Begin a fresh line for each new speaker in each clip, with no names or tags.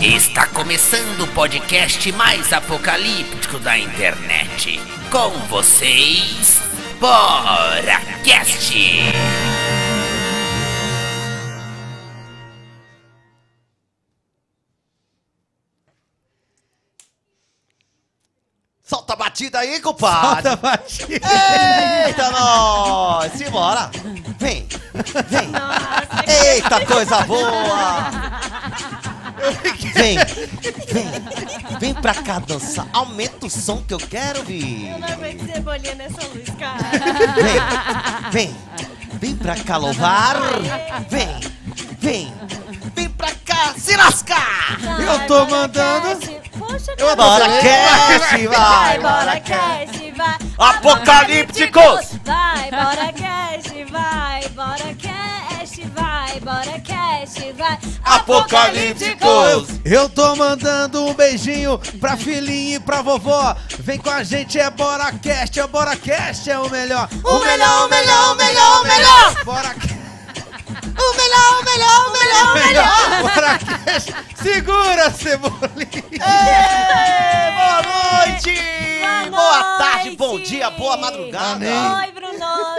Está começando o podcast mais apocalíptico da internet. Com vocês, Bora Cast!
Solta a batida aí, compadre.
Solta a batida.
Eita, nós. Simbora. Vem, vem. Eita, coisa boa. Vem, vem. Vem pra cá dançar. Aumenta o som que eu quero ouvir.
Eu não aguento cebolinha nessa luz, cara.
Vem, vem. Vem pra cá louvar. Vem, vem. Vem pra cá se lascar.
Eu tô mandando.
Cast. Poxa,
Eu.
Bora, cast, vai.
Bora, cast, vai.
Apocalípticos.
Vai, bora, cast, vai. Bora, cast, vai. Bora, cast, vai.
Apocalípticos.
Eu tô mandando um beijinho pra filhinha e pra vovó. Vem com a gente, é Bora Cast, é Bora Cast, é o melhor.
O melhor, o melhor, o melhor, o melhor.
Bora Cast.
O melhor, o melhor, o melhor, o melhor.
Cast. Segura, Cebolinha.
Boa noite!
Boa
Boa tarde,
noite.
bom dia, boa madrugada.
Amém.
Oi, Bruno.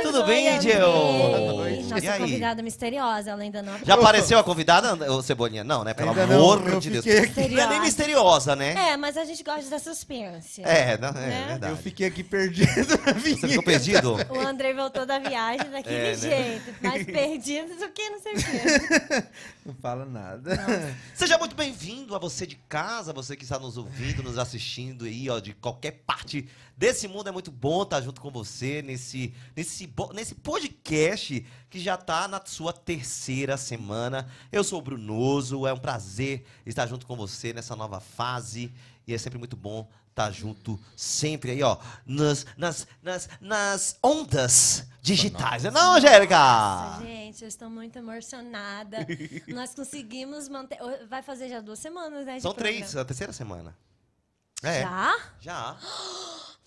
Tudo bem,
Oi,
Gil?
Andrei.
Boa noite.
Nossa
E aí?
convidada misteriosa, ela ainda não
Já apareceu a convidada, ô Cebolinha? Não, né? Pelo
Ainda não,
amor
eu
de Deus.
fiquei aqui-
Não é nem
Misteriosa.
né?
É, mas a gente gosta da suspense.
É, não, é
Né?
verdade.
Eu fiquei aqui perdido na vinheta.
Você ficou perdido?
O Andrei voltou da viagem daquele
É, né?
jeito, mais perdido do que não sei o quê.
Não fala nada.
Seja muito bem-vindo a você de casa, você que está nos ouvindo, nos assistindo aí, ó, de qualquer parte desse mundo. É muito bom estar junto com você nesse, nesse, nesse podcast que já está na sua terceira semana. Eu sou o Brunoso, é um prazer estar junto com você nessa nova fase e é sempre muito bom estar junto sempre aí, ó, nas, nas, nas, nas ondas digitais. Não, Angélica?
Nossa, gente, eu estou muito emocionada. Nós conseguimos manter. Vai fazer já duas semanas, né?
São
programa.
três, a terceira semana. É.
Já?
Já.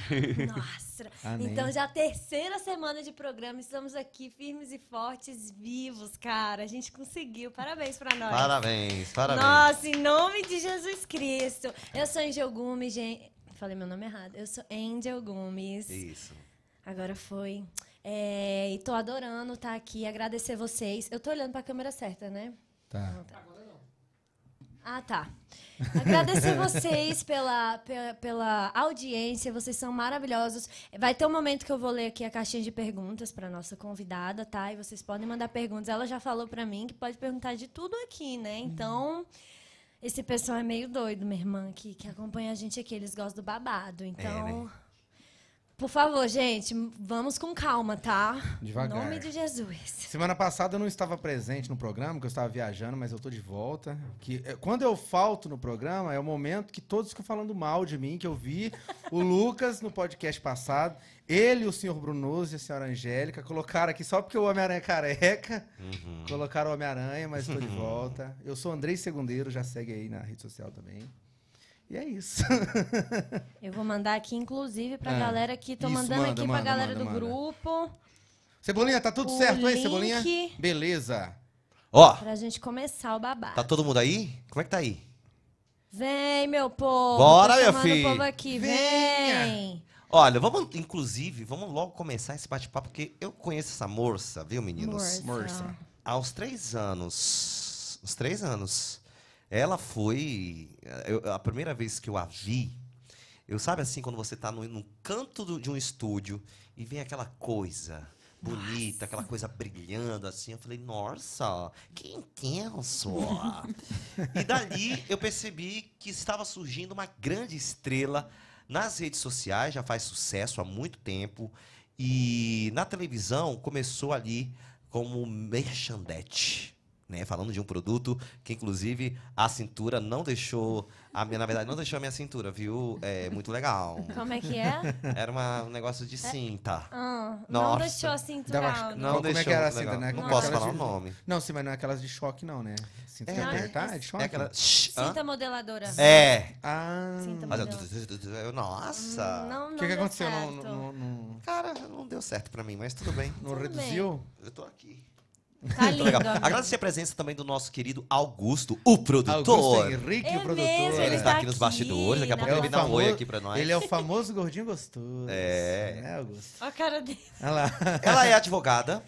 Amém.
Então, já a terceira semana de programa, estamos aqui firmes e fortes, vivos, cara. A gente conseguiu. Parabéns pra nós.
Parabéns, parabéns.
Nossa, em nome de Jesus Cristo. Eu sou Angel Gomes, gente. Falei meu nome errado. Eu sou Angel Gomes.
Isso.
Agora foi. É, e tô adorando estar aqui, agradecer vocês. Eu tô olhando pra câmera certa, né?
Tá.
Ah, tá. Agradecer vocês pela, pela, pela audiência, vocês são maravilhosos. Vai ter um momento que eu vou ler aqui a caixinha de perguntas para nossa convidada, tá? E vocês podem mandar perguntas. Ela já falou para mim que pode perguntar de tudo aqui, né? Então, esse pessoal é meio doido, minha irmã, que, que acompanha a gente aqui. Eles gostam do babado. Então, por favor, gente, vamos com calma, tá?
Devagar.
Em nome de Jesus.
Semana passada eu não estava presente no programa, porque eu estava viajando, mas eu tô de volta. Que, eh, quando eu falto no programa, é o momento que todos ficam falando mal de mim, que eu vi o Lucas no podcast passado, ele, o senhor Brunoso e a senhora Angélica colocaram aqui só porque o Homem-Aranha é careca.
Uhum.
Colocaram o Homem-Aranha, mas estou de volta. Eu sou Andrei Segundeiro, já segue aí na rede social também. E é isso.
Eu vou mandar aqui, inclusive, pra
Ah,
galera aqui. Tô
isso,
mandando
manda,
aqui
manda,
pra galera
manda,
do
manda.
grupo.
Cebolinha, tá tudo
O
certo aí,
link.
Cebolinha? Beleza.
Ó,
Pra gente começar o babado.
tá todo mundo aí? Como é que tá aí?
Vem, meu povo.
Bora, meu filho.
o povo aqui.
Venha.
Vem.
Olha, vamos, inclusive, vamos logo começar esse bate-papo, porque eu conheço essa moça, viu, meninos?
Morça.
Morça.
Aos três anos, uns três anos, ela foi, eu- a primeira vez que eu a vi, eu sabe assim, quando você tá no, no canto do- de um estúdio e vem aquela coisa bonita, aquela coisa brilhando assim, eu falei, nossa, que intenso! e dali eu percebi que estava surgindo uma grande estrela nas redes sociais, já faz sucesso há muito tempo, e na televisão começou ali como merchandete. Né, falando de um produto que, inclusive, a cintura não deixou. A minha, na verdade, não deixou a minha cintura, viu? É muito legal.
Como é que é?
Era uma- um negócio de cinta.
Ah, não deixou a cintura
Dava-
alta.
Não
Como é
deixou.
que era a cinta, né?
Não
Como
posso
aquelas
falar o
de-
nome.
Não, sim, mas não é aquelas de choque, não, né? Cinta
É,
de
né?
apertar, é de choque?
É aquela. Hã?
Cinta modeladora.
É.
Ah.
Cinta modeladora.
Nossa.
Hum, Não,
O
não
que, que
deu
aconteceu?
certo.
Não, não, não,
Cara, não deu certo pra mim, mas tudo bem.
não
Tudo
reduziu?
Eu tô aqui.
Tá lindo.
Agradecer a presença também do nosso querido Augusto, o produtor.
Augusto Henrique,
É
o produtor.
mesmo,
Ele está
tá
aqui nos bastidores, daqui a pouco ele
É
dá um
famoso-
oi aqui pra nós.
Ele é o famoso gordinho gostoso.
É.
Né, Augusto?
Ó a cara dele.
Olha lá.
Ela é advogada,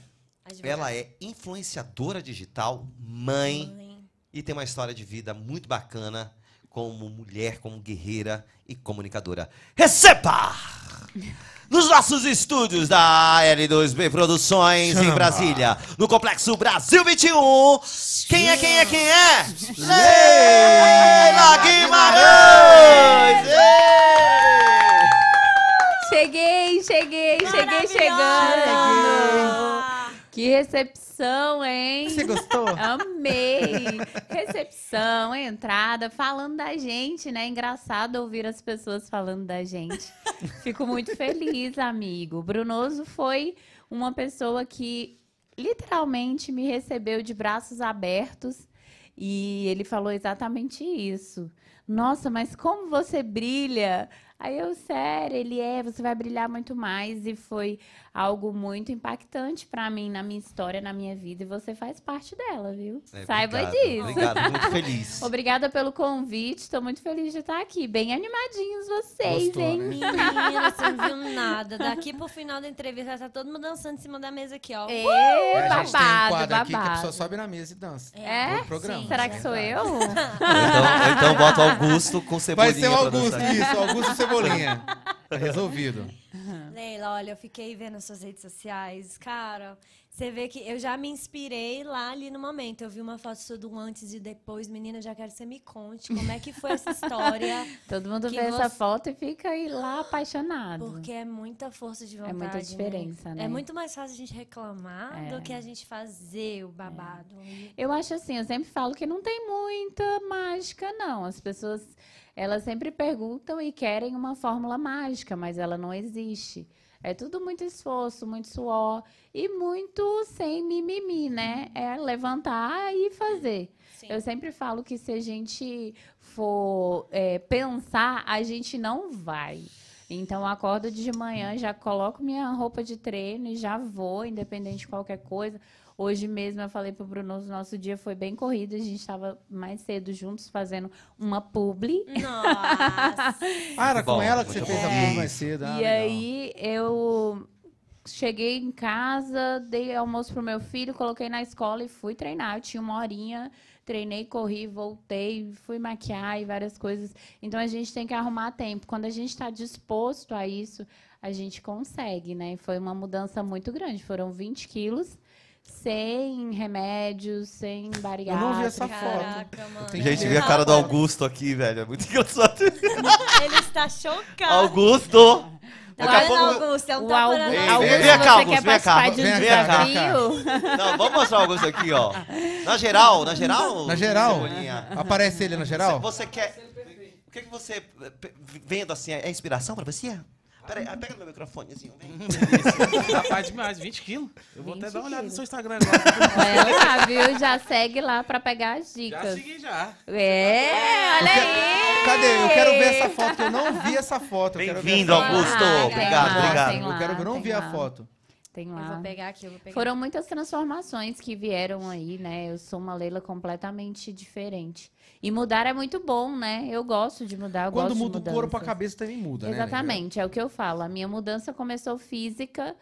Advogado.
ela é influenciadora digital, mãe,
Mãe.
e tem uma história de vida muito bacana como mulher, como guerreira e comunicadora. Receba! Nos nossos estúdios da L2B Produções em
Chama.
Brasília, no Complexo Brasil 21. Quem é, quem é, quem é? Leila Guimarães! Ê!
Cheguei, cheguei, cheguei chegando.
Maravilhosa!
Que recepção, hein?
Você gostou?
Amei! Recepção, entrada, falando da gente, né? Engraçado ouvir as pessoas falando da gente. Fico muito feliz, amigo. O Brunoso foi uma pessoa que literalmente me recebeu de braços abertos e ele falou exatamente isso. Nossa, mas como você brilha! Aí eu, sério, ele é, você vai brilhar muito mais. E foi algo muito impactante pra mim, na minha história, na minha vida. E você faz parte dela, viu?
É,
Saiba
obrigado,
disso.
Obrigado, muito feliz.
Obrigada pelo convite. Estou muito feliz de estar aqui. Bem animadinhos vocês,
Gostou,
hein?
né?
Menina, você não viu nada. Daqui pro final da entrevista, tá todo mundo dançando em cima da mesa aqui, ó.
É,
É, a gente tem um
babado,
quadro aqui que a pessoa sobe na mesa e dança.
É?
No programa.
Sim.
Será que sou eu?
Então, então bota o Augusto com cebolinha.
Vai ser o Augusto, isso, Augusto Cebolinha. Tá resolvido.
Leila, olha, eu fiquei vendo as suas redes sociais. Cara, você vê que eu já me inspirei lá ali no momento. Eu vi uma foto sua do antes e depois. Menina, já quero que você me conte como é que foi essa história.
Todo mundo vê essa
você-
foto e fica aí lá apaixonado.
Porque é muita força de vontade.
muita
né?
diferença, né?
É muito mais fácil a gente reclamar
É.
do que a gente fazer o babado. E-
Eu acho assim, eu sempre falo que não tem muita mágica, não. As pessoas, elas sempre perguntam e querem uma fórmula mágica, mas ela não existe. É tudo muito esforço, muito suor e muito sem mimimi, né? É levantar e fazer.
Sim.
Eu sempre falo que se a gente for é, pensar, a gente não vai. Então, eu acordo de manhã, já coloco minha roupa de treino e já vou, independente de qualquer coisa. Hoje mesmo eu falei pro Bruno, o nosso dia foi bem corrido, a gente estava mais cedo juntos fazendo uma publi.
Nossa!
Ah, era com
Bom,
ela que você fez a prova mais cedo. Ah,
e
legal.
aí eu cheguei em casa, dei almoço pro meu filho, coloquei na escola e fui treinar. Eu tinha uma horinha, treinei, corri, voltei, fui maquiar e várias coisas. Então a gente tem que arrumar tempo. Quando a gente está disposto a isso, a gente consegue, né? Foi uma mudança muito grande. Foram 20 quilos. Sem remédios, sem bariátrica.
Eu não vi essa foto.
Caraca, mano.
Tem
Gente, vê a cara do Augusto aqui, velho. É muito engraçado.
Ele está chocado.
Augusto!
Tá
Daqui a pouco-
Augusto? É um
O
tapa
Augusto,
na
Vem,
nossa
Augusto,
vem, vem cá, Augusto,
quer
vem cá,
um
vem cá, vem cá.
Não, vamos mostrar o Augusto aqui, ó. Na geral, na geral?
Na geral?
Cebolinha.
Aparece ele na geral?
Você, você quer. O que, que você. Vendo assim, é inspiração pra você? Peraí, ah, pega no meu microfonezinho. Vem.
Rapaz, demais, 20 quilos. Eu vou
20
até dar uma olhada no
quilos.
seu Instagram agora.
Olha lá, viu? Já segue lá pra pegar as
Já
dicas.
segui já.
É, olha aí.
Cadê? Eu quero ver essa foto, eu não vi essa foto. eu
Bem-vindo,
Augusto. Ah,
Obrigado,
lá,
obrigado.
tem
Eu
lá,
quero ver, eu não vi a
lá.
foto.
Tem
Eu
lá.
vou pegar aqui, eu vou pegar.
Foram muitas transformações que vieram aí, né? Eu sou uma Leila completamente diferente. E mudar é muito bom, né? Eu gosto de mudar,
Quando muda o corpo, a cabeça também muda, né?
Exatamente, é o que eu falo. A minha mudança começou física.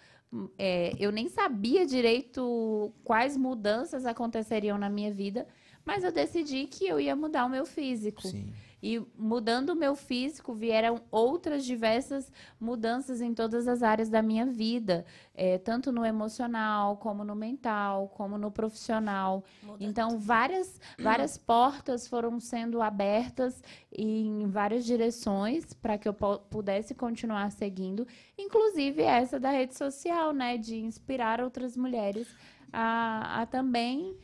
é, eu nem sabia direito quais mudanças aconteceriam na minha vida, mas eu decidi que eu ia mudar o meu físico.
Sim.
E mudando o meu físico, vieram outras diversas mudanças em todas as áreas da minha vida, eh, tanto no emocional, como no mental, como no profissional.
Muda
Então, várias, várias portas foram sendo abertas em várias direções para que eu pudesse continuar seguindo, inclusive essa da rede social, né, de inspirar outras mulheres a, a também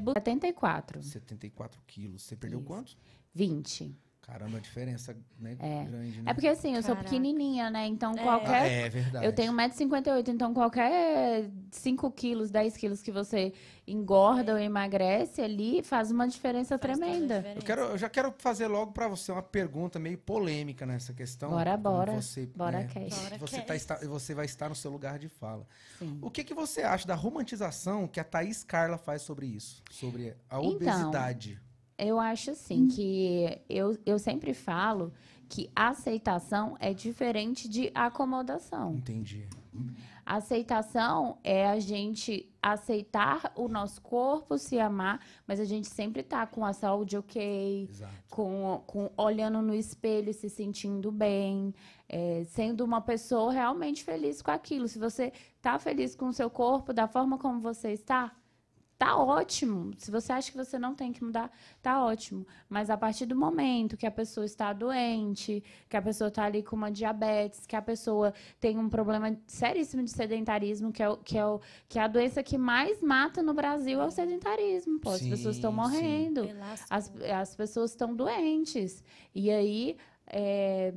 bu- 74,
74 quilos. Você perdeu
Isso.
quantos?
20.
Caramba, a diferença né,
É.
grande, né?
É porque assim, eu sou
Caraca.
pequenininha, né? Então
É.
Ah,
qualquer.
é verdade.
Eu tenho 1,58m, então qualquer 5 quilos, 10 quilos que você engorda ou emagrece ali faz uma diferença
Faz
tremenda.
diferença.
Eu, quero, eu já quero fazer logo pra você uma pergunta meio polêmica nessa questão.
Bora, bora.
Você,
Bora,
né,
Cash.
Bora,
você,
Cass.
tá, está- você vai estar no seu lugar de fala.
Sim.
O que, que você acha da romantização que a Thaís Carla faz sobre isso? Sobre a
Então,
obesidade?
Eu acho assim que eu, eu sempre falo que aceitação é diferente de acomodação.
Entendi.
Aceitação é a gente aceitar o nosso corpo, se amar, mas a gente sempre tá com a saúde ok,
Exato.
com, com olhando no espelho, e se sentindo bem, é, sendo uma pessoa realmente feliz com aquilo. Se você tá feliz com o seu corpo, da forma como você está, tá ótimo. Se você acha que você não tem que mudar, tá ótimo. Mas a partir do momento que a pessoa está doente, que a pessoa está ali com uma diabetes, que a pessoa tem um problema seríssimo de sedentarismo, que é, o- que é, o, que é a doença que mais mata no Brasil, é o sedentarismo. Pô, as
Sim,
pessoas estão morrendo. As, as pessoas estão doentes. E aí, é,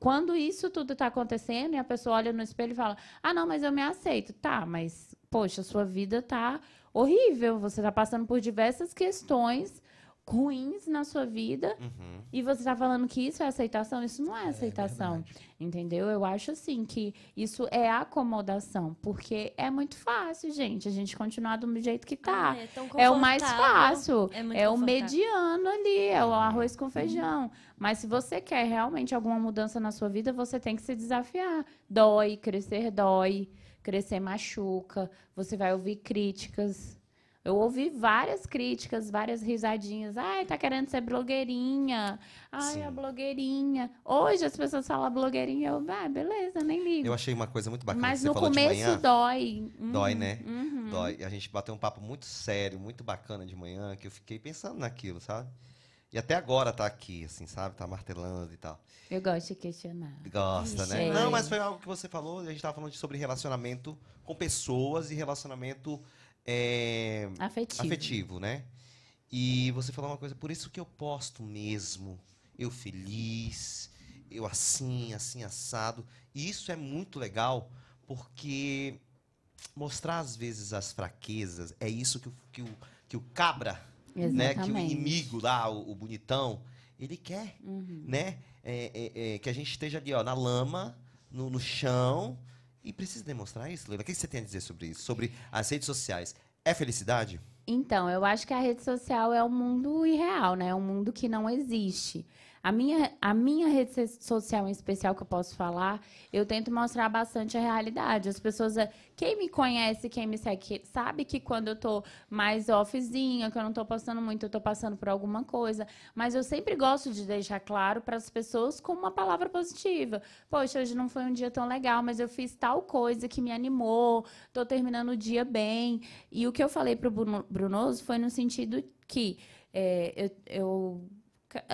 quando isso tudo está acontecendo e a pessoa olha no espelho e fala: Ah, não, mas eu me aceito. Tá, mas, poxa, sua vida tá horrível. Você está passando por diversas questões ruins na sua vida
Uhum.
e você está falando que isso é aceitação. Isso não é aceitação.
verdade.
entendeu? Eu acho assim que isso é acomodação, porque é muito fácil, gente, a gente continuar do jeito que tá.
Ah, é,
É o mais fácil.
É
É o mediano ali, é o arroz com feijão. Mas se você quer realmente alguma mudança na sua vida, você tem que se desafiar. Dói, crescer dói, crescer machuca. Você vai ouvir críticas. Eu ouvi várias críticas, várias risadinhas. Ai, tá querendo ser blogueirinha. Ai,
Sim.
a blogueirinha. Hoje as pessoas falam blogueirinha. Eu, ah, beleza, nem ligo.
Eu achei uma coisa muito bacana
Mas
que você
no
falou de
começo
manhã.
dói.
Dói,
Uhum,
né?
uhum.
Dói. E a gente bateu um papo muito sério, muito bacana de manhã, que eu fiquei pensando naquilo, sabe? E até agora tá aqui, assim, sabe? Tá martelando e tal.
Eu gosto de questionar.
Gosta, né?
Sei.
Não, mas foi algo que você falou, a gente tava falando sobre relacionamento com pessoas e relacionamento é,
Afetivo.
afetivo, né? E você falou uma coisa, por isso que eu posto mesmo, eu feliz, eu assim, assim, assado. E isso é muito legal, porque mostrar às vezes as fraquezas, é isso que o, que o, que o cabra, né? Que o
Exatamente.
inimigo lá, o, o bonitão, ele quer
Uhum.
né? É, é, é, que a gente esteja ali, ó, na lama, no, no chão. E precisa demonstrar isso, Leila. O que você tem a dizer sobre isso? Sobre as redes sociais? É felicidade?
Então, eu acho que a rede social é um mundo irreal, né? É um mundo que não existe. A minha, a minha rede so- social em especial que eu posso falar, eu tento mostrar bastante a realidade. As pessoas, eh, quem me conhece, quem me segue, sabe que quando eu tô mais offzinha, que eu não tô postando muito, eu tô passando por alguma coisa. Mas eu sempre gosto de deixar claro para as pessoas com uma palavra positiva. Poxa, hoje não foi um dia tão legal, mas eu fiz tal coisa que me animou, tô terminando o dia bem. E o que eu falei pro Bruno- Brunoso foi no sentido que é, eu, eu-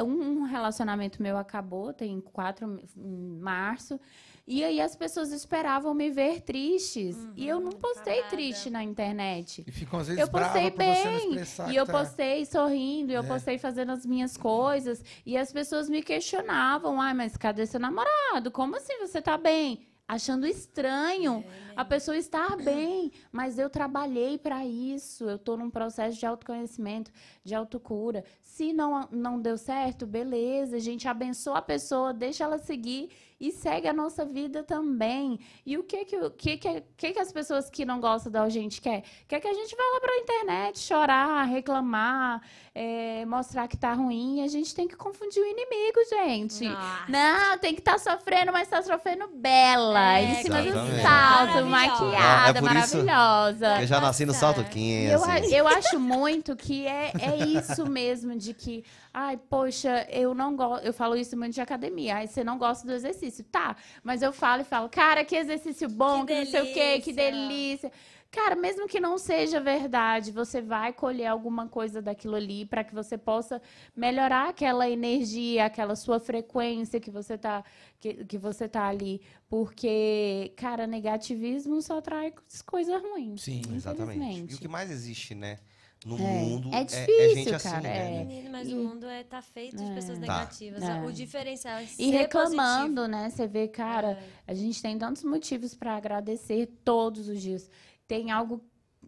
um relacionamento meu acabou, tem quatro em março, e aí as pessoas esperavam me ver tristes. e eu não postei
acabada.
triste na internet.
E ficam às vezes
Eu postei
bravas por você não
bem, E eu
tá-
postei sorrindo, e eu
É.
postei fazendo as minhas coisas. E as pessoas me questionavam: ai, mas cadê seu namorado? Como assim você tá bem? Achando estranho a pessoa estar bem. Mas eu trabalhei para isso. Eu tô num processo de autoconhecimento, de autocura. Se não, não deu certo, beleza. A gente abençoa a pessoa, deixa ela seguir e segue a nossa vida também. E o que que, o que, que, que, que as pessoas que não gostam da gente quer? Quer que a gente vá lá pra internet chorar, reclamar, é, mostrar que tá ruim. A gente tem que confundir o inimigo, gente.
Nossa.
Não, tem que estar sofrendo, mas tá sofrendo bela.
É,
em cima do salto, maquiada,
É por isso
maravilhosa.
Eu já nasci no salto
certo.
15.
Eu, a- eu acho muito que é, é isso mesmo, de que, ai, poxa, eu não gosto. Eu falo isso muito de academia. Ai, você não gosta do exercício. Tá, mas eu falo e falo, cara, que exercício bom, que,
Que
não sei o quê, que
delícia.
Cara, mesmo que não seja verdade, você vai colher alguma coisa daquilo ali para que você possa melhorar aquela energia, aquela sua frequência que você tá que, que você tá ali, porque cara, negativismo só traz coisa ruim.
Sim,
Exatamente. E o que mais existe, né? No
É,
mundo.
é
é
difícil,
gente assim,
cara,
né?
é.
Mas
E-
o mundo é, tá feito de pessoas
Tá.
negativas.
É.
O diferencial é ser
E reclamando,
positivo.
né? Você vê, cara,
É.
a gente tem tantos motivos para agradecer todos os dias. Tem algo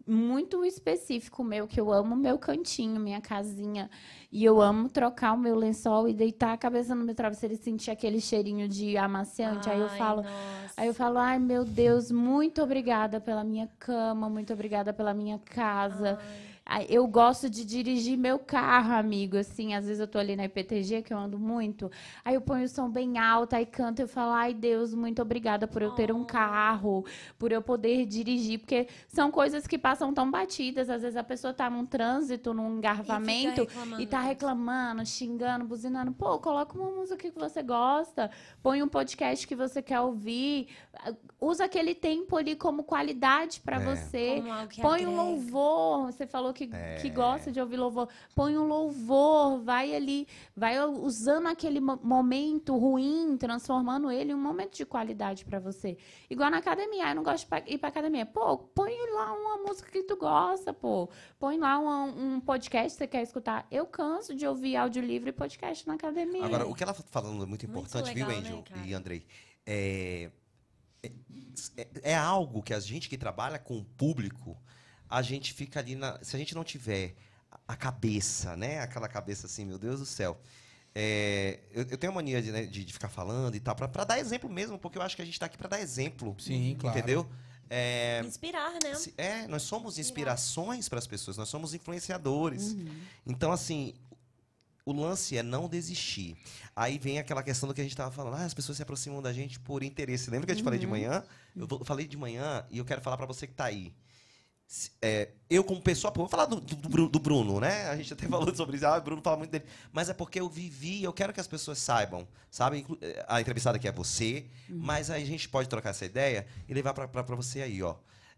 muito específico meu, que eu amo meu cantinho, minha casinha. E eu amo trocar o meu lençol e deitar a cabeça no meu travesseiro e sentir aquele cheirinho de amaciante. Aí eu
Ai,
falo,
nossa.
Aí eu falo, ai meu Deus, muito obrigada pela minha cama, muito obrigada pela minha casa. Ai, Eu gosto de dirigir meu carro, amigo. Assim, às vezes eu tô ali na IPTG, que eu ando muito. Aí eu ponho o som bem alto, aí canto e eu falo, ai Deus, muito obrigada por eu ter um
Oh.
carro, por eu poder dirigir. Porque são coisas que passam tão batidas. Às vezes a pessoa tá num trânsito, num engarrafamento. E tá reclamando, xingando, buzinando. Pô, coloca uma música que você gosta. Põe um podcast que você quer ouvir. ah, Usa aquele tempo ali como qualidade pra
É.
você. Põe um louvor. Você falou que, que gosta de ouvir louvor. Põe um louvor. Vai ali. Vai usando aquele mo- momento ruim, transformando ele em um momento de qualidade pra você. Igual na academia. Ah, eu não gosto de ir pra academia. Pô, põe lá uma música que tu gosta, pô. Põe lá um, um podcast que você quer escutar. Eu canso de ouvir áudio livre e podcast na academia.
Agora, o que ela tá falando é muito importante,
legal,
viu,
né,
Angel
cara?
e Andrei? É, é, é algo que a gente que trabalha com o público, a gente fica ali na. Se a gente não tiver a cabeça, né? Aquela cabeça assim, meu Deus do céu. É, eu, eu tenho a mania de, né, de, de ficar falando e tal, pra, pra dar exemplo mesmo, porque eu acho que a gente tá aqui pra dar exemplo.
Sim, claro.
Entendeu? É,
Inspirar, né?
se- É, nós somos inspirações para as pessoas, nós somos influenciadores. Então, assim, o lance é não desistir. Aí vem aquela questão do que a gente estava falando. Ah, as pessoas se aproximam da gente por interesse. Lembra que eu te falei de manhã? Eu vou- falei de manhã e eu quero falar para você que está aí. É, eu, como pessoa, vou falar do, do, do Bruno, né? A gente até falou sobre isso. Ah, o Bruno fala muito dele. Mas é porque eu vivi, eu quero que as pessoas saibam, sabe? Eh, A entrevistada aqui é você, mas aí a gente pode trocar essa ideia e levar para você aí, ó.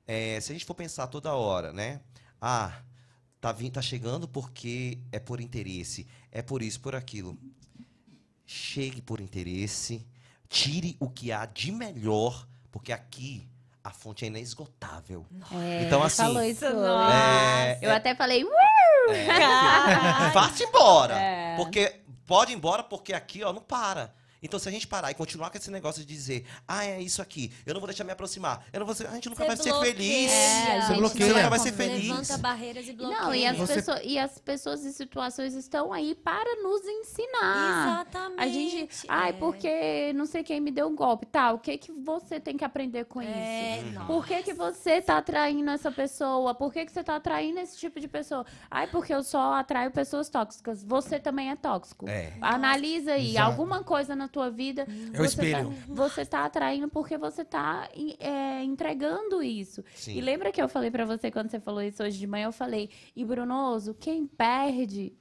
É, se a gente for pensar toda hora, né? Ah, tá, vim, tá chegando porque é por interesse, é por isso, por aquilo. Chegue por interesse, tire o que há de melhor, porque aqui a fonte é inesgotável.
É,
Então, assim,
falou isso
é-
Eu até falei, "Uh!"
Vá-se embora.
É.
Porque pode ir embora, porque aqui, ó, não para. Então, se a gente parar e continuar com esse negócio de dizer, ah, é isso aqui, eu não vou deixar me aproximar, eu não vou ser, a gente nunca
Você
vai ser feliz.
É,
Você bloqueia.
Você nunca vai ser feliz.
Levanta barreiras e bloqueia.
Não, e as,
Você-
pessoas, e as pessoas e situações estão aí para nos ensinar.
Exatamente.
A gente, ai,
é.
porque não sei quem me deu um golpe, tá? O que que você tem que aprender com
É,
isso?
nossa.
Por que que você tá atraindo essa pessoa? Por que que você tá atraindo esse tipo de pessoa? Ai, porque eu só atraio pessoas tóxicas. Você também é tóxico.
É.
Analisa aí,
Exato.
alguma coisa na tua vida.
É o
você tá-
espelho.
você tá atraindo porque você tá é, entregando isso.
Sim.
E lembra que eu falei pra você quando você falou isso hoje de manhã? Eu falei, e Brunoso, quem perde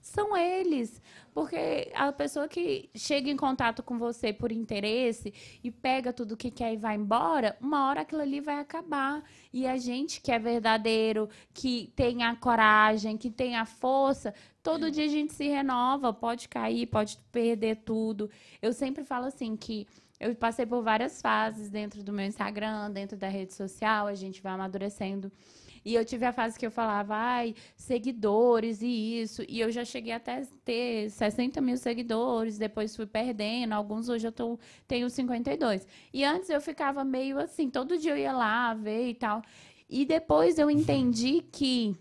são eles. Porque a pessoa que chega em contato com você por interesse e pega tudo que quer e vai embora, uma hora aquilo ali vai acabar. E a gente que é verdadeiro, que tem a coragem, que tem a força, todo dia a gente se renova, pode cair, pode perder tudo. Eu sempre falo assim que eu passei por várias fases dentro do meu Instagram, dentro da rede social, a gente vai amadurecendo. E eu tive a fase que eu falava, ai, seguidores e isso. E eu já cheguei até ter 60 mil seguidores, depois fui perdendo. Alguns hoje eu tô, tenho 52. E antes eu ficava meio assim, todo dia eu ia lá ver e tal. E depois eu entendi que,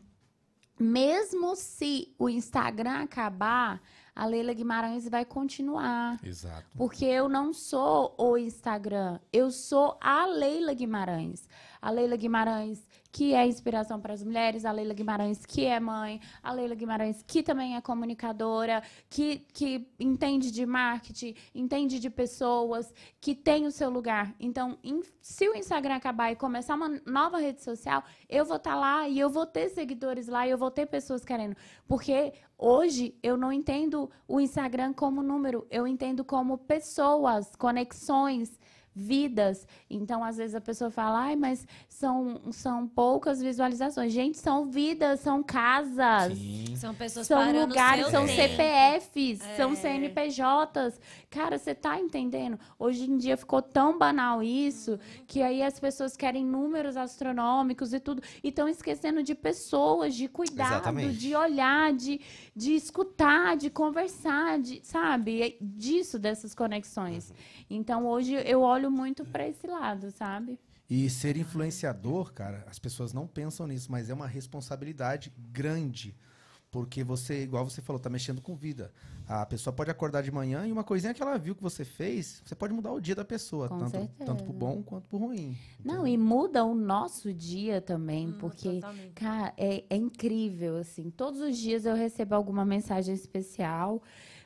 mesmo se o Instagram acabar, a Leila Guimarães vai continuar.
Exato.
Porque eu não sou o Instagram, eu sou a Leila Guimarães. A Leila Guimarães, que é inspiração para as mulheres, a Leila Guimarães, que é mãe, a Leila Guimarães, que também é comunicadora, que, que entende de marketing, entende de pessoas, que tem o seu lugar. Então, se o Instagram acabar e começar uma nova rede social, eu vou estar lá e eu vou ter seguidores lá e eu vou ter pessoas querendo. Porque hoje eu não entendo o Instagram como número, eu entendo como pessoas, conexões, vidas. Então, às vezes a pessoa fala, ai, mas são, são poucas visualizações. Gente, são vidas, são casas.
Sim.
São pessoas
São lugares,
seu
são
tempo.
CPFs, são
É.
CNPJs. Cara, você tá entendendo? Hoje em dia ficou tão banal isso que aí as pessoas querem números astronômicos e tudo. E estão esquecendo de pessoas, de cuidado,
Exatamente.
de olhar, de, de escutar, de conversar, de, sabe? Disso, dessas conexões. Então hoje eu olho muito para esse lado, sabe?
E ser influenciador, cara, as pessoas não pensam nisso, mas é uma responsabilidade grande. Porque você, igual você falou, tá mexendo com vida. A pessoa pode acordar de manhã e uma coisinha que ela viu que você fez, você pode mudar o dia da pessoa,
Com
tanto,
certeza.
tanto pro bom quanto pro ruim.
Não, e muda o nosso dia também,
Hum,
porque
totalmente.
Cara, é, é incrível, assim. Todos os dias eu recebo alguma mensagem especial,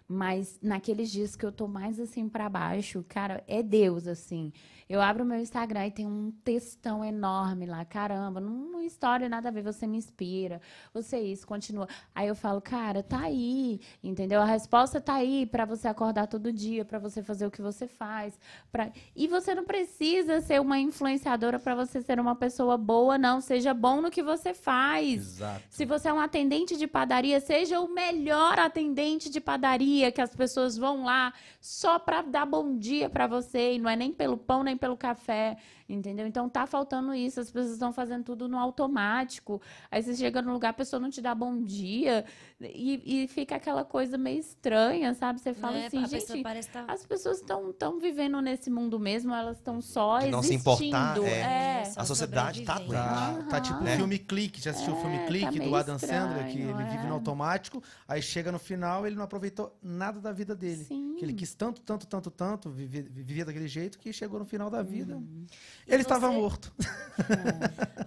mas naqueles dias que eu tô mais assim pra baixo, cara, é Deus, assim. Eu abro o meu Instagram e tem um textão enorme lá. Caramba, não, história nada a ver, você me inspira, você isso, continua. Aí eu falo, cara, tá aí, entendeu? A resposta tá aí pra você acordar todo dia, pra você fazer o que você faz. Pra... E você não precisa ser uma influenciadora pra você ser uma pessoa boa, não. Seja bom no que você faz.
Exato.
Se você é um atendente de padaria, seja o melhor atendente de padaria, que as pessoas vão lá só para dar bom dia para você, e não é nem pelo pão nem pelo café, entendeu? Então tá faltando isso, as pessoas estão fazendo tudo no automático. Aí você chega no lugar, a pessoa não te dá bom dia e, e fica aquela coisa meio estranha, sabe? Você fala
Né?
assim,
pessoa
gente,
tá...
as pessoas estão tão vivendo nesse mundo mesmo, elas estão só
De não se importar, é.
é.
Só
A sociedade tá.
Tá, tá tipo o
Né?
filme Clique. Já assistiu o filme
É,
Clique
tá
do Adam Sandler, que ele
estranho,
vive
é.
no automático, aí chega no final ele não aproveitou nada da vida dele.
Sim.
Que ele quis tanto, tanto, tanto, tanto, viver, vivia daquele jeito que chegou no final da vida.
Uhum.
Ele estava
você?
morto.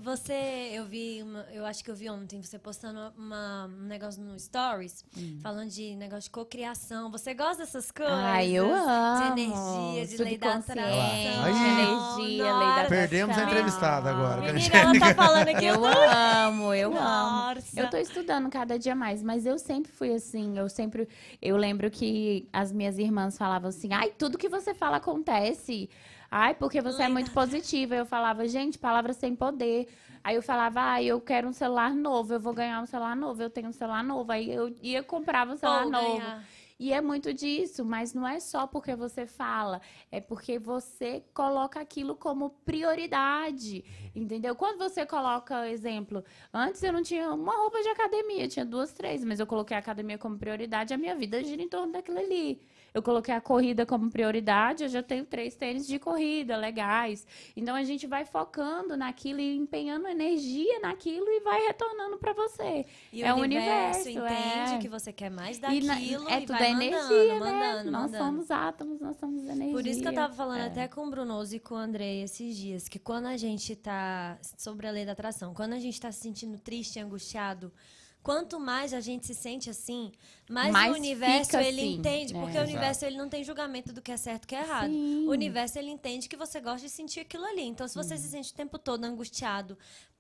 Você, eu vi, uma- eu acho que eu vi ontem, você postando uma- um negócio no Stories,
Hum.
falando de negócio de cocriação. Você gosta dessas coisas?
Ai, eu amo.
De energia, de lei da atração.
Aí.
energia, lei da.
Perdemos a entrevistada agora.
Menina, ela tá falando aqui.
Eu amo, eu amo.
Nossa.
Eu tô estudando cada dia mais, mas eu sempre fui assim. Eu sempre. Eu lembro que as minhas irmãs falavam assim: ai, tudo que você fala acontece. Ai, porque você é muito positiva. Eu falava, gente, palavras sem poder. Aí eu falava, ai, eu quero um celular novo, eu vou ganhar um celular novo, eu tenho um celular novo. Aí eu ia comprar um celular
Ou
novo.
ganhar.
E é muito disso, mas não é só porque você fala, é porque você coloca aquilo como prioridade, entendeu? Quando você coloca, exemplo, antes eu não tinha uma roupa de academia, tinha duas, três, mas eu coloquei a academia como prioridade, a minha vida gira em torno daquilo ali. Eu coloquei a corrida como prioridade, eu já tenho três tênis de corrida legais. Então a gente vai focando naquilo e empenhando energia naquilo e vai retornando para você.
E
É
o universo,
universo,
entende
é.
que você quer mais
E
daquilo
na-
e,
é tudo
vai mandando,
energia, né?
mandando,
nós
mandando.
somos átomos, nós somos energia.
Por isso que eu tava falando
É.
até com o Brunoso e com o Andrei esses dias, que quando a gente tá sobre a lei da atração, quando a gente tá se sentindo triste, angustiado, quanto mais a gente se sente assim, mais,
Mais
o universo ele
assim,
entende, porque o
Exato.
universo ele não tem julgamento do que é certo e o que é errado.
Sim.
O universo ele entende que você gosta de sentir aquilo ali. Então, se você se sente o tempo todo angustiado,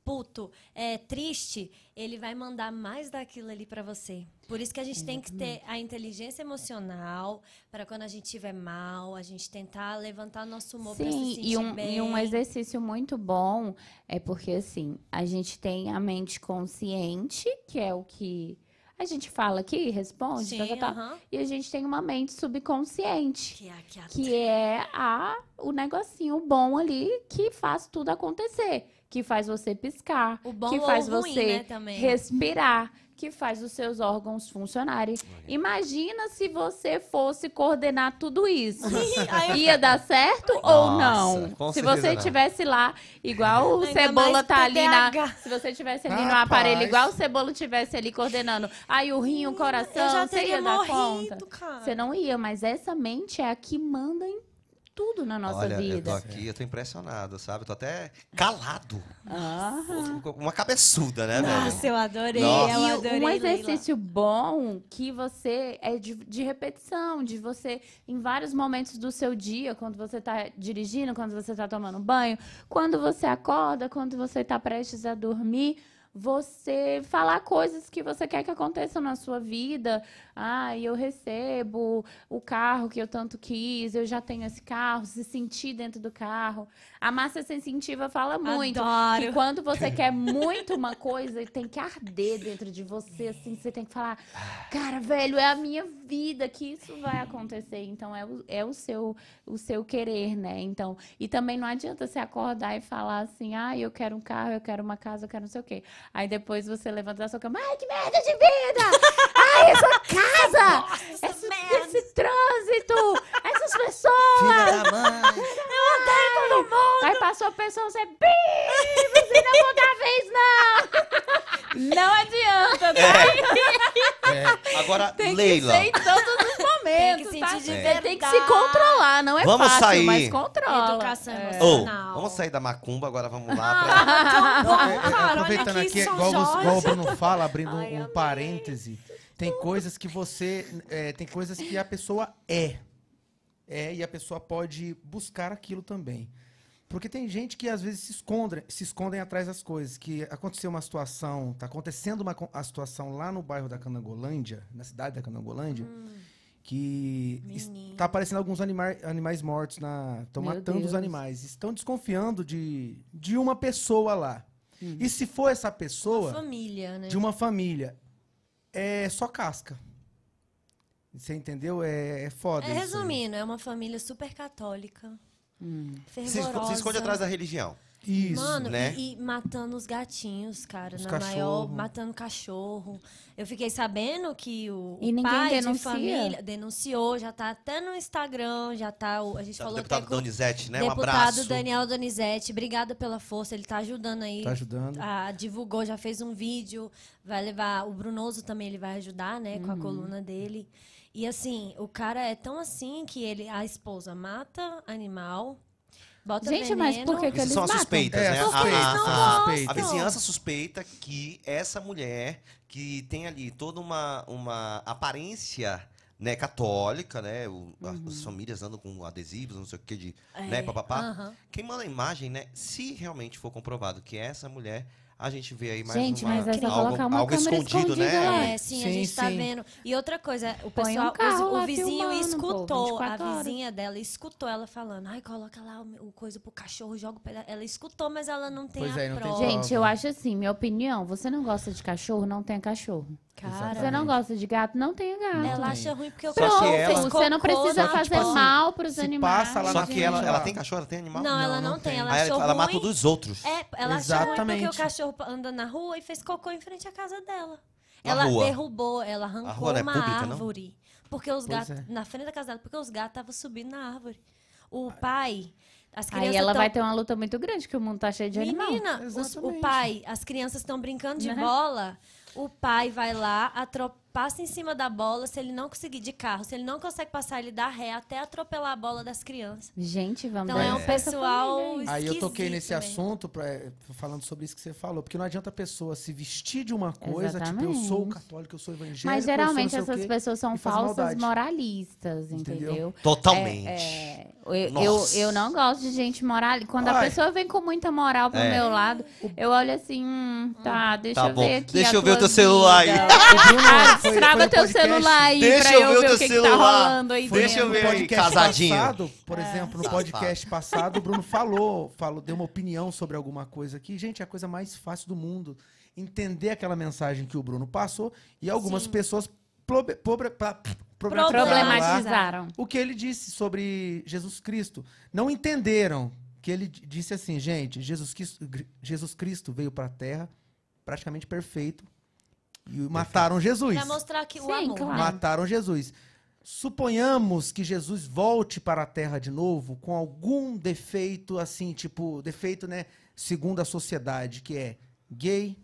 puto, é, triste, ele vai mandar mais daquilo ali pra você. Por isso que a gente tem que ter a inteligência emocional para quando a gente estiver mal, a gente tentar levantar nosso humor pra se
Sim,
sentir
e um,
bem.
e um exercício muito bom é porque, assim, a gente tem a mente consciente, que é o que a gente fala aqui, responde,
Sim,
tá, tá, tá,
aham.
e a gente tem uma mente subconsciente.
Que é, que a-
que é a, o negocinho bom ali que faz tudo acontecer. Que faz você piscar,
o bom
que
ou
faz
o ruim,
você
né, também.
respirar, que faz os seus órgãos funcionarem. Imagina se você fosse coordenar tudo isso. Ia dar certo ou
Nossa,
não? Se você
não.
tivesse lá, igual o
Ainda
Cebola tá ali na. Se você tivesse ali no
Rapaz.
aparelho, igual o Cebola tivesse ali coordenando. Aí o rim, o
eu
coração,
já
você ia dar
morrido,
conta.
cara.
Você não ia, mas essa mente é a que manda em tudo na nossa
Olha, eu tô
vida.
aqui, eu tô impressionado, sabe? Eu tô até calado.
Aham.
Uma cabeçuda, né, velho?
Nossa, eu adorei,
Nossa.
eu
E
adorei.
um
Leila.
exercício bom que você é de, de repetição, de você, em vários momentos do seu dia, quando você está dirigindo, quando você está tomando banho, quando você acorda, quando você está prestes a dormir, você falar coisas que você quer que aconteçam na sua vida. Ah, eu recebo o carro que eu tanto quis, eu já tenho esse carro, se sentir dentro do carro. A Márcia Sensitiva fala muito
Adoro.
que quando você quer muito uma coisa, tem que arder dentro de você, assim, você tem que falar, cara, velho, é a minha vida que isso vai acontecer. Então é o, é o seu o seu querer, né? Então, e também não adianta você acordar e falar assim, ah, eu quero um carro, eu quero uma casa, eu quero não sei o quê. Aí depois você levanta da sua cama, ai, que merda de vida! Ai, essa casa! Esse, esse trânsito! Essas pessoas!
Filha da mãe.
todo mundo! Aí passou a pessoa, você, você não dar vez, não! Não adianta, tá?
Agora,
Tem
Leila.
que ser em todos os momentos,
Tem que
tá?
sentir de
Você
verdade.
tem que se controlar, não é
Vamos
fácil,
sair.
mas controla.
Educação
É.
Emocional.
vamos sair da macumba, agora vamos lá pra...
Ah, tão
É, é, aproveitando
aqui,
igual, igual o. Bruno fala, abrindo um-
Ai,
um
amei.
parêntese, tem coisas que você. é, tem coisas que a pessoa é. É, e a pessoa pode buscar aquilo também. Porque tem gente que às vezes se esconde, se escondem atrás das coisas. Que aconteceu uma situação, tá acontecendo uma a situação lá no bairro da Canangolândia, na cidade da Canangolândia, que
Menino.
está aparecendo alguns anima animais mortos na. Estão matando os
Deus.
animais. Estão desconfiando de, de uma pessoa lá. E se for essa pessoa,
Família, né?
de uma família, é só casca. Você entendeu? É, é foda.
É,
isso
resumindo, é uma família super católica.
Esco-
Fervorosa.
se esconde atrás da religião.
Isso.
Mano,
né?
e, e matando os gatinhos, cara,
Os
na
cachorro.
maior, matando cachorro. Eu fiquei sabendo que o,
E
o pai
denuncia?
de família denunciou, já tá até no Instagram, já tá, o- a gente
O
falou
deputado
até
Donizete, né? Um
deputado
abraço.
Daniel Donizete, obrigada pela força, ele tá ajudando aí.
Tá ajudando.
Ah, divulgou, já fez um vídeo, vai levar, o Brunoso também ele vai ajudar, né,
Uhum.
com a coluna dele. E assim, o cara é tão assim que ele, a esposa mata animal, bota
Gente,
veneno.
mas por que, que eles
são
matam?
suspeitas,
É,
né?
suspeita,
A- a- a-. A vizinhança suspeita que essa mulher, que tem ali toda uma, uma aparência né, católica, né? o- a-
Uhum.
As famílias andam com adesivos, não sei o que, de,
É,
né, papapá.
aham.
Quem manda a imagem, né? Se realmente for comprovado que essa mulher, a gente vê aí mais
Gente,
uma,
mas é só
algo,
colocar uma
algo
câmera
escondido, né?
escondida lá.
É, sim, a
Sim,
gente tá
sim.
vendo. E outra coisa, o
Põe um
pessoal,
carro
o, o vizinho
filmando, pô,
escutou,
24
a
horas.
vizinha dela escutou ela falando, ai, coloca lá o, o coisa pro cachorro, joga o peda-" Ela escutou, mas ela não tem
Pois
a
é, não tem
prova.
prova.
Gente, eu acho assim, minha opinião, você não gosta de cachorro, não tenha cachorro.
Cara,
Você não gosta de gato, não tenha gato.
ela acha ruim porque o
Só que
cachorro
ela-
fez
Você não precisa
na
fazer
porta.
mal pros
se
animais.
passa lá
Só
na
que ela, ela
ela-
tem cachorro, ela tem animal?
Não, ela
Não,
tem.
tem.
Ela
Aí
achou
ela, ela mata dos outros.
É, ela achou ruim porque
Exatamente.
o cachorro anda na rua e fez cocô em frente à casa dela.
Na
ela
rua.
derrubou, ela arrancou
rua não é
uma
pública, não?
árvore. Porque os
Pois
gatos.
é.
Na frente da casa dela, porque os gatos estavam subindo na árvore. O pai. As crianças
Aí ela
tão-
vai ter uma luta muito grande, que o mundo tá cheio de animal.
Menina, os- o
Exatamente.
pai, as crianças estão brincando de
Né?
bola. O pai vai lá, atro- passa em cima da bola. Se ele não conseguir de carro, se ele não consegue passar, ele dá ré até atropelar a bola das crianças.
Gente, vamos
Então é
dar
um pessoal.
família aí.
Eu toquei nesse
mesmo.
assunto, pra, é, falando sobre isso que você falou, porque não adianta a pessoa se vestir de uma coisa, tipo, eu sou
Exatamente.
católico, eu sou evangélico,
Mas
eu sou
geralmente essas
quê.
pessoas são falsas
maldade.
moralistas,
Entendeu?
entendeu?
Totalmente.
É, eu, eu,
Nossa.
eu não gosto de gente moral. Quando a
Ai.
pessoa vem com muita moral pro
É.
meu lado, eu olho assim, hum, tá, deixa
Tá
eu
bom.
ver aqui.
Deixa
a
eu ver o teu celular aí.
foi-
destrava
foi no
teu
podcast-
celular aí
Deixa
pra
eu
eu
ver o
que, que
celular.
tá rolando aí
Foi
Deixa eu
no
ver aí,
podcast
casadinho.
passado, por exemplo, no podcast passado, o Bruno falou, falou, deu uma opinião sobre alguma coisa aqui. Gente, é a coisa mais fácil do mundo entender aquela mensagem que o Bruno passou e algumas
Sim.
pessoas probe- pra-
Problematizaram.
Problematizaram.
o que ele disse sobre Jesus Cristo. Não entenderam que ele disse assim, gente, Jesus Cristo, Jesus Cristo veio para a Terra praticamente perfeito e mataram Jesus.
Pra mostrar que o
Sim,
amor.
claro.
né?
Mataram Jesus. Suponhamos que Jesus volte para a Terra de novo com algum defeito, assim, tipo, defeito, né? Segundo a sociedade, que é gay,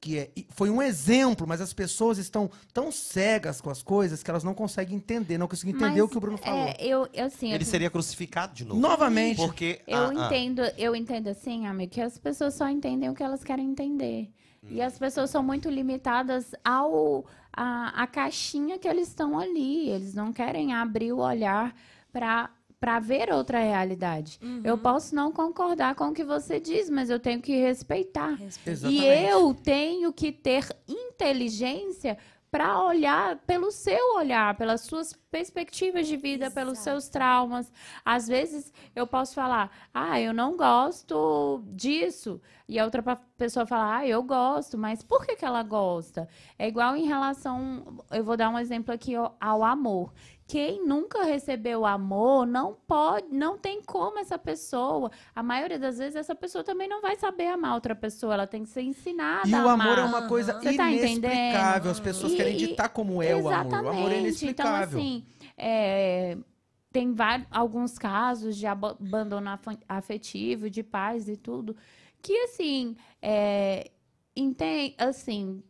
que é. Foi um exemplo, mas as pessoas estão tão cegas com as coisas que elas não conseguem entender, não conseguem entender
Mas,
o que o Bruno falou.
É, eu, eu, assim,
Ele
eu-
seria crucificado de novo.
Novamente.
Porque.
Eu
ah, ah,
entendo, eu entendo assim, amigo, que as pessoas só entendem o que elas querem entender. E as pessoas são muito limitadas ao a, a caixinha que eles estão ali. Eles não querem abrir o olhar para para ver outra realidade. Eu posso não concordar com o que você diz, mas eu tenho que respeitar.
Exatamente.
E eu tenho que ter inteligência para olhar pelo seu olhar, pelas suas perspectivas de vida, pelos seus traumas. Às vezes eu posso falar, ah, eu não gosto disso. E a outra pessoa fala, ah, eu gosto, mas por que, que ela gosta? É igual em relação. Eu vou dar um exemplo aqui ao amor. Quem nunca recebeu amor não pode, não tem como essa pessoa. A maioria das vezes essa pessoa também não vai saber amar outra pessoa. Ela tem que ser ensinada
E o amor é
amar.
uma coisa
tá
inexplicável.
entendendo?
As pessoas
E-
querem ditar como é o amor. O amor é inexplicável.
Então, assim, é, tem vários, alguns casos de abandono afetivo, de pais e tudo, que, assim, é, assim,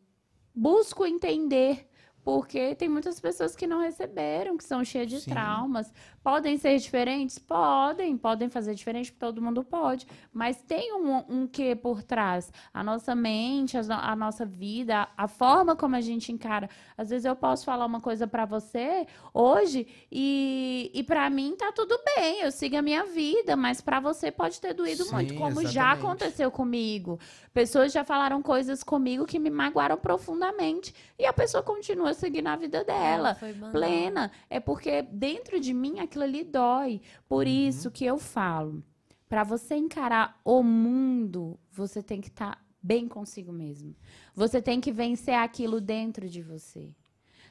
busco entender. Porque tem muitas pessoas que não receberam, que são cheias de
Sim.
traumas. Podem ser diferentes? Podem. Podem fazer diferente, todo mundo pode. Mas tem um, um quê por trás? A nossa mente, a, a nossa vida, a forma como a gente encara. Às vezes eu posso falar uma coisa pra você hoje e, e para mim tá tudo bem, eu sigo a minha vida, mas pra você pode ter doído
Sim,
muito, como já
exatamente.
aconteceu comigo. Pessoas já falaram coisas comigo que me magoaram profundamente e a pessoa continua seguindo a vida dela plena, é porque dentro de mim aquilo ali dói. Por
Uhum.
isso que eu falo, para você encarar o mundo, você tem que estar bem consigo mesmo. Você tem que vencer aquilo dentro de você.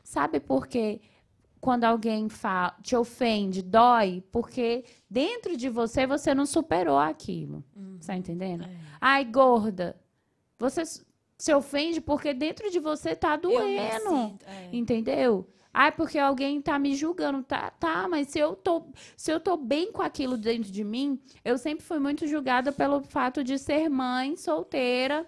Sabe por quê? Quando alguém fala, te ofende, dói, porque dentro de você você não superou aquilo. Tá entendendo?
É.
Ai, gorda. Você se ofende porque dentro de você tá doendo.
sinto, é.
Entendeu? Ai, porque alguém tá me julgando. Tá, tá, mas se eu, tô, se eu tô bem com aquilo dentro de mim, eu sempre fui muito julgada pelo fato de ser mãe, solteira,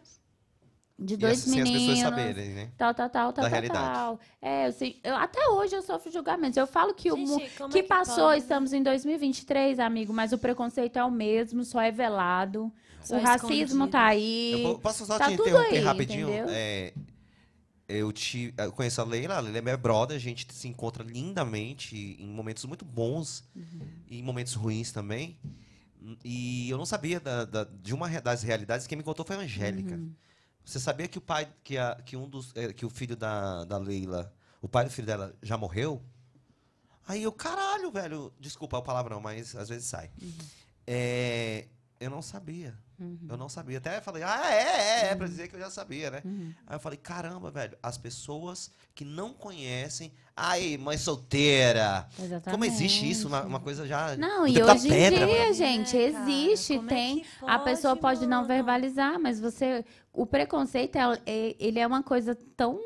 de
E
dois
assim, sem as
meninos.
pessoas saberem, né?
Tal, tal, tal, tal,
Da
tal,
realidade.
tal. É, eu sei, eu- até hoje eu sofro julgamentos. Eu falo que o
Gente, como
que
é que
passou,
pode?
estamos em 2023, amigo, mas o preconceito é o mesmo, só é velado.
Só
o racismo
escondido.
tá aí.
Eu vou- posso só
tá
te
tudo
interromper
aí,
rapidinho? É, eu, te, eu conheço a Leila, a Leila é minha brother, a gente se encontra lindamente em momentos muito bons
Uhum.
e em momentos ruins também. E eu não sabia da- da- de uma das realidades, quem me contou foi a Angélica.
Uhum.
Você sabia que o pai, que, a, que um dos, eh, que o filho da, da Leila, o pai do filho dela já morreu? Aí eu, caralho, velho, desculpa o palavrão, mas às vezes sai.
Uhum.
É, eu não sabia. Eu não sabia. Até falei, ah, é, é, é, pra dizer que eu já sabia, né?
Uhum.
Aí eu falei, caramba, velho, as pessoas que não conhecem. Ai, mãe solteira.
Exatamente.
Como existe isso? Uma, uma coisa já.
Não, e hoje em
pedra,
dia,
mano.
gente,
É, cara,
existe,
como é
tem.
que
a pessoa pode não
mano?
verbalizar, mas você. O preconceito, é- é- ele é uma coisa tão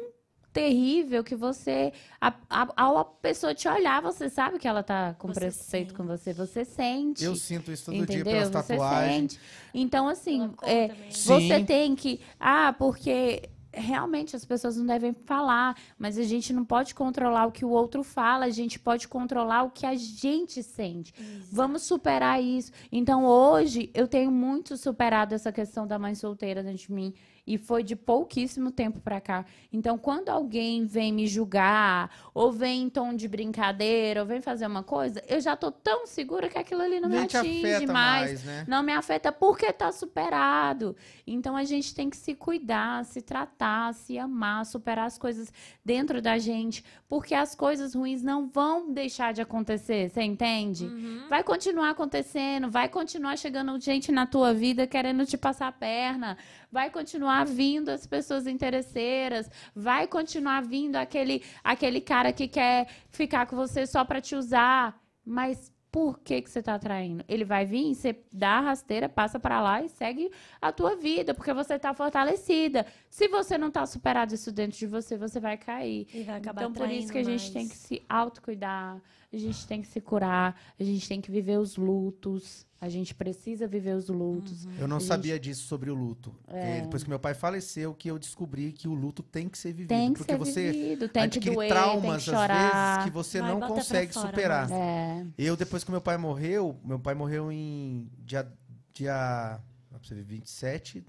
terrível que você. A, a, ao a pessoa te olhar, você sabe que ela tá com
Você
preconceito
sente.
com você. Você sente.
Eu sinto isso todo
entendeu?
dia pelas
Você
tatuagens.
sente. Então, assim, é, você tem que. Ah, porque realmente as pessoas não devem falar, mas a gente não pode controlar o que o outro fala, a gente pode controlar o que a gente sente. Vamos superar isso. Então, hoje, eu tenho muito superado essa questão da mãe solteira dentro de mim. E foi de pouquíssimo tempo pra cá. Então, quando alguém vem me julgar, ou vem em tom de brincadeira, ou vem fazer uma coisa, eu já tô tão segura que aquilo ali não
Nem
me atinge mais.
mais, né?
Não me afeta porque tá superado. Então a gente tem que se cuidar, se tratar, se amar, superar as coisas dentro da gente, porque as coisas ruins não vão deixar de acontecer, você entende?
Uhum.
Vai continuar acontecendo, vai continuar chegando gente na tua vida querendo te passar a perna, vai continuar vindo as pessoas interesseiras, vai continuar vindo aquele aquele cara que quer ficar com você só para te usar, mas por que que você tá atraindo? Ele vai vir, você dá a rasteira, passa para lá e segue a tua vida, porque você tá fortalecida. Se você não tá superado isso dentro de você, você vai cair.
E vai acabar
Então, por isso que a gente
atraindo
tem que
mais.
se autocuidar, a gente tem que se curar, a gente tem que viver os lutos, a gente precisa viver os lutos.
Eu não
Gente.
sabia disso sobre o luto. É, depois que meu pai faleceu, que eu descobri que o luto tem que ser vivido.
Tem que
porque
ser
você
vivido, tem que
adquire
doer,
traumas,
tem que chorar.
às vezes, que você
Vai,
não consegue
fora,
superar.
amor.
É,
Eu, depois que meu pai morreu, meu pai morreu em dia, dia ó, pra você ver, 27,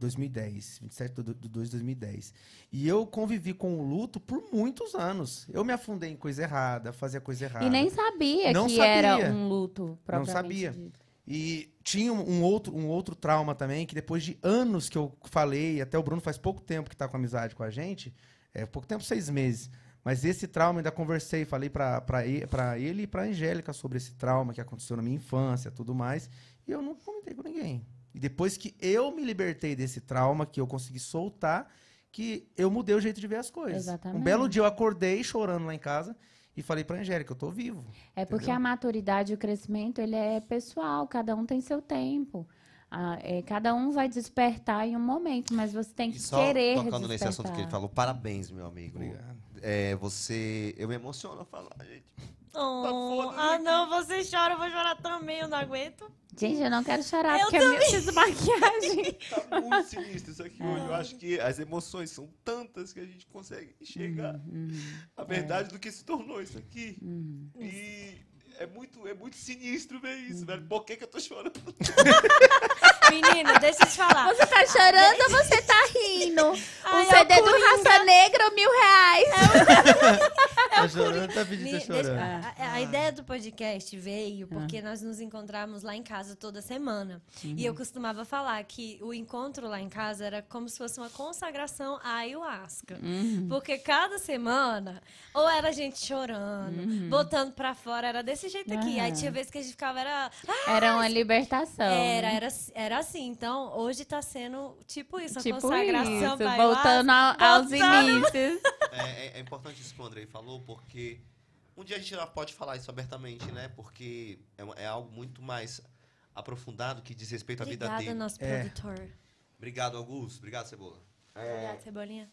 2010, 27 de 2 de 2010. E eu convivi com o luto por muitos anos. Eu me afundei em coisa errada, fazia coisa errada.
E nem sabia
Não
que
sabia.
era um luto propriamente
sabia.
dito.
E tinha um outro, um outro trauma também, que depois de anos que eu falei, até o Bruno faz pouco tempo que tá com amizade com a gente, é pouco tempo, seis meses. Mas esse trauma, ainda conversei, falei pra ele e pra Angélica sobre esse trauma que aconteceu na minha infância tudo mais. E eu não comentei com ninguém. E depois que eu me libertei desse trauma, que eu consegui soltar, que eu mudei o jeito de ver as coisas.
Exatamente.
Um belo dia eu acordei chorando lá em casa e falei pra Angélica, eu tô vivo.
É porque
Entendeu?
a maturidade e o crescimento, ele é pessoal, cada um tem seu tempo. Ah, é, cada um vai despertar em um momento, mas você tem que
E só
querer
tocando nesse assunto que ele
despertar.
falou, parabéns, meu amigo.
Obrigado.
É, você. Eu me emociono a falar, gente.
Oh, ah, não, você chora, eu vou chorar também, eu não aguento.
Gente, eu não quero chorar,
Eu
porque eu preciso maquiagem.
Tá muito sinistro isso aqui hoje. Eu acho que as emoções são tantas que a gente consegue enxergar
Uhum,
a verdade do que se tornou isso aqui.
uhum.
E é muito, é muito sinistro ver isso, velho. Por que, que eu tô chorando?
Menino, deixa eu te falar.
Você tá chorando ou você tá rindo?
Ai,
o CD
é o
do. Raça Negra, mil reais.
tá chorando, tá pedindo, tá
deixa-
chorando.
a, a- a ideia do podcast veio porque nós nos encontrávamos lá em casa toda semana. E eu costumava falar que o encontro lá em casa era como se fosse uma consagração à ayahuasca. Porque cada semana, ou era a gente chorando, botando pra fora, era desse jeito aqui. Aí
Aham.
tinha vezes que a gente ficava, era.
Era uma libertação.
Era,
né?
era, era assim. Então, hoje tá sendo tipo isso, a
Tipo
consagração
isso,
pra
voltando aos
voltando-
inícios.
É, é- é importante isso que o Andrei falou, porque um dia a gente já pode falar isso abertamente, né? Porque é, uma- é algo muito mais aprofundado que diz respeito à vida
Obrigada,
dele.
nosso
É.
produtor.
Obrigado, Augusto. Obrigado, Cebola.
Obrigada, Cebolinha.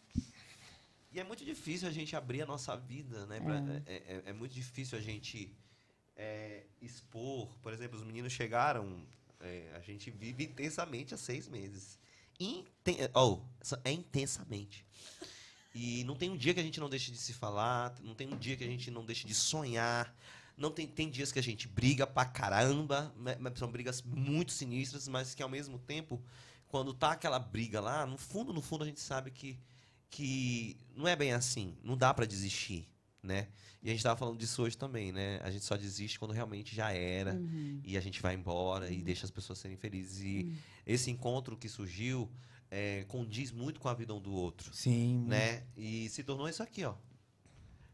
E é muito difícil a gente abrir a nossa vida, né? pra- é, é- é muito difícil a gente é, expor. Por exemplo, os meninos chegaram, é, a gente vive intensamente há seis meses. Inten oh, é intensamente. E não tem um dia que a gente não deixe de se falar, não tem um dia que a gente não deixe de sonhar. Não tem, tem dias que a gente briga pra caramba, né, são brigas muito sinistras, mas que ao mesmo tempo, quando tá aquela briga lá, no fundo, no fundo a gente sabe que que não é bem assim, não dá pra desistir, né? E a gente tava falando disso hoje também, né? A gente só desiste quando realmente já era
Uhum.
e a gente vai embora e deixa as pessoas serem felizes. E esse encontro que surgiu é, condiz muito com a vida um do outro,
Sim.
né? E se tornou isso aqui, ó.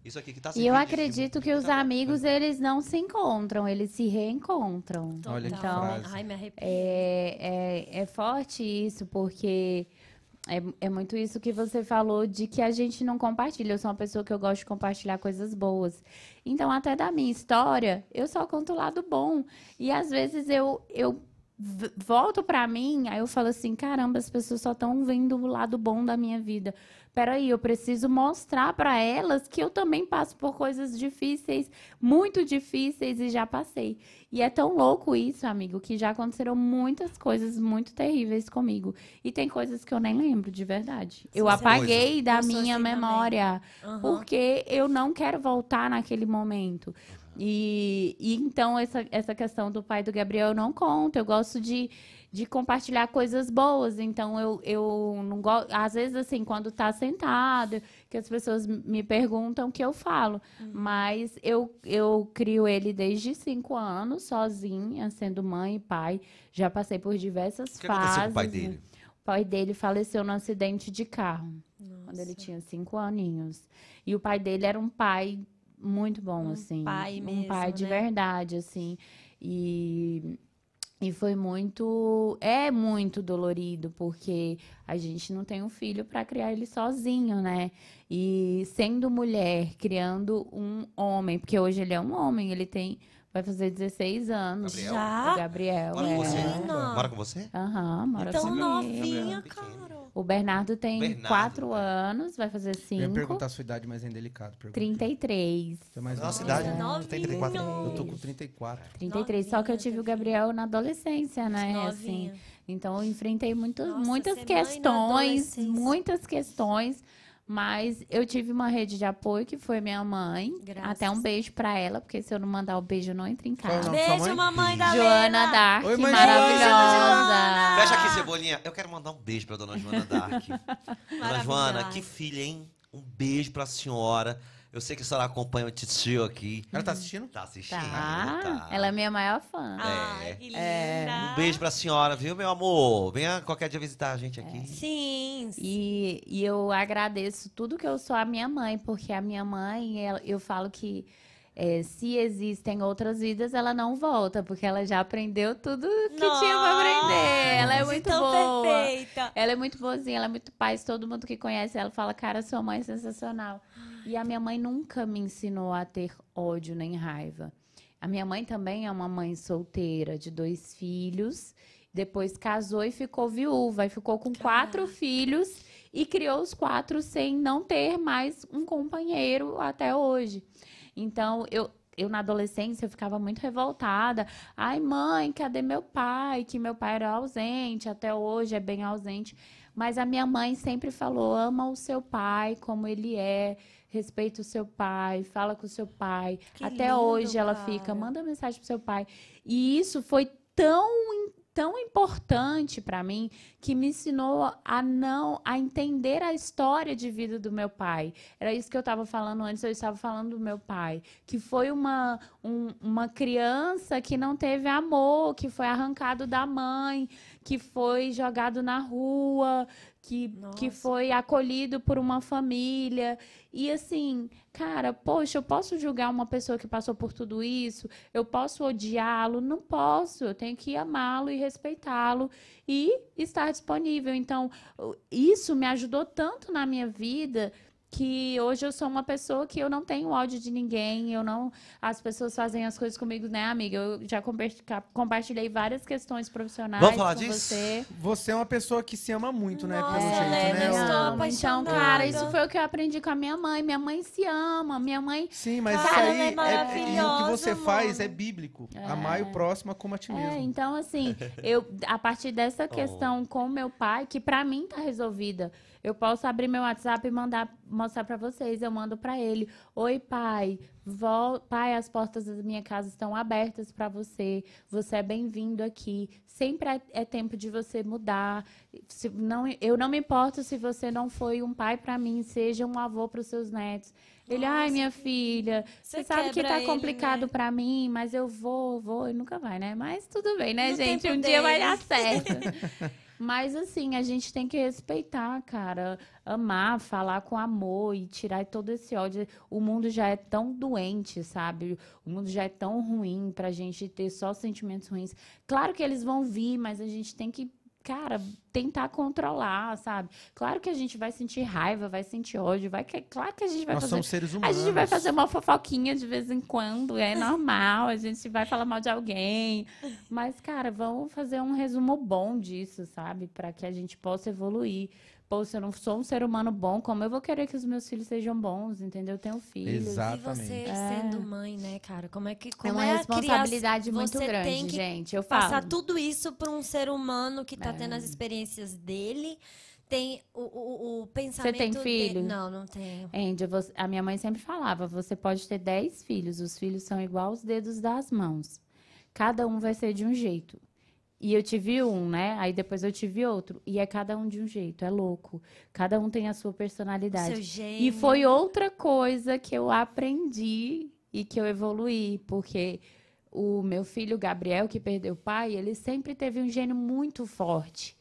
Isso aqui que tá
E eu acredito que os
bom.
amigos, eles não se encontram, eles se reencontram.
Olha que
Então,
frase.
Ai, me arrepio.
É, é, é forte isso, porque é, é muito isso que você falou de que a gente não compartilha. Eu sou uma pessoa que eu gosto de compartilhar coisas boas. Então, até da minha história, eu só conto o lado bom. E às vezes eu, eu volto pra mim, aí eu falo assim: caramba, as pessoas só estão vendo o lado bom da minha vida. Peraí, eu preciso mostrar pra elas que eu também passo por coisas difíceis, muito difíceis e já passei. E é tão louco isso, amigo, que já aconteceram muitas coisas muito terríveis comigo. E tem coisas que eu nem lembro de verdade. Eu
Sim,
apaguei da
Eu
minha
assim
memória,
Aham.
porque eu não quero voltar naquele momento. E, e então essa, essa questão do pai do Gabriel eu não conto. Eu gosto de, de compartilhar coisas boas. Então eu, eu não gosto. Às vezes, assim, quando tá sentado, que as pessoas me perguntam que eu falo.
Uhum.
Mas eu, eu crio ele desde cinco anos, sozinha, sendo mãe e pai. Já passei por diversas
O que
fases.
com o pai dele?
O pai dele faleceu num acidente de carro quando ele tinha cinco aninhos. E o pai dele era um pai muito bom,
Um
assim.
pai
um
mesmo,
pai de
né?
verdade, assim. E, e foi muito. É muito dolorido, porque a gente não tem um filho para criar ele sozinho, né? E sendo mulher, criando um homem, porque hoje ele é um homem, ele tem. Vai fazer 16 anos.
Gabriel?
Já?
O Gabriel.
Mora com você?
é.
Menina.
Mora com você?
Aham, mora
Tão
comigo.
novinha, cara.
O Bernardo tem
Bernardo,
quatro
né?
anos, vai fazer
Eu ia perguntar a sua idade, mas é indelicado. pergunta.
33.
Você é mais
Nossa, idade?
Novinho.
Tu tem 34
Eu tô com 34.
33, só que eu
Novinha,
tive o Gabriel na adolescência, né? Assim,
Novinha.
então eu enfrentei muito,
Nossa,
muitas
na
questões, muitas questões, Mas eu tive uma rede de apoio que foi minha mãe.
Graças.
Até um beijo pra ela, porque se eu não mandar o beijo, eu não entro em
é
casa.
sua
Beijo,
mãe?
mamãe da
Joana. Dark,
Oi, mãe
maravilhosa.
Fecha aqui, Cebolinha. Eu quero mandar um beijo pra dona Joana Dark. dona. Joana, que filha, hein? Um beijo pra senhora. Eu sei que a senhora acompanha o titio aqui.
Ela tá assistindo?
Tá assistindo?
Tá.
tá.
Ela é minha maior fã.
Ai, que linda.
Um beijo pra senhora, viu, meu amor? Venha qualquer dia visitar a gente aqui.
Sim.
E, e eu agradeço tudo que eu sou a minha mãe, porque a minha mãe, ela- eu falo que é, se existem outras vidas, ela não volta, porque ela já aprendeu tudo que tinha pra aprender. Ela é
Nossa,
muito
tão
boa.
perfeita.
Ela é muito boazinha, ela é muito paz. Todo mundo que conhece ela fala, cara, sua mãe é sensacional. E a minha mãe nunca me ensinou a ter ódio nem raiva. A minha mãe também é uma mãe solteira, de dois filhos. Depois casou e ficou viúva. E ficou com quatro filhos e criou os quatro sem não ter mais um companheiro até hoje. Então, eu, eu na adolescência eu ficava muito revoltada. Ai, mãe, cadê meu pai? Que meu pai era ausente, até hoje é bem ausente. Mas a minha mãe sempre falou: ama o seu pai como ele é, respeita o seu pai, fala com o seu pai.
Que
até
lindo,
hoje ela
cara.
fica, manda mensagem pro seu pai. E isso foi tão tão importante para mim que me ensinou a não a entender a história de vida do meu pai. Era isso que eu estava falando antes, eu estava falando do meu pai, que foi uma um- uma criança que não teve amor, que foi arrancado da mãe, que foi jogado na rua, que, que foi acolhido por uma família. E assim, cara, poxa, eu posso julgar uma pessoa que passou por tudo isso? Eu posso odiá-lo? Não posso. Eu tenho que amá-lo e respeitá-lo e estar disponível. Então, isso me ajudou tanto na minha vida que hoje eu sou uma pessoa que eu não tenho ódio de ninguém, eu não as pessoas fazem as coisas comigo, né, amiga? Eu já compa- compartilhei várias questões profissionais
Vamos falar
com
disso?
você.
Você é uma pessoa que se ama muito, né?
Nossa,
Pelo jeito, né?
eu estou apaixonada.
Então, cara, isso foi o que eu aprendi com a minha mãe. Minha mãe se ama, minha mãe
Sim, mas
Cara,
isso aí
é
é, e o que você faz
mano.
é bíblico.
É.
Amar o próximo como a ti
É,
mesmo.
então assim, eu a partir dessa questão com meu pai, que pra mim tá resolvida, eu posso abrir meu WhatsApp e mandar mostrar pra vocês, eu mando pra ele: "Oi, pai, vol pai, as portas da minha casa estão abertas pra você. Você é bem-vindo aqui. Sempre é, é tempo de você mudar. Se não, eu não me importo se você não foi um pai pra mim, seja um avô pros seus netos. Ele, ai,
Nossa,
minha
que-
filha,
Você
sabe que tá
ele,
complicado
né?
pra mim, mas eu vou, vou, e nunca vai, né? Mas tudo bem, né,
No
gente? Um dia vai dar certo. mas assim, a gente tem que respeitar, cara, amar, falar com amor e tirar todo esse ódio. O mundo já é tão doente, sabe? O mundo já é tão ruim pra gente ter só sentimentos ruins. Claro que eles vão vir, mas a gente tem que Cara, tentar controlar, sabe? Claro que a gente vai sentir raiva, vai sentir ódio, vai que, claro que a gente vai
Nós
fazer
somos seres
a
humanos.
gente vai fazer uma fofoquinha de vez em quando, é normal. A gente vai falar mal de alguém. Mas, cara, vamos fazer um resumo bom disso, sabe? Para que a gente possa evoluir. Pô, se eu não sou um ser humano bom, como eu vou querer que os meus filhos sejam bons, entendeu? Eu tenho filhos.
Exato.
E você
Exatamente.
sendo mãe, né, cara? Como é que
É
como
uma
é a
responsabilidade muito
você
grande,
tem que
gente. Eu
passar
falo.
tudo isso para um ser humano que tá tendo
É.
as experiências dele, tem o, o, o pensamento
tem
de-
filho?
Não, não tenho.
Andy, você- a minha mãe sempre falava: você pode ter 10 filhos, os filhos são igual os dedos das mãos. Cada um vai ser de um jeito. E eu tive um, né? Aí depois eu tive outro. E é cada um de um jeito, é louco. Cada um tem a sua personalidade.
Seu gênio.
E foi outra coisa que eu aprendi e que eu evoluí, porque o meu filho Gabriel, que perdeu o pai, ele sempre teve um gênio muito forte.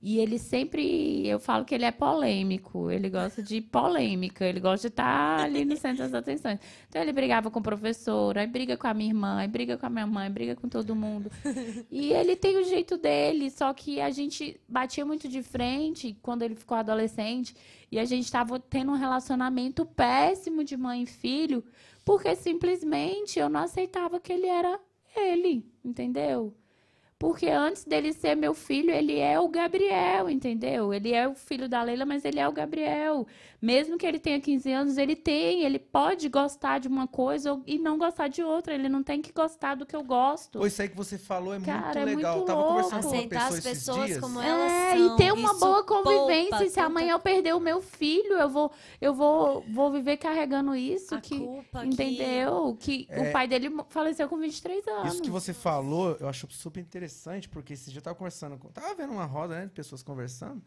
E ele sempre, eu falo que ele é polêmico, ele gosta de polêmica, ele gosta de estar ali no centro das atenções. Então ele brigava com o professor, aí briga com a minha irmã, aí briga com a minha mãe, briga com todo mundo. E ele tem o jeito dele, só que a gente batia muito de frente quando ele ficou adolescente e a gente estava tendo um relacionamento péssimo de mãe e filho, porque simplesmente eu não aceitava que ele era ele, entendeu? Porque antes dele ser meu filho, ele é o Gabriel, entendeu? Ele é o filho da Leila, mas ele é o Gabriel. Mesmo que ele tenha 15 anos, ele tem, ele pode gostar de uma coisa e não gostar de outra. Ele não tem que gostar do que eu gosto.
Pô, isso aí que você falou é
Cara, é
muito legal.
muito
Eu tava
louco.
conversando com uma
Aceitar
pessoa
as
esses
pessoas
dias.
como
É,
elas são.
e ter uma
Isso
boa convivência.
poupa
Se amanhã eu perder o meu filho, eu vou, eu vou, vou viver carregando isso.
A
que,
culpa que-
entendeu? Que
É.
o pai dele faleceu com 23 anos.
Isso que você falou, eu acho super interessante, porque esse dia eu tava conversando com. Tava vendo uma roda, né, de pessoas conversando.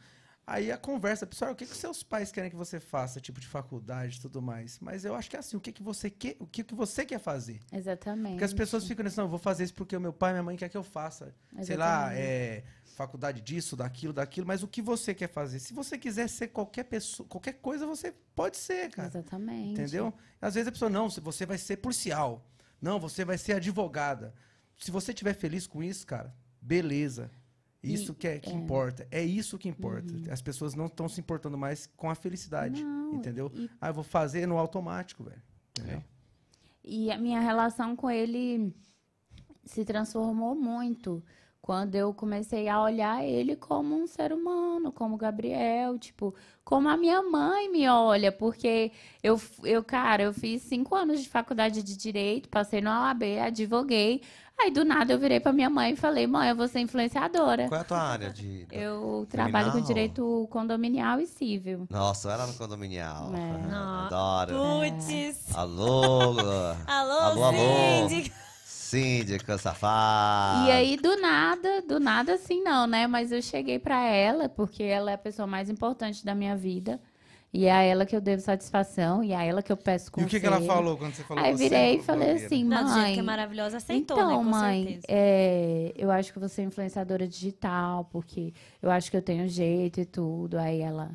Aí a conversa, pessoal, o que, que seus pais querem que você faça, tipo de faculdade e tudo mais. Mas eu acho que é assim, o que, que você quer, o que, que você quer fazer?
Exatamente.
Porque as pessoas ficam nesse, não, eu vou fazer isso porque o meu pai e minha mãe quer que eu faça. Sei lá,
Exatamente.
é, faculdade disso, daquilo, daquilo, mas o que você quer fazer? Se você quiser ser qualquer pessoa, qualquer coisa, você pode ser, cara.
Exatamente.
Entendeu? Às vezes a pessoa, não, você vai ser policial. Não, você vai ser advogada. Se você estiver feliz com isso, cara, beleza. Isso
E-
que, é, que
é. Uhum.
importa. É isso que importa. As pessoas não estão se importando mais com a felicidade.
Não,
entendeu?
e-
Ah, eu vou fazer no automático, velho. Entendeu?
E a minha relação com ele se transformou muito quando eu comecei a olhar ele como um ser humano, como Gabriel, tipo, como a minha mãe me olha, porque eu, eu cara, eu fiz cinco anos de faculdade de direito, passei no OAB, advoguei, aí do nada eu virei pra minha mãe e falei, mãe, eu vou ser influenciadora.
Qual é a tua área de.
Eu trabalho com direito condominial e civil.
Nossa, era no condominial.
É.
Não.
Adoro.
Putz.
Alô,
Alô,
Alô, alô.
síndica.
Síndica safada.
E aí, do nada, do nada assim não, né? Mas eu cheguei pra ela, porque ela é a pessoa mais importante da minha vida. E é a ela que eu devo satisfação, e é a ela que eu peço
E
conselho.
o que, que ela falou quando você falou
Aí
você
virei e falei
blogueira?
assim,
Não,
mãe...
que é maravilhosa, aceitou,
então,
né? Com
mãe,
certeza.
é, eu acho que você é influenciadora digital, porque eu acho que eu tenho jeito e tudo. Aí ela,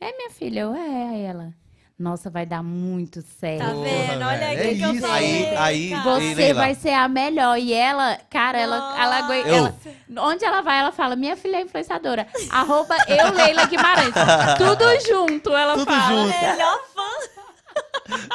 é minha filha, eu é. Aí ela, nossa, vai dar muito certo.
Tá vendo? Olha
é
que, que eu
isso.
falei.
Aí- aí-.
Você vai ser a melhor. E ela, cara, ela, ela,
Eu.
ela- Onde ela vai, ela fala, minha filha é influenciadora. Arroba eu, Leila Guimarães. Tudo junto, ela
Tudo
fala.
junto.
Melhor fã,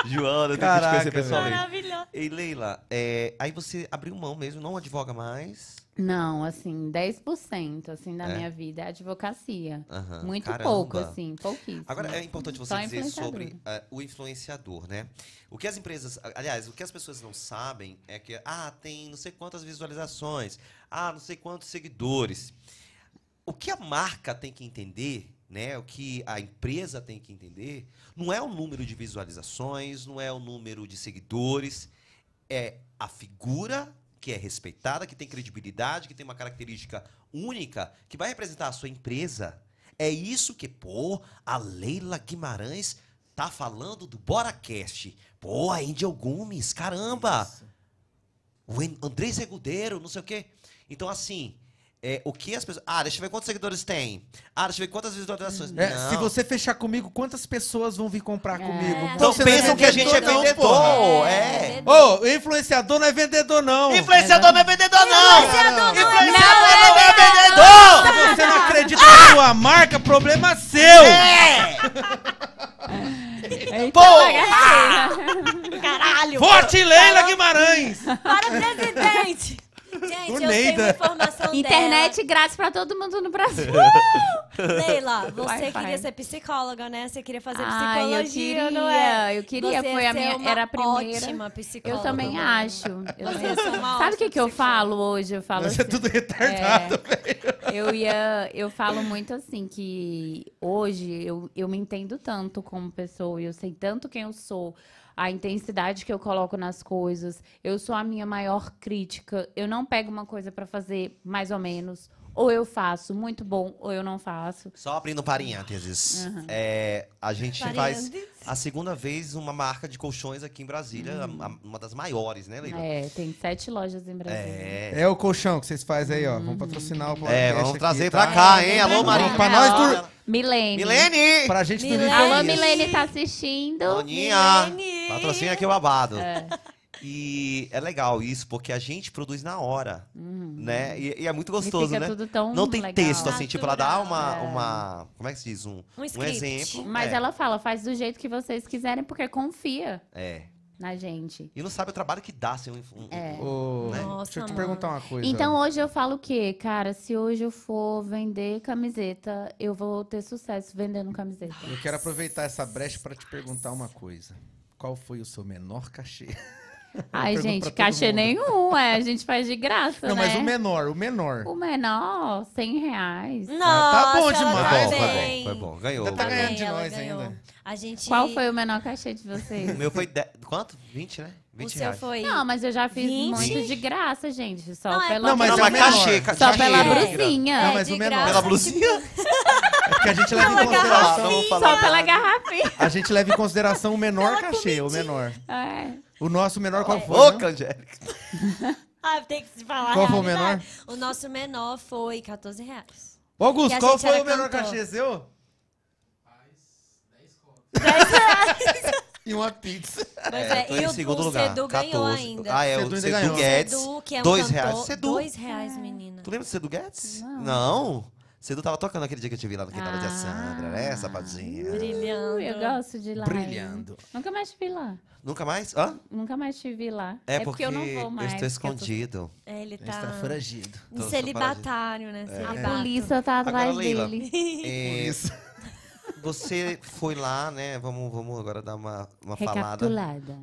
Joana, eu tenho que te
Caraca,
conhecer pessoalmente.
maravilhosa.
Ei, Leila, é, aí você abriu mão mesmo, não advoga mais.
Não, assim, 10% assim, da
É?
minha vida é advocacia.
Aham,
Muito
caramba.
pouco, assim, pouquíssimo.
Agora é importante você
Só
dizer sobre eh, o influenciador, né? O que as empresas, aliás, o que as pessoas não sabem é que ah, tem não sei quantas visualizações, ah, não sei quantos seguidores. O que a marca tem que entender, né? O que a empresa tem que entender, não é o número de visualizações, não é o número de seguidores, é a figura que é respeitada, que tem credibilidade, que tem uma característica única, que vai representar a sua empresa. É isso que, pô, a Leila Guimarães tá falando do BoraCast. Pô, a Angel Gomes, caramba! O En- André Segudeiro, não sei o quê. Então, assim, é, o que as pessoas. Ah, deixa eu ver quantos seguidores tem. Ah, deixa eu ver quantas visualizações.
É, se você fechar comigo, quantas pessoas vão vir comprar
É.
comigo?
Então
Você
pensam que a gente é vendedor.
porra.
É.
Ô, influenciador não é vendedor, não.
Influenciador não é vendedor, não!
Influenciador não é
Influenciador não é vendedor!
Se você não acredita na sua marca, problema seu.
É!
Eita,
Pô!
bagaceira.
Caralho.
Forte Leila Guimarães.
Para presidente. Gente, eu tenho
Neida.
uma informação
Internet grátis pra todo mundo no Brasil.
dela. Leila, você
Wi-Fi.
queria ser psicóloga, né? Você queria fazer
Ai, eu
psicologia, não é?
queria, eu queria,
Você
foi a
ser
minha, era a primeira.
ótima psicóloga.
Eu também acho. Eu
Você ser uma
Sabe o que, que eu falo hoje? Eu falo
Você é
assim,
tudo retardado.
eu ia, eu falo muito assim que hoje eu, eu me entendo tanto como pessoa, eu sei tanto quem eu sou, a intensidade que eu coloco nas coisas. Eu sou a minha maior crítica. Eu não pego uma coisa pra fazer mais ou menos, ou eu faço muito bom, ou eu não faço.
Só abrindo parênteses. É, a gente faz
Parênteses.
a segunda vez uma marca de colchões aqui em Brasília, a- a- uma das maiores, né, Leila?
É, tem sete lojas em Brasília.
É.
É o colchão que vocês fazem aí, ó. Vamos patrocinar o podcast
É, vamos
aqui,
trazer
tá?
pra cá, hein? Alô, Marinho.
pra nós dur-
Milene.
Milene!
Pra gente dormir
Milene.
Alô. Milene tá assistindo.
Doninha!
Milene!
Patrocina aqui o babado.
É.
E é legal isso, porque a gente produz na hora, né? E, e é muito gostoso,
fica
né?
tudo tão
Não tem
legal.
texto, assim, tipo, ela dá uma,
Natural.
uma... Como é que se diz? Um,
Um
um exemplo.
Mas
é,
ela fala, faz do jeito que vocês quiserem, porque confia.
É.
na gente.
E não sabe o trabalho que dá ser um. um-
É.
Né?
Nossa,
deixa eu te
mano.
perguntar uma coisa.
Então hoje eu falo o quê? Cara, se hoje eu for vender camiseta, eu vou ter sucesso vendendo camiseta.
Eu quero aproveitar essa brecha para te perguntar uma coisa. Qual foi o seu menor cachê?
Ai, gente, cachê
mundo.
nenhum, é. A gente faz de graça,
Não,
né?
mas o menor, o menor.
O menor, 100 reais.
Nossa,
tá bom demais,
Foi bom,
tá
foi
bem.
bom, foi bom. Ganhou.
Ainda tá
Tá
ganhou.
ganhando
bem,
de nós
ganhou.
ainda.
A gente...
Qual foi o menor cachê de vocês?
O meu foi. De... Quanto? 20, né?
O
20
seu
reais.
foi...
Não, mas eu já fiz
20?
muito de graça, gente. Só
Não, é
pela,
Não, mas
Não,
é
mas
o menor.
cachê, ca-
só
cachê.
pela
é.
brusinha.
Não, mas
de
o menor.
graça,
Pela blusinha?
É porque a gente leva em
Uma
consideração.
Não
Só pela garrafinha.
A gente leva em consideração o menor cachê, o menor.
É.
O nosso menor qual foi?
Ô,
né?
Angélica.
Ah, tem que se falar
Qual
a
foi o
realidade. O nosso menor foi 14 reais.
Ô, Augusto,
Que a
qual
gente
foi
era
o menor
cantor.
cachê seu?
10 reais.
E uma pizza.
Mas
É,
é,
tô
e
em
o,
segundo
o
lugar.
Cedu ganhou
14.
ainda.
Ah, é,
Cedu
o
ainda
Cedu
ganhou.
Guedes.
Cedu, que é um
dois
cantor,
reais. Cedu.
Dois reais, menina.
Tu lembra do Cedu Guedes?
Não.
Não. Cedu tava tocando aquele dia que eu te vi lá no quintal de
Ah.
Sandra, né, sapatinha?
Brilhando.
Eu gosto de lá.
Brilhando.
Nunca mais te vi lá.
Nunca mais? Hã?
Nunca mais te vi lá.
É,
porque, eu não vou mais.
estou
porque eu tô-
escondido.
É, ele
A gente tá
tá
foragido.
Tô
celibatário, né?
A
Celibato.
polícia tá
Agora,
atrás
Leila.
dele.
É,
Isso.
você foi lá, né? Vamos, vamos agora dar uma, uma falada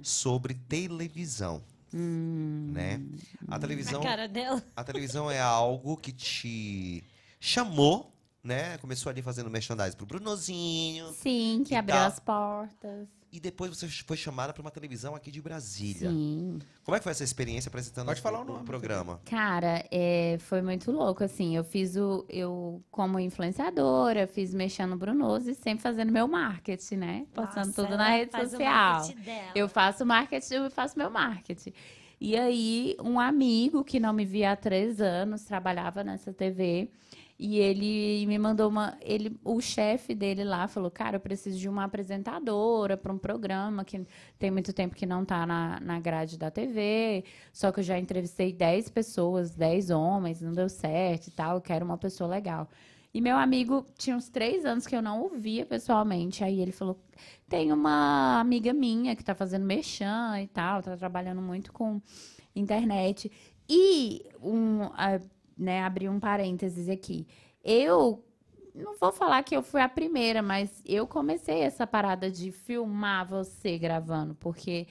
sobre televisão,
Hum,
né? A
A
televisão,
cara dela.
a televisão é algo que te chamou, né? Começou ali fazendo merchandising pro Brunozinho.
Sim, que abriu
tal.
as portas.
E depois você foi chamada para uma televisão aqui de Brasília.
Sim.
Como é que foi essa experiência apresentando
Pode falar o nome,
programa?
Cara, é, foi muito louco, assim, eu fiz o, eu como influenciadora, fiz mexendo no Brunoso e sempre fazendo meu marketing, né? Postando
Nossa,
tudo na rede social. Eu faço marketing, eu faço meu marketing. E aí, um amigo que não me via há três anos, trabalhava nessa TV, e ele me mandou uma. Ele, o chefe dele lá falou: Cara, eu preciso de uma apresentadora para um programa que tem muito tempo que não tá na, na grade da TV. Só que eu já entrevistei 10 pessoas, 10 homens, não deu certo e tal. Eu quero uma pessoa legal. E meu amigo tinha uns três anos que eu não ouvia pessoalmente. Aí ele falou: tem uma amiga minha que tá fazendo mexã e tal, tá trabalhando muito com internet. E um, a- né, abrir um parênteses aqui. Eu não vou falar que eu fui a primeira, mas eu comecei essa parada de filmar você gravando, porque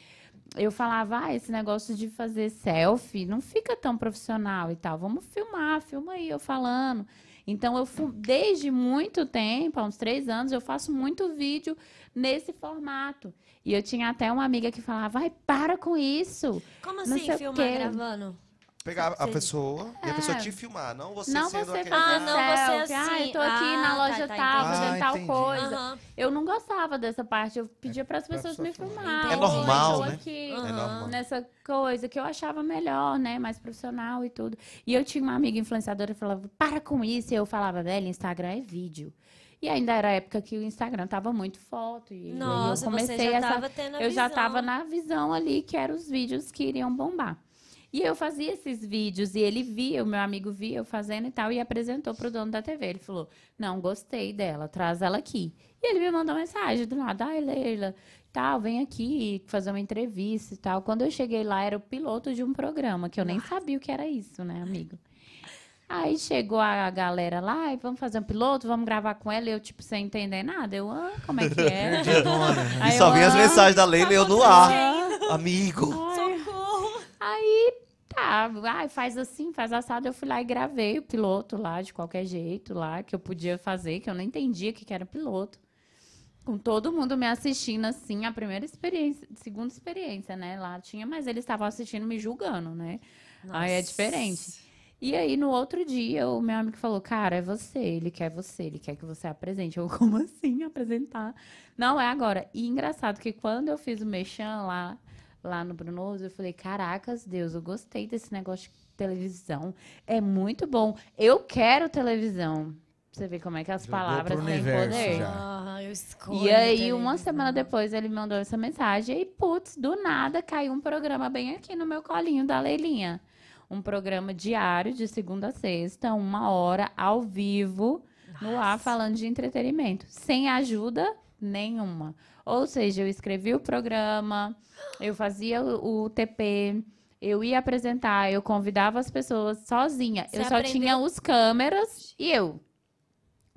eu falava, ah, esse negócio de fazer selfie não fica tão profissional e tal. Vamos filmar, filma aí eu falando. Então, eu desde muito tempo, há uns três anos, eu faço muito vídeo nesse formato. E eu tinha até uma amiga que falava, vai, para com isso.
Como assim, filmar gravando?
Pegar a pessoa e a pessoa
É.
te filmar, não você
não
sendo
você
aquele...
fazer
Ah, não, você
selfie. Ah,
assim.
eu tô aqui
Ah,
na
tá,
loja
tá,
tal, fazendo
Ah,
tal
entendi.
coisa.
Aham.
Eu não gostava dessa parte. Eu pedia para as pessoas me
pessoa filmar.
filmarem.
É normal,
eu tô
né?
aqui
É normal.
nessa coisa que eu achava melhor, né? Mais profissional e tudo. E eu tinha uma amiga influenciadora que falava, para com isso. E eu falava, velho, Instagram é vídeo. E ainda era a época que o Instagram tava muito foto. E
Nossa,
eu comecei
você já
essa
tava tendo a
eu já
visão.
estava na visão ali que eram os vídeos que iriam bombar. E eu fazia esses vídeos e ele via, o meu amigo via eu fazendo e tal, e apresentou pro dono da TV. Ele falou: Não, gostei dela, traz ela aqui. E ele me mandou mensagem do lado: Ai, Leila, tal, vem aqui fazer uma entrevista e tal. Quando eu cheguei lá, era o piloto de um programa, que eu nem sabia o que era isso, né, amigo? Aí chegou a galera lá, e vamos fazer um piloto, vamos gravar com ela, e eu, tipo, sem entender nada. Eu, ah, como é que é?
Perdidona.
E
Aí
só vi as
ah,
mensagens da Leila e eu no ar. Amigo.
Socorro!
Aí, tá, ai, faz assim, faz assado. Eu fui lá e gravei o piloto lá, de qualquer jeito lá, que eu podia fazer, que eu não entendia o que que era piloto. Com todo mundo me assistindo, assim, a primeira experiência, segunda experiência, né? Lá tinha, mas eles estavam assistindo me julgando, né? Aí é diferente. E aí, no outro dia, o meu amigo falou, cara, é você, ele quer você, ele quer que você apresente. Eu, como assim apresentar? Não, é agora. E engraçado que quando eu fiz o Mechan lá, lá no Brunoso, eu falei, caracas, Deus, eu gostei desse negócio de televisão. É muito bom. Eu quero televisão. Você vê como é que as
Jogou
palavras têm poder.
já.
Ah, eu escolho
E aí,
televisão.
uma semana depois, ele mandou essa mensagem. E, putz, do nada caiu um programa bem aqui no meu colinho da Leilinha. Um programa diário, de segunda a sexta, uma hora, ao vivo, no ar, falando de entretenimento. Sem ajuda Nenhuma. Ou seja, eu escrevi o programa, eu fazia o, TP, eu ia apresentar, eu convidava as pessoas sozinha.
Você
eu só
aprendeu-
tinha os câmeras e eu.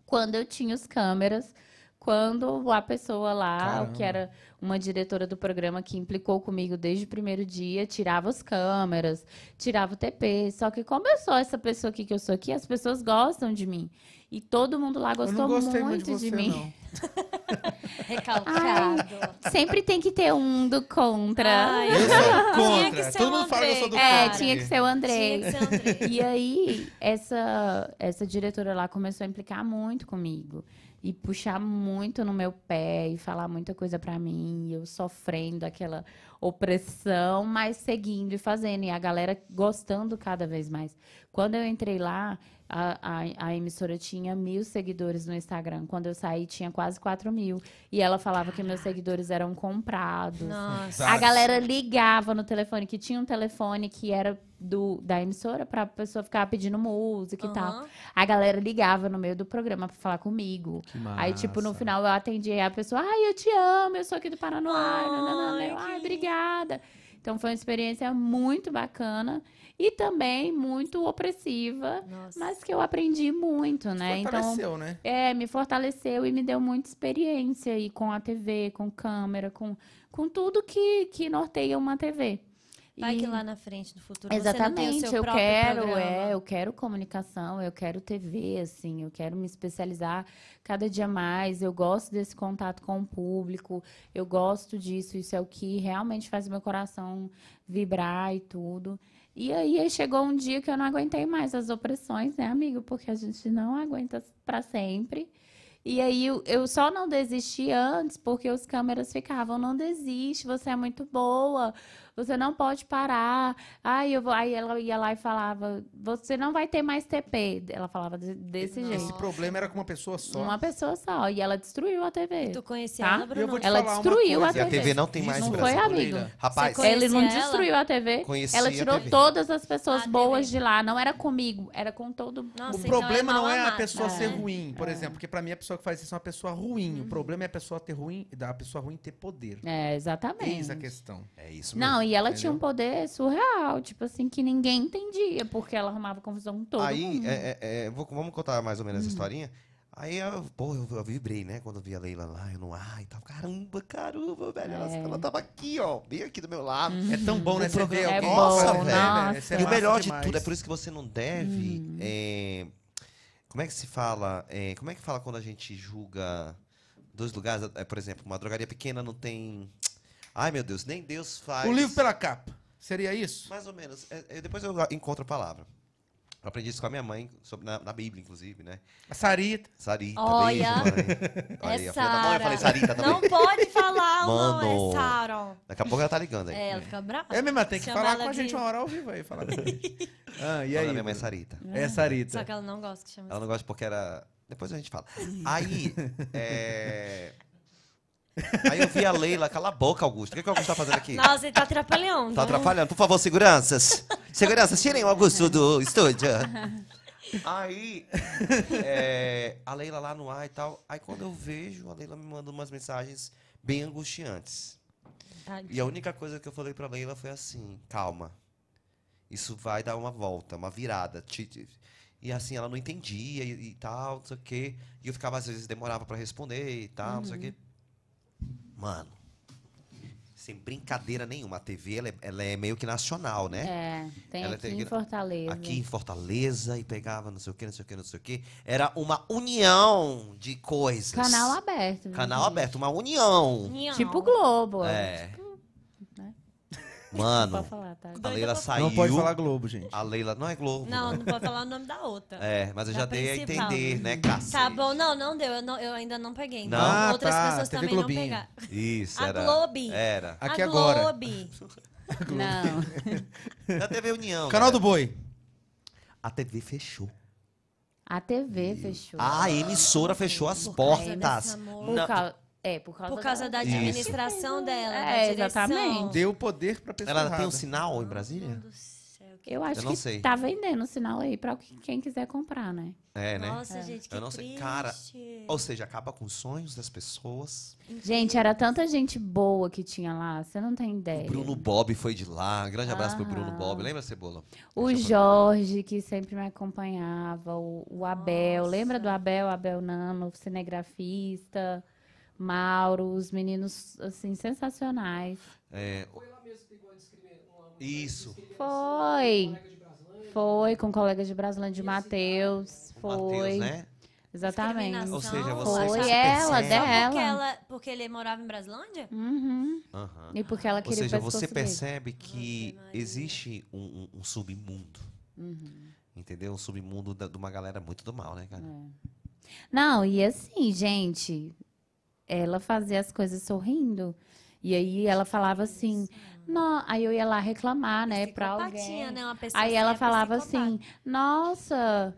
Quando eu tinha os câmeras, quando a pessoa lá,
Caramba.
que era uma diretora do programa que implicou comigo desde o primeiro dia, tirava as câmeras, tirava o TP. Só que como eu sou essa pessoa aqui que eu sou aqui, as pessoas gostam de mim. E todo mundo lá
Eu
gostou muito
muito de você,
mim.
Recalcado.
Sempre tem que ter um do contra.
Ai,
Eu sou
Tinha que
contra.
ser
Todo
o
mundo fala que eu sou do
é,
contra.
tinha que ser o Andrei.
Tinha que ser o Andrei.
E aí, essa, essa diretora lá começou a implicar muito comigo. E puxar muito no meu pé e falar muita coisa pra mim. Eu sofrendo aquela opressão, mas seguindo e fazendo. E a galera gostando cada vez mais. Quando eu entrei lá, a, a, a emissora tinha mil seguidores no Instagram. Quando eu saí, tinha quase quatro mil. E ela falava que meus seguidores eram comprados.
Nossa.
A galera ligava no telefone, que tinha um telefone que era do, da emissora pra pessoa ficar pedindo música e tal. A galera ligava no meio do programa pra falar comigo.
Que
Aí, tipo, no final eu atendi aí a pessoa, ai, eu te amo, eu sou aqui do Paranoá.
Ai.
Eu,
que
ai,
lindo."
obrigada. Então foi uma experiência muito bacana e também muito opressiva,
Nossa.
mas que eu aprendi muito, né? Então,
Fortaleceu, né?
é, me fortaleceu e me deu muita experiência aí com a TV, com câmera, com, com tudo que, que norteia uma TV.
Vai
E-
que lá na frente, no futuro, você não
Exatamente,
tem o seu
eu
próprio
quero,
programa.
é, eu quero comunicação, eu quero TV, assim, eu quero me especializar cada dia mais, eu gosto desse contato com o público, eu gosto disso, isso é o que realmente faz meu coração vibrar e tudo. E aí chegou um dia que eu não aguentei mais as opressões, né, amigo? Porque a gente não aguenta para sempre. E aí eu só não desisti antes porque os câmeras ficavam, não desiste, você é muito boa, você não pode parar. Aí eu vou, aí ela ia lá e falava, você não vai ter mais TP. Ela falava de- desse
Esse
jeito.
problema era com uma pessoa só.
Uma pessoa só. E ela destruiu a TV.
Tu conhecia
Tá?
ela,
eu
Bruno?
vou te
Ela
falar uma
destruiu a.
E a
TV.
TV não tem mais
Não foi, amigo?
Rapaz,
Ele não
ela?
destruiu a TV.
Conhecia
ela
a
tirou
TV.
todas as pessoas
A TV.
boas de lá. Não era comigo, era com todo
Nossa,
O
então
problema
é mal
não é a pessoa ser
né?
ruim, por exemplo, porque pra mim a pessoa que faz isso é uma pessoa ruim. O problema é a pessoa ter ruim, da pessoa ruim ter poder.
É, exatamente.
Eis a questão.
É isso mesmo.
Não, e ela tinha um
Entendeu?
poder surreal, tipo assim, que ninguém entendia, porque ela arrumava confusão com todo
Aí, é, é, é, vou- vamos contar mais ou menos
Hum.
essa historinha. Aí, eu, pô, eu, eu vibrei, né? Quando eu vi a Leila lá, eu ar e tal. Caramba, caramba, velho. Ela,
É.
ela tava aqui, ó, bem aqui do meu lado.
É tão bom, né? Você vê alguém
É
Nossa,
bom,
né,
nossa.
É
e o melhor de
demais.
tudo, é por isso que você não deve.
Uhum.
é, como é que se fala? é, como é que fala quando a gente julga dois lugares? É, por exemplo, uma drogaria pequena não tem. Ai, meu Deus, nem Deus faz.
O livro pela capa. Seria isso?
Mais ou menos. É, é, depois eu encontro a palavra. Eu aprendi isso com a minha mãe, sobre, na, na Bíblia, inclusive, né?
A Sarita.
Sarita,
Olha.
beijo, mãe. Olha
É
a filha da mãe, eu
Sara.
falei Sarita também.
Não pode falar o
Mano.
nome, é Sara.
Daqui a pouco ela tá ligando aí.
É, ela fica brava.
É mesmo, ela tem que
Chama
falar com a gente
de-
uma hora ao vivo aí. Falar com a gente. Ah, e aí?
minha mãe Sarita.
É Sarita.
Só que ela não gosta que chama
Ela não gosta porque era. Depois a gente fala. Aí. é, Aí eu vi a Leila, cala a boca, Augusto. O que, que o Augusto tá fazendo aqui?
Nossa, ele tá atrapalhando.
Tá atrapalhando. Por favor, seguranças. Seguranças, tirem o Augusto do estúdio. Aí, é, a Leila lá no ar e tal. Aí quando eu vejo, a Leila me manda umas mensagens bem angustiantes.
Tadinha.
E a única coisa que eu falei pra Leila foi assim: calma. Isso vai dar uma volta, uma virada. E assim, ela não entendia e, e tal, não sei o quê. E eu ficava, às vezes, demorava pra responder e tal, não sei o quê. Mano, sem brincadeira nenhuma, a TV ela é, ela é meio que nacional, né?
É, tem
Ela
aqui
tem
em Fortaleza.
Aqui em Fortaleza e pegava não sei o que, não sei o que, não sei o que. Era uma união de coisas.
Canal aberto.
Canal
gente?
aberto, uma união.
Nhão.
Tipo Globo.
É.
né?
Mano,
falar, tá?
a Leila saiu.
Não pode falar Globo, gente.
A Leila não é Globo.
Não, não pode falar o nome da outra.
É, mas eu
Da
já dei a entender, né, cacete?
Tá bom, não, não deu. Eu, não- eu ainda não peguei.
Não?
Ah,
Outras
tá,
pessoas
TV
também
Globinho.
não pegaram.
Isso,
A
era.
Globe.
Era.
Aqui
a
agora.
Globe.
Não.
Na TV União.
Canal do
galera.
Boi.
A TV fechou.
A TV fechou.
A emissora fechou as portas.
Por
Não,
causa, é, por causa,
Por causa da
Isso.
administração dela,
É,
da
exatamente.
Deu poder pra pessoa
Ela tem um
errada.
sinal em
Meu
Brasília?
Deus do céu,
Eu acho
Eu não
que
sei.
tá vendendo o sinal aí pra quem quiser comprar, né?
É, né?
Nossa, gente, que
Eu não sei.
triste.
Cara, Ou seja, acaba com os sonhos das pessoas.
Gente, era tanta gente boa que tinha lá, você não tem ideia.
O Bruno Bob foi de lá. Grande abraço pro Bruno
Aham.
Bob. Lembra, Cebola?
O Jorge, que sempre me acompanhava, o, o Abel, lembra do Abel, Abel Nano, cinegrafista, Mauro, os meninos, assim, sensacionais.
É, Isso.
Foi, foi, com colegas de Brasilândia, de Matheus, foi,
Matheus, né?
exatamente.
Ou seja, você-
Foi ela,
percebe-
dela.
porque, ela, porque ele morava em Brasilândia?
Uhum.
Aham.
E porque ela
Ou
queria o
seja, você
dele.
percebe que
Ave Maria.
existe um, um- um submundo.
Uhum.
Entendeu? Um submundo da- de uma galera muito do mal, né, cara?
Não, e assim, gente, ela fazia as coisas sorrindo. E aí ela falava assim, não, aí eu ia lá reclamar, né, pra alguém.
né? Uma pessoa
Aí ela
é
falava assim, nossa,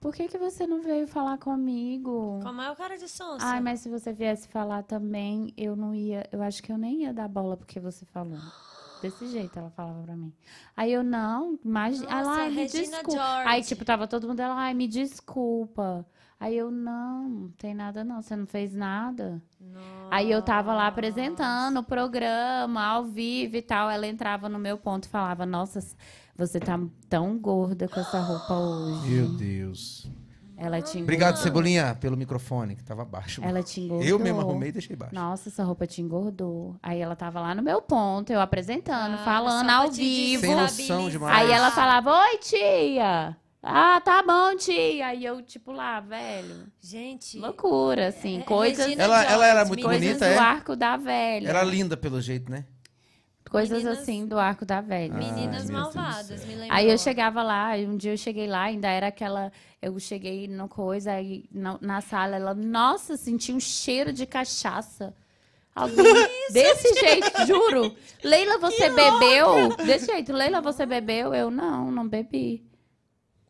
por que, que você não veio falar comigo?
Como é o cara de sonsa?
Ai, mas se você viesse falar também, eu não ia, eu acho que eu nem ia dar bola porque você falou. Desse jeito ela falava pra mim. Aí eu, não, imagina. Ela, ai, me desculpa.
George.
Aí, tipo, tava todo mundo, ela, ai, me desculpa. Aí eu, não, não tem nada não, você não fez nada. Aí eu tava lá apresentando o programa, ao vivo e tal. Ela entrava no meu ponto e falava, nossa, você tá tão gorda com essa roupa hoje.
Meu Deus.
Ela te
Obrigado,
engordou.
Cebolinha, pelo microfone, que tava baixo.
Ela te engordou.
Eu mesmo arrumei e deixei baixo.
Nossa, essa roupa te engordou. Aí ela tava lá no meu ponto, eu apresentando,
Ah,
falando ao vivo.
Sem noção demais.
Aí ela falava, oi, tia. Ah, tá bom, tia. Aí eu, tipo, lá, velho.
Gente.
Loucura, assim.
é-
coisas,
Regina
Ela- ela era
George,
muito
coisas
bonita,
do
é?
arco da velha.
Era linda pelo jeito, né?
Coisas
Meninas-
assim do arco da velha.
Meninas
Deus do
malvadas, me lembro.
Aí eu chegava lá, um dia eu cheguei lá, ainda era aquela. Eu cheguei no coisa, aí na, na sala, ela, nossa, senti um cheiro de cachaça. Alguém, desse jeito, juro. Leila, você bebeu? Desse jeito, Leila, você bebeu? Eu, não, não bebi.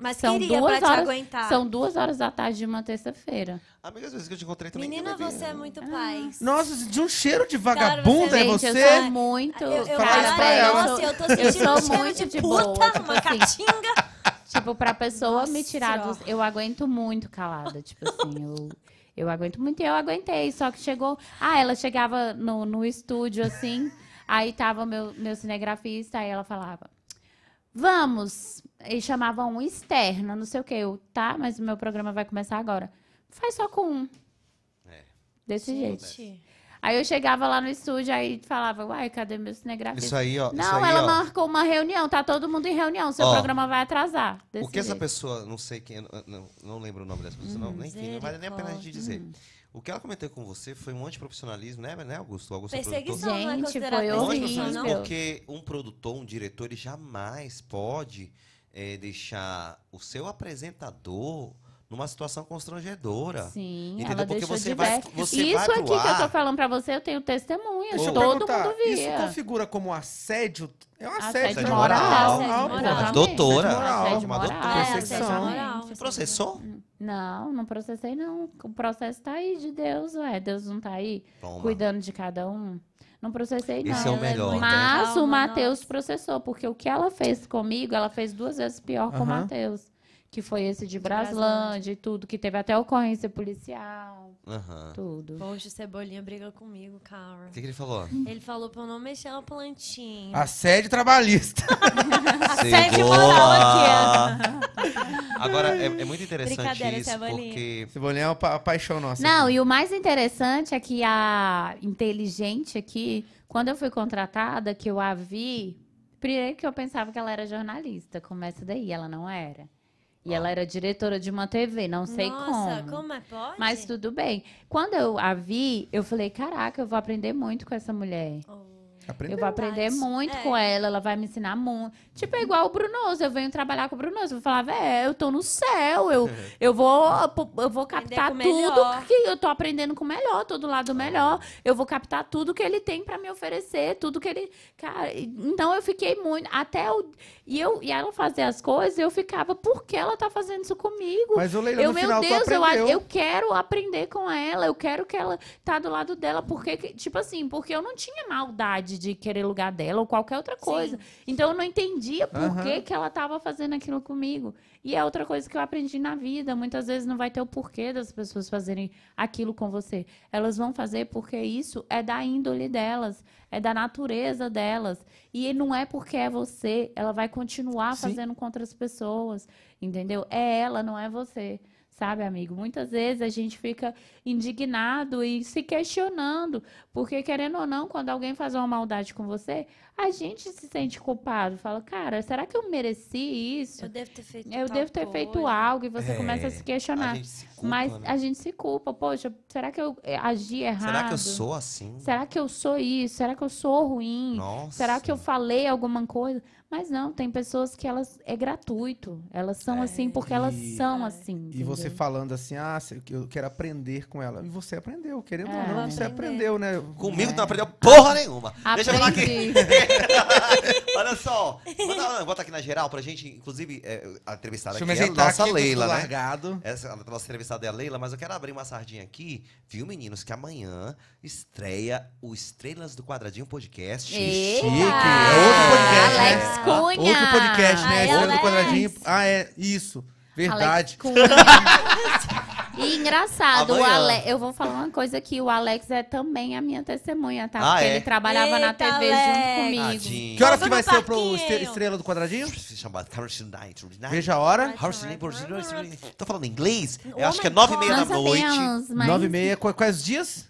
Mas
São
queria
duas
pra te
horas-
aguentar.
São duas horas da tarde de uma terça-feira.
Amiga, às vezes que eu te encontrei também.
Menina, você é muito paz.
Nossa, de um cheiro de vagabunda é
Gente,
você?
eu sou muito.
Eu, eu
Fala
falei,
isso pra ela.
nossa, eu tô
Eu
sentindo
sou
um
muito
de,
de
puta,
boa, tipo
uma
assim.
caatinga.
Tipo, pra pessoa me tirar
Nossa.
dos. Eu aguento muito calada. Tipo assim, eu, eu aguento muito e eu aguentei. Só que chegou. Ah, ela chegava no, no estúdio assim. Aí tava meu, meu cinegrafista, aí ela falava: Vamos. E chamava um externo, não sei o quê. Eu, tá, mas o meu programa vai começar agora. Faz só com um.
É.
Desse jeito.
Gente,
Aí eu chegava lá no estúdio, aí falava, uai, cadê meu cinegrafista?
Isso aí, ó. isso
Não,
aí,
ela
ó.
marcou uma reunião, tá todo mundo em reunião, seu
Ó,
programa vai atrasar.
O que essa
jeito.
pessoa, não sei quem, não, não lembro o nome dessa pessoa, não, enfim, não vale nem a pena a gente dizer. O que ela comentou com você foi um antiprofissionalismo, né, né Augusto? Augusto é produtor.
perseguição não é
Gente, foi horrível.
antiprofissionalismo porque um produtor, um diretor, ele jamais pode eh, deixar o seu apresentador numa situação constrangedora.
Sim,
Entendeu?
ela
Porque
deixou
você vai- você
Isso
vai pro
aqui que eu tô
ar-
falando pra você, eu tenho
eu
Todo mundo
Isso
via.
configura como assédio? É um assédio,
Assédio
Assédio
moral.
moral.
Ah,
moral.
Exatamente.
Doutora.
Assédio
Uma
moral.
doutora.
É, assédio moral.
Processou?
Não, não processei, não. O processo tá aí de Deus, ué. Deus não tá aí
Toma.
cuidando de cada um. Não processei,
é o
Ela é
melhor,
muito
né?
Mas
calma,
o Matheus processou, porque o que ela fez comigo, ela fez duas vezes pior com o. Matheus. Que foi esse de
Braslândia.
Braslândia e tudo, que teve até ocorrência policial,
Aham.
tudo.
Poxa, o Cebolinha briga comigo, cara.
O que, que ele falou?
Ele falou pra eu não mexer na plantinha.
Assédio trabalhista.
Assédio moral
Agora, é, é muito interessante
Brincadeira,
isso,
Cebolinha.
porque...
Cebolinha é uma pa- paixão nossa.
Não,
aqui.
e o mais interessante é que a inteligente aqui, quando eu fui contratada, que eu a vi, primeiro que eu pensava que ela era jornalista, começa daí, ela não era. E ela era diretora de uma TV, não sei
Nossa,
como.
como é? Pode?
Mas tudo bem. Quando eu a vi, eu falei, caraca, eu vou aprender muito com essa mulher.
Aprendeu.
Eu vou aprender muito
É.
com ela, ela vai me ensinar muito. Tipo, é igual o Brunoso, eu venho trabalhar com o Brunoso, eu vou falar, velho, eu tô no céu, eu, eu vou eu vou captar tudo que eu tô aprendendo com o melhor, tô do lado melhor. Eu vou captar tudo que ele tem pra me oferecer, tudo que ele, cara, então eu fiquei muito até o e eu e ela fazer as coisas, eu ficava, por que ela tá fazendo isso comigo?
Mas o Leila,
Eu,
no
meu
final,
Deus, eu, eu quero aprender com ela, eu quero que ela tá do lado dela, porque, que- tipo assim, porque eu não tinha maldade de querer lugar dela ou qualquer outra coisa. Então eu não entendia por
Aham.
que, que ela estava fazendo aquilo comigo. E é outra coisa que eu aprendi na vida. Muitas vezes não vai ter o porquê das pessoas fazerem aquilo com você. Elas vão fazer porque isso é da índole delas, é da natureza delas. E não é porque é você, ela vai continuar
Sim.
fazendo com outras pessoas, entendeu? É ela, não é você. Sabe, amigo? Muitas vezes a gente fica indignado e se questionando, porque querendo ou não, quando alguém faz uma maldade com você, a gente se sente culpado. Fala, cara, será que eu mereci isso?
Eu devo ter feito
Eu devo ter feito
coisa.
algo e você
É,
começa a se
A
questionar.
gente se culpa,
Mas
né?
a gente se culpa. Poxa, será que eu eh, agi errado?
Será que eu sou assim?
Será que eu sou isso? Será que eu sou ruim?
Nossa.
Será que eu falei alguma coisa? Mas não, tem pessoas que elas é gratuito. Elas são assim porque elas
E-
são assim.
E você
entendeu?
falando assim, ah, eu quero aprender com ela. E você aprendeu, querendo ou
É.
não, você
Aprender.
aprendeu, né?
Comigo tu não aprendeu porra nenhuma. Deixa eu falar aqui.
Aprendi.
Olha só. Bota, bota aqui na geral pra gente, inclusive, é, a entrevistada
Deixa eu me
aqui é a nossa
aqui,
Leila, né?
largado.
Essa a nossa entrevistada é a Leila, mas eu quero abrir uma sardinha aqui, viu, meninos? Que amanhã estreia o Estrelas do Quadradinho Podcast.
Eita!
Chique, é outro podcast, né?
Alex Cunha.
Outro podcast, né?
Ai,
Estrela do. Quadradinho. Ah, é, isso. Verdade.
E engraçado, o. Ale... eu vou falar uma coisa aqui, o Alex é também a minha testemunha, tá?
Ah,
Porque
é?
ele trabalhava na
Eita,
TV
Alex.
junto comigo.
Tadinho.
Que horas que vai ser pro. Estre- Estrela do Quadradinho?
Night.
Veja a hora.
Tô falando inglês? Eu acho que é nove e meia da noite.
sabemos, mas...
Nove e meia. Qu- Quais dias?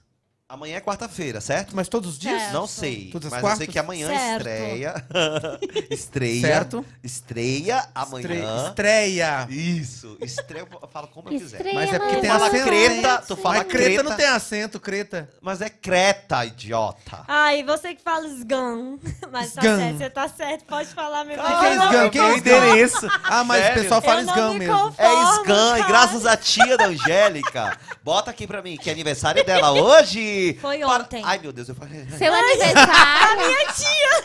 Amanhã é quarta-feira, certo?
Mas todos os dias?
Certo.
Não sei.
Todas as
mas eu
quartas?
sei que amanhã
Certo.
estreia. estreia.
Certo.
Estreia
Estre-
amanhã.
Estreia.
Isso. Estreia, eu falo como eu quiser.
Estreia.
Mas é porque
Tu
tem
fala
acento.
creta, tu fala
Mas creta
creta.
não tem acento, creta.
Mas é creta, idiota.
Ai, você que fala sgan. Mas tá
Sgan.
certo, você tá certo, pode falar mesmo.
que é
Eu não
sgan?
me
Que é
o
isso?
endereço.
Ah, mas
Sério?
o pessoal fala
Eu
sgan
me
mesmo.
conformo,
É Scan, e graças à tia da Angélica. Bota aqui pra mim, que é aniversário dela hoje.
Foi
Para-
ontem.
Ai, meu Deus, eu falei.
Seu aniversário. minha tia.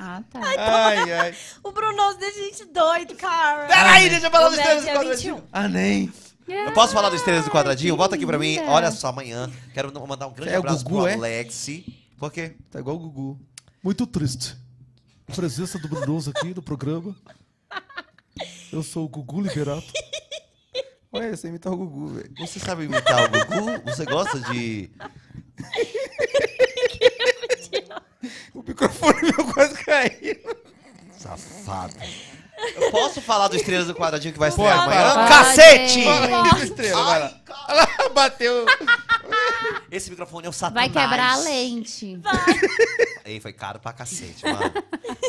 Ah, tá.
Ai, ai.
O Brunoso deixa a gente doido, cara.
Peraí, deixa eu falar
O
do
meu
Estrelas do Quadradinho.
21.
Ah, nem.
Eu posso falar do Estrelas do Quadradinho? Bota aqui pra mim. Olha só, amanhã. Quero mandar um grande
É
abraço
Gugu,
pro
é?
Alex. Por quê?
Tá igual o Gugu. Muito triste. A presença do Brunoso aqui no programa. Eu sou o Gugu Liberato. Olha, você imita o Gugu, velho.
Você sabe imitar o Gugu? Você gosta de.
O microfone meu quase caiu.
Safado. Eu posso falar do Estrelas do Quadradinho que vai
Pode,
estrear amanhã?
pode.
Cacete!
Fala aí, estrela, vai lá. Olha lá, bateu.
Esse microfone é o Satanás.
Vai quebrar a lente.
Ei, foi caro pra cacete, mano.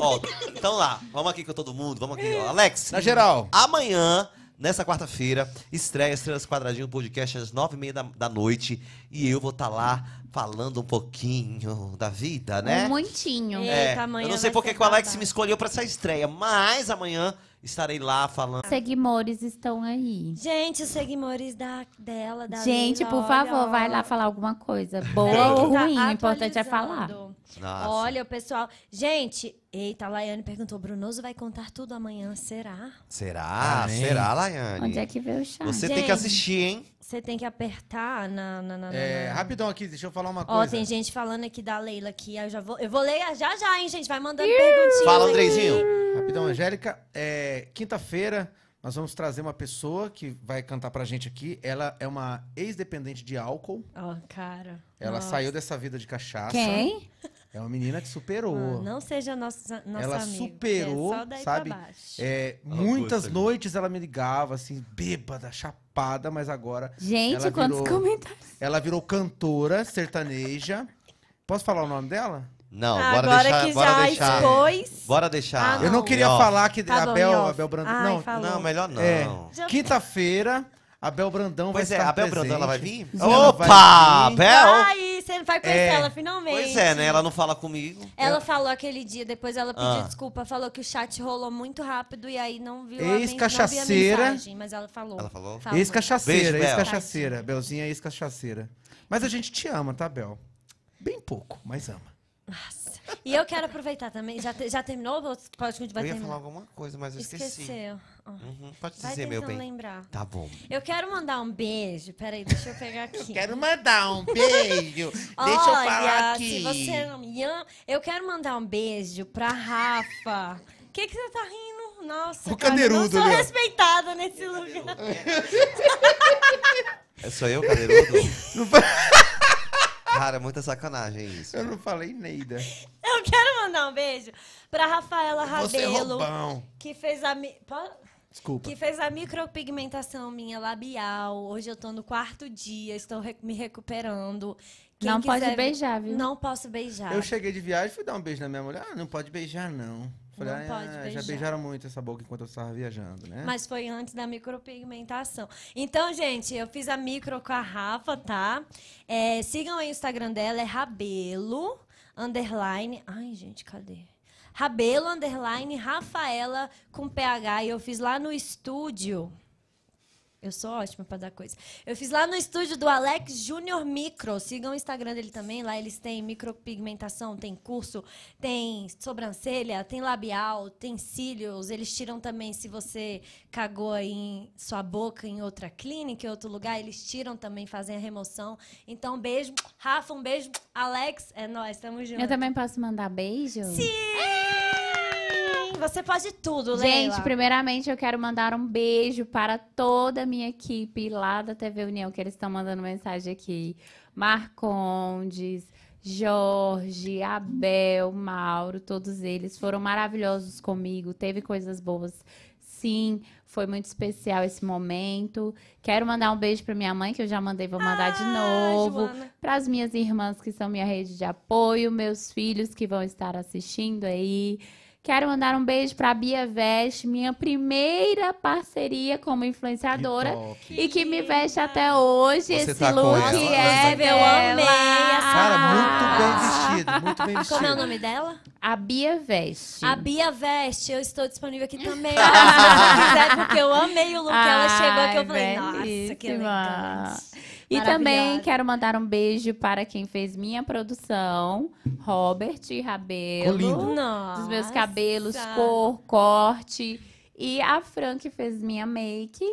Ó, então lá, vamos aqui com todo mundo, vamos aqui. Ó, Alex,
Na geral.
amanhã, nessa quarta-feira, estreia Estrelas Quadradinho podcast às nove e meia da, da noite. E eu vou estar lá falando um pouquinho da vida, né?
Um muitinho.
É. Eita, amanhã
eu não sei porque que o Alex me escolheu pra essa estreia, mas amanhã estarei lá falando.
Seguimores estão aí.
Gente, os seguidores da, dela, da
Gente, por favor,
olha,
vai lá falar alguma coisa. Boa ou
tá
ruim, o importante é falar.
Nossa.
Olha, o pessoal. Gente, eita, a Laiane perguntou: Brunoso vai contar tudo amanhã, será?
Será?
Amém.
Será, Laiane?
Onde é que veio o chá?
Você tem
Gente.
que assistir, hein?
Você tem que apertar na. na, na, na-
É,
na-
rapidão aqui, deixa eu falar uma
Ó,
coisa.
tem gente falando aqui da Leila que eu já vou. Eu vou ler já já, hein, gente? Vai mandando perguntinhas.
Fala,
aqui.
Andreizinho.
Rapidão, Angélica. É, Quinta-feira, nós vamos trazer uma pessoa que vai cantar pra gente aqui. Ela é uma ex-dependente de álcool.
Ó, cara.
Ela
Nossa.
saiu dessa vida de cachaça.
Quem?
É uma menina que superou.
Ah, não seja nossa, nossa
ela superou,
que é só daí
sabe?
Pra baixo.
É, muitas noites ela me ligava, assim, bêbada, chapada, mas agora
Gente,
Ela
quantos
virou-
comentários?
ela virou cantora sertaneja. Posso falar o nome dela?
Não,
Ah,
bora
Agora
deixar.
que
bora
já
deixar.
expôs.
Bora deixar.
Ah,
Eu não queria
Ó,
falar que
Tá
a
bom,
Bel, a Brandão.
Ai,
não,
falou.
Não, melhor não.
É,
Já-
quinta-feira, a Bel Brandão
Pois
vai
é,
estar
a Bel Brandão, ela vai
presente.
vir? Opa!
vir.
Bel!
Ai, você vai conhecer
É.
ela finalmente.
Pois é, né? Ela não fala comigo.
Ela falou aquele dia, depois ela pediu
Ah.
desculpa, falou que o chat rolou muito rápido e aí não viu a, men- não
Ex-cachaceira.
a mensagem, mas ela falou.
Ela falou?
Falou.
Ex-cachaceira,
Bel.
ex-cachaceira. Belzinha é ex-cachaceira. Mas a gente te ama, tá, Bel? Bem pouco, mas ama.
Nossa. E eu quero aproveitar também. Já, te- já terminou? Ou Pode vai
eu ia
terminar.
falar alguma coisa, mas eu esqueci.
Esqueceu.
Uhum, Pode
Vai
dizer, meu bem.
lembrar.
Tá bom.
Eu quero mandar um beijo. Peraí, deixa eu pegar aqui.
mandar um beijo.
Olha, se você me ama, eu quero mandar um beijo pra Rafa. O que, que você tá rindo? Nossa,
O
cara, eu não sou respeitada nesse lugar.
É só eu, cadeirudo? Cara, é muita sacanagem isso.
Eu não falei Neida.
Eu quero mandar um beijo pra Rafaela
Você é
Rabelo,
roubão.
que fez a... mi- po-
Desculpa.
Que fez a micropigmentação minha labial. Hoje eu tô no quarto dia, estou re- me recuperando. Quem
Não pode
quiser-
beijar, viu?
Não posso beijar.
Eu cheguei de viagem e fui dar um beijo na minha mulher. Ah, não pode beijar, não. Falei,
Não
ah,
pode
Já
beijar.
beijaram muito essa boca enquanto eu estava viajando, né?
Mas foi antes da micropigmentação. Então, gente, eu fiz a micro com a Rafa, tá? É, sigam aí o Instagram dela, é Rabelo, underline... Ai, gente, cadê? Rabelo, underline, Rafaela, com PH. E eu fiz lá no estúdio... Eu sou ótima pra dar coisa. Eu fiz lá no estúdio do Alex Júnior Micro. Sigam o Instagram dele também. Lá eles têm micropigmentação, tem curso, tem sobrancelha, tem labial, tem cílios. Eles tiram também se você cagou aí em sua boca em outra clínica, em outro lugar, eles tiram também, fazem a remoção. Então, beijo. Rafa, um beijo. Alex, é nós, tamo junto.
Eu também posso mandar beijo?
Sim! Você pode tudo,
Gente,
Leila.
primeiramente eu quero mandar um beijo para toda a minha equipe lá da TV União, que eles estão mandando mensagem aqui. Marcondes, Jorge, Abel, Mauro, todos eles foram maravilhosos comigo. Teve coisas boas. Sim, foi muito especial esse momento. Quero mandar um beijo para minha mãe, que eu já mandei, vou mandar de
Ah,
novo.
Joana.
Para as minhas irmãs que são minha rede de apoio, meus filhos que vão estar assistindo aí. Quero mandar um beijo para a Bia Veste, minha primeira parceria como influenciadora
top.
e que me veste até hoje.
Você
Esse
tá com
look
ela?
é
Inclusive, eu amei essa
Cara, muito bem vestido, muito bem vestido.
Como é o nome dela?
A Bia Veste.
A Bia Veste, eu estou disponível aqui também. se você quiser, porque eu amei o look. ela chegou aqui, eu falei,
Ai,
nossa, que
belíssima. E também quero mandar um beijo para quem fez minha produção, Robert Rabelo.
Lindo.
Dos meus cabelos, cor, corte. E a Fran que fez minha make.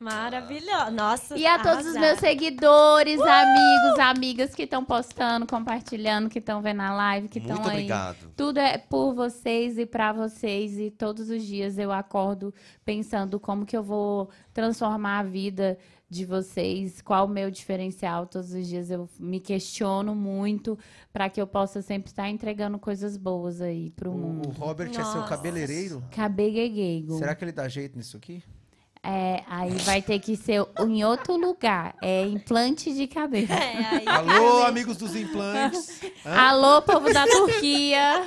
Maravilhosa. Nossa,
E a todos os meus seguidores, amigos, amigas que estão postando, compartilhando, que estão vendo a live, que estão
Muito
aí.
obrigado.
Tudo é por vocês e pra vocês. E todos os dias eu acordo pensando como que eu vou transformar a vida de vocês, qual o meu diferencial. Todos os dias eu me questiono muito para que eu possa sempre estar entregando coisas boas aí pro
O, o
mundo.
Robert é seu
Nossa.
cabeleireiro?
Cabegueguego.
Será que ele dá jeito nisso aqui?
É, aí vai ter que ser em outro lugar. É implante de cabelo.
É, aí,
Alô, amigos dos implantes. Hã?
Alô, povo da Turquia.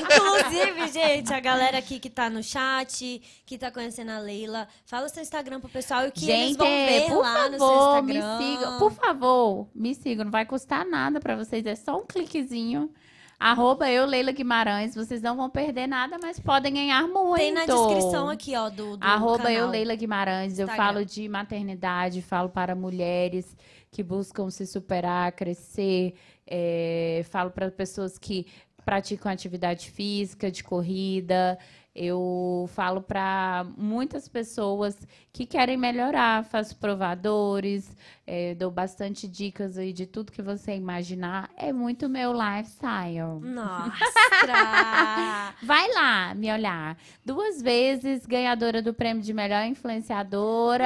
Inclusive, gente, a galera aqui que tá no chat, que tá conhecendo a Leila, fala o seu Instagram pro pessoal e o que eles
Gente,
vão ver
por
lá no seu
favor, me
Instagram.
sigam. Por favor, me sigam. Não vai custar nada pra vocês. É só um cliquezinho. Arroba eu, Leila Guimarães. Vocês não vão perder nada, mas podem ganhar muito.
Tem na descrição aqui, ó, do, do
Arroba
canal.
eu, Leila Guimarães. Eu
Instagram.
falo de maternidade, falo para mulheres que buscam se superar, crescer. é, falo para pessoas que praticam atividade física, de corrida. Eu falo para muitas pessoas que querem melhorar, faço provadores, é, dou bastante dicas aí de tudo que você imaginar. É muito meu lifestyle.
Nossa!
Vai lá me olhar. Duas vezes ganhadora do prêmio de melhor influenciadora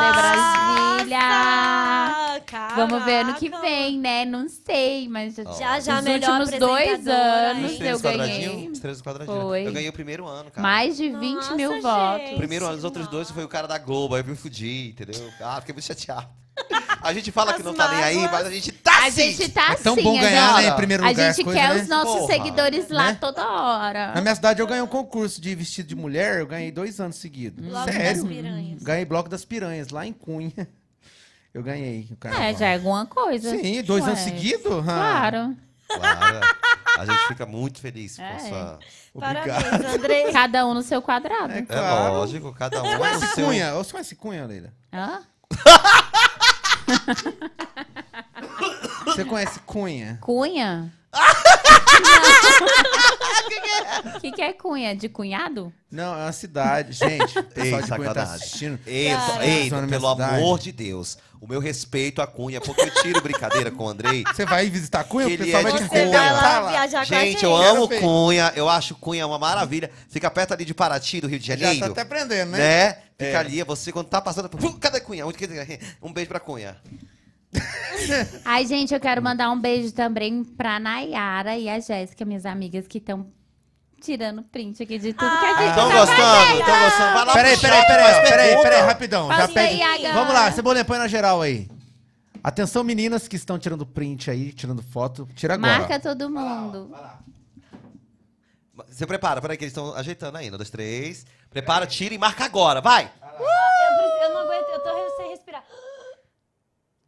de Brasília. Vamos ver ano que
Caraca.
vem, né? Não sei, mas já,
Já, já,
Os
melhor
últimos dois anos eu
Os
ganhei.
quadradinhos? Os três quadradinhos.
Foi.
Eu ganhei o primeiro ano, cara.
mais de 20
Nossa,
mil
gente.
votos.
O primeiro ano, os outros dois foi o cara da Globo, aí eu me fudi, entendeu? Ah, fiquei muito chateado. A gente fala que
As
é
não tá nem aí,
mágoas.
mas a gente tá
A
sim!
gente tá
É tão bom
a
ganhar,
gente,
né? Em primeiro
a
lugar,
gente
coisa,
quer
né?
os nossos
Porra.
seguidores lá
Né?
toda hora.
Na minha cidade eu ganhei um concurso de vestido de mulher, eu ganhei dois anos seguidos.
Bloco das
Sério?
piranhas.
Ganhei Bloco das Piranhas, lá em Cunha. Eu ganhei o carnaval.
É, já é alguma coisa.
Sim, dois
Ué,
anos seguidos? Ah,
Claro.
Claro. A gente fica muito feliz
É.
com sua.
Obrigado.
Parabéns, Andrei.
Cada um no seu quadrado.
É
É
claro.
lógico, cada um é o
Conhece
seu.
Cunha? Você conhece Cunha, Leila?
Hã?
Você conhece Cunha?
Cunha? O que, que é cunha? De cunhado?
Não, é uma cidade. Gente, o pessoal
Ei,
de Cunha tá
sacanagem.
assistindo.
Eita,
Cara.
eita, pelo
cidade.
amor de Deus. O meu respeito à Cunha, porque eu tiro brincadeira com o Andrei.
Você vai visitar Cunha? O
Ele
pessoal
é
vai
de
te
Você
Cunha.
vai lá viajar com a
Gente,
gente.
eu
Quero
amo
ver.
Cunha, eu acho Cunha uma maravilha. Fica perto ali de Paraty, do Rio de
Já
Janeiro.
tá até aprendendo, né?
né? Fica
É.
ali, você quando tá passando. Pum, Cadê Cunha? Onde que- Um beijo pra Cunha.
Ai, gente, eu quero mandar um beijo também pra Nayara e a Jéssica, minhas amigas que estão tirando print aqui de tudo que a gente
Estão
tá
gostando? Estão gostando? Vai lá
Peraí,
pro
peraí,
chat,
peraí,
faz
peraí,
pergunta.
peraí, rapidão. Já pede.
aí.
Vamos lá, Cebolinha, põe na geral aí. Atenção, meninas que estão tirando print aí, tirando foto. Tira agora.
Marca todo mundo.
Você prepara, peraí que eles estão ajeitando ainda. Um, dois, três. Prepara, tira e marca agora. Vai!
Eu, preciso- eu não aguento, eu tô sem respirar.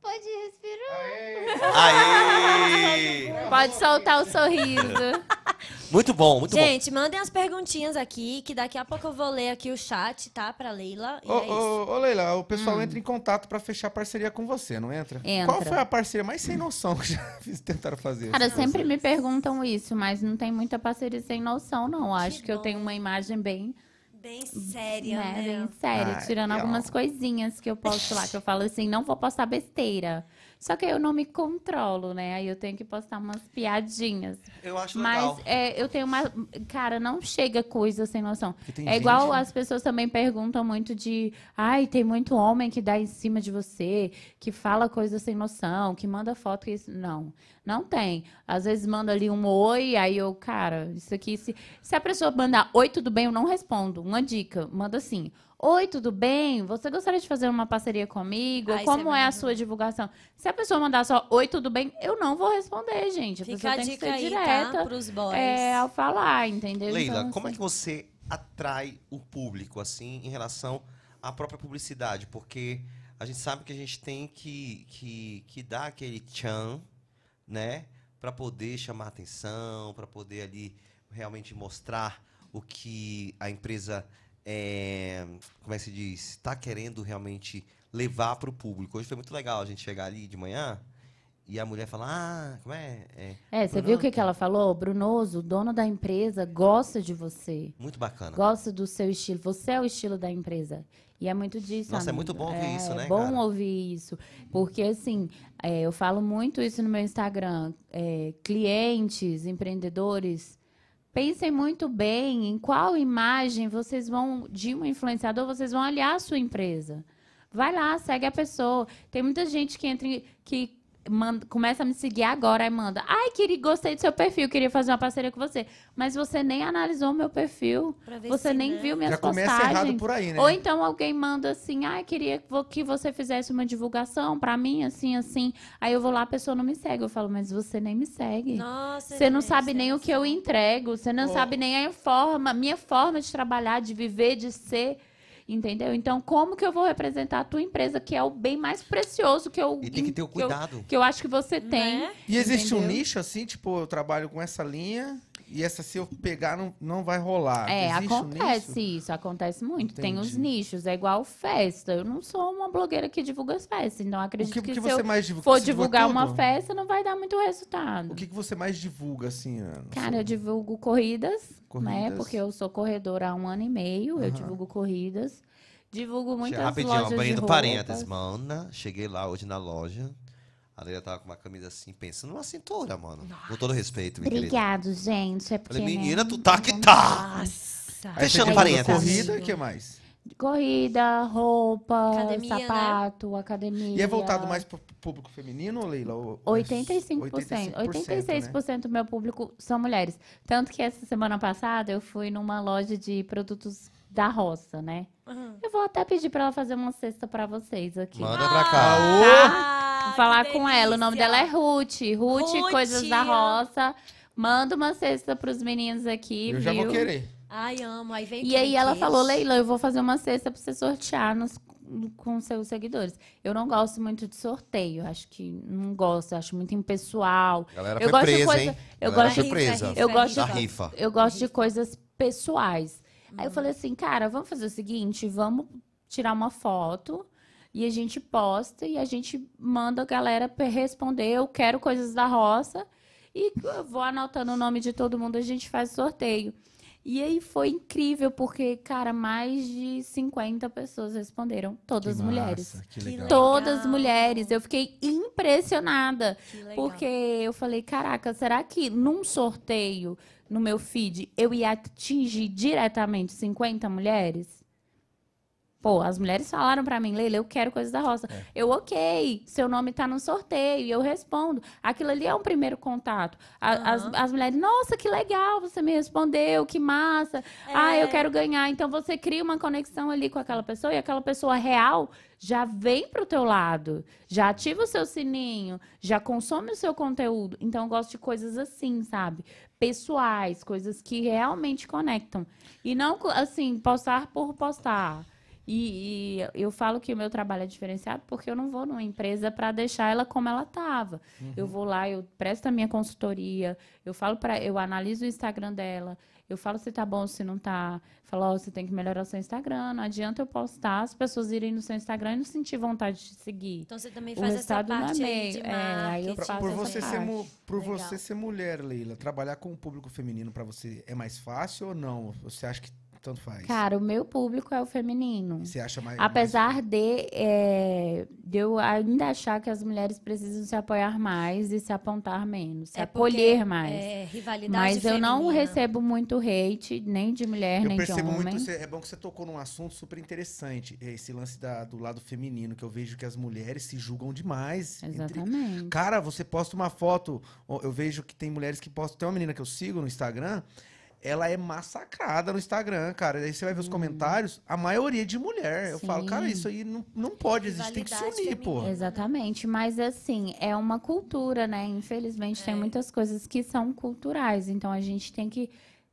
Pode respirar.
Aí!
Pode soltar o sorriso.
Muito bom, muito bom.
Gente, mandem as perguntinhas aqui, que daqui a pouco eu vou ler aqui o chat, tá? Pra Leila. E
Ô,
é isso.
ô, ô, Leila, o pessoal entra em contato pra fechar parceria com você, não entra?
Entra.
Qual foi a parceria mais sem noção que já fiz, tentaram fazer?
Cara, sempre me perguntam isso, mas não tem muita parceria sem noção, não. Acho que eu
bom.
tenho uma imagem bem,
Bem séria,
né,
né?
bem séria,
Ai,
tirando
legal.
algumas coisinhas que eu posto lá, que eu falo assim, não vou postar besteira. Só que eu não me controlo, né? Aí eu tenho que postar umas piadinhas.
Eu acho
Mas
legal.
é, eu tenho uma. Cara, não chega coisa sem noção. É igual
gente-
as pessoas também perguntam muito de. Ai, tem muito homem que dá em cima de você, que fala coisa sem noção, que manda foto que. Não, não tem. Às vezes manda ali um oi, aí eu, cara, isso aqui. Se, se a pessoa mandar oi, tudo bem, eu não respondo. Uma dica, manda assim. Oi, tudo bem? Você gostaria de fazer uma parceria comigo? Ou
isso é
Como é a sua divulgação? Se a pessoa mandar só oi, tudo bem, eu não vou responder, gente. A
Fica
pessoa
a
tem que
dica
ser
aí,
direta
tá? Pros boys.
é, ao falar, entendeu?
Leila,
Então,
como é
assim,
que você atrai o público, assim, em relação à própria publicidade? Porque a gente sabe que a gente tem que, que, que dar aquele tchan, né? Para poder chamar atenção, para poder ali realmente mostrar o que a empresa, é, como é que se diz, está querendo realmente levar para o público. Hoje foi muito legal a gente chegar ali de manhã e a mulher falar, ah, como é? é
É, você viu o que, que ela falou? Brunoso, o dono da empresa, gosta de você.
muito bacana.
Gosta do seu estilo. Você é o estilo da empresa. E é muito disso.
Nossa, é
amigo.
muito bom ouvir isso, né,
É bom
cara?
ouvir isso. Porque, assim, é, eu falo muito isso no meu Instagram. É, clientes, empreendedores, pensem muito bem em qual imagem vocês vão, de um influenciador, vocês vão aliar a sua empresa. Vai lá, segue a pessoa. Tem muita gente que entra que manda- começa a me seguir agora e manda. Ai, queria, gostei do seu perfil, queria fazer uma parceria com você. Mas você nem analisou o meu perfil.
Pra ver
Você nem
né?
viu minhas
Já começa
postagens.
errado por aí, né?
Ou então alguém manda assim, ai, queria que você fizesse uma divulgação pra mim, assim, assim. Aí eu vou lá, a pessoa não me segue. Eu falo, mas você nem me segue.
Nossa,
Você não sabe nem o que eu entrego, você não sabe nem a forma, minha forma de trabalhar, de viver, de ser. Entendeu? Então, como que eu vou representar a tua empresa, que é o bem mais precioso que eu.
E tem que ter o
que eu-
cuidado.
Que eu, acho que você tem.
Né?
E existe um
Entendeu?
nicho assim, tipo, eu trabalho com essa linha e essa se eu pegar não, não vai rolar.
É,
Existe
acontece isso, acontece muito. Tem os
Entendi.
nichos, é igual festa. Eu não sou uma blogueira que divulga as festas, então eu
O
acredito
que,
que,
que
se
você
eu
mais divulga?
for
divulga
divulgar uma festa, não vai dar muito resultado.
O que, que você mais divulga, assim? Ana?
Cara, eu divulgo corridas, né?
Corridas.
Porque eu sou corredora há um ano e meio, eu
Aham.
divulgo corridas. Divulgo muitas
Rapidinho,
lojas de
abrindo
roupas.
parênteses, mana. Cheguei lá hoje na loja. A Leila tava com uma camisa assim, pensando numa cintura, mano. Com todo respeito, minha querida.
Obrigado, gente. É porque,
Falei,
né,
menina, tu
não
tá que tá.
Nossa.
Fechando parênteses.
corrida, o que mais?
Corrida, roupa,
Academia, né?
sapato, academia.
E é voltado mais pro público feminino, Leila? Ou-
85%.
85%,
86% do meu público são mulheres. Tanto que essa semana passada eu fui numa loja de produtos da roça, né?
Uhum.
Eu vou até pedir pra ela fazer uma cesta pra vocês aqui.
Manda pra cá.
Tá?
Ah,
Vou falar com ela. O nome dela é Ruth. Ruth,
Ruth.
Coisas da Roça. Manda uma cesta pros meninos aqui,
Eu já vou
viu?
querer.
Ai, amo. Aí vem
E aí ela falou, Leila, eu vou fazer uma cesta pra você sortear nos- com seus seguidores. Eu não gosto muito de sorteio. Acho que não gosto, acho muito impessoal.
Galera
Eu
foi
gosto de
presa,
coisa-
hein?
eu
Galera
gosto
de-
presa.
rifa,
Eu gosto
Da
de
rifa.
eu gosto de coisas pessoais. Aí
Uhum.
eu falei assim, cara, vamos fazer o seguinte, vamos tirar uma foto e a gente posta e a gente manda a galera responder, eu quero coisas da roça. E eu vou anotando o nome de todo mundo, a gente faz sorteio. E aí foi incrível, porque, cara, mais de 50 pessoas responderam, todas
Que
mulheres.
massa, Que
Que
legal.
legal.
Todas mulheres. Eu fiquei impressionada.
Que legal.
Porque eu falei, caraca, será que num sorteio no meu feed eu ia atingir diretamente 50 mulheres? Pô, as mulheres falaram pra mim, Leila, eu quero coisas da roça.
É.
Eu, ok, seu nome tá no sorteio, e eu respondo. Aquilo ali é um primeiro contato. A- as,
Aham.
as mulheres, nossa, que legal, você me respondeu, que massa. Ah,
É.
eu quero ganhar. Então você cria uma conexão ali com aquela pessoa, e aquela pessoa real já vem pro teu lado, já ativa o seu sininho, já consome o seu conteúdo. Então eu gosto de coisas assim, sabe? Pessoais, coisas que realmente conectam. E não, assim, postar por postar. E, e eu falo que o meu trabalho é diferenciado porque eu não vou numa empresa para deixar ela como ela estava. Eu vou lá, eu presto a minha consultoria, eu falo para, eu analiso o Instagram dela, eu falo se tá bom, se não tá. Falo, ó, você tem que melhorar o seu Instagram. Não adianta eu postar, as pessoas irem no seu Instagram e não sentir vontade de seguir.
Então você também
O
faz essa
é
parte aí de
É, aí eu
marketing.
faço
Por
essa
você, ser, mu- por
Legal.
você ser mulher, Leila, trabalhar com o público feminino pra você é mais fácil ou não? Você acha que tanto faz?
Cara, o meu público é o feminino.
Você acha mais.
Apesar de, é, de eu ainda achar que as mulheres precisam se apoiar mais e se apontar menos, se
É
acolher mais.
É, rivalidade
Mas eu não
feminina.
recebo muito hate, nem de mulher,
Eu
nem de
percebo
homem.
muito. você- É bom que você tocou num assunto super interessante. Esse lance da- do lado feminino, que eu vejo que as mulheres se julgam demais. entre-
Exatamente.
Cara, você posta uma foto. Eu vejo que tem mulheres que postam. Tem uma menina que eu sigo no Instagram. Ela é massacrada no Instagram, cara. Aí você vai ver os comentários, a maioria é de mulher. Eu falo, cara, isso aí não, não pode existir, tem que se unir, pô.
Exatamente, mas assim, é uma cultura, né? Infelizmente,
É.
tem muitas coisas que são culturais, então a gente tem que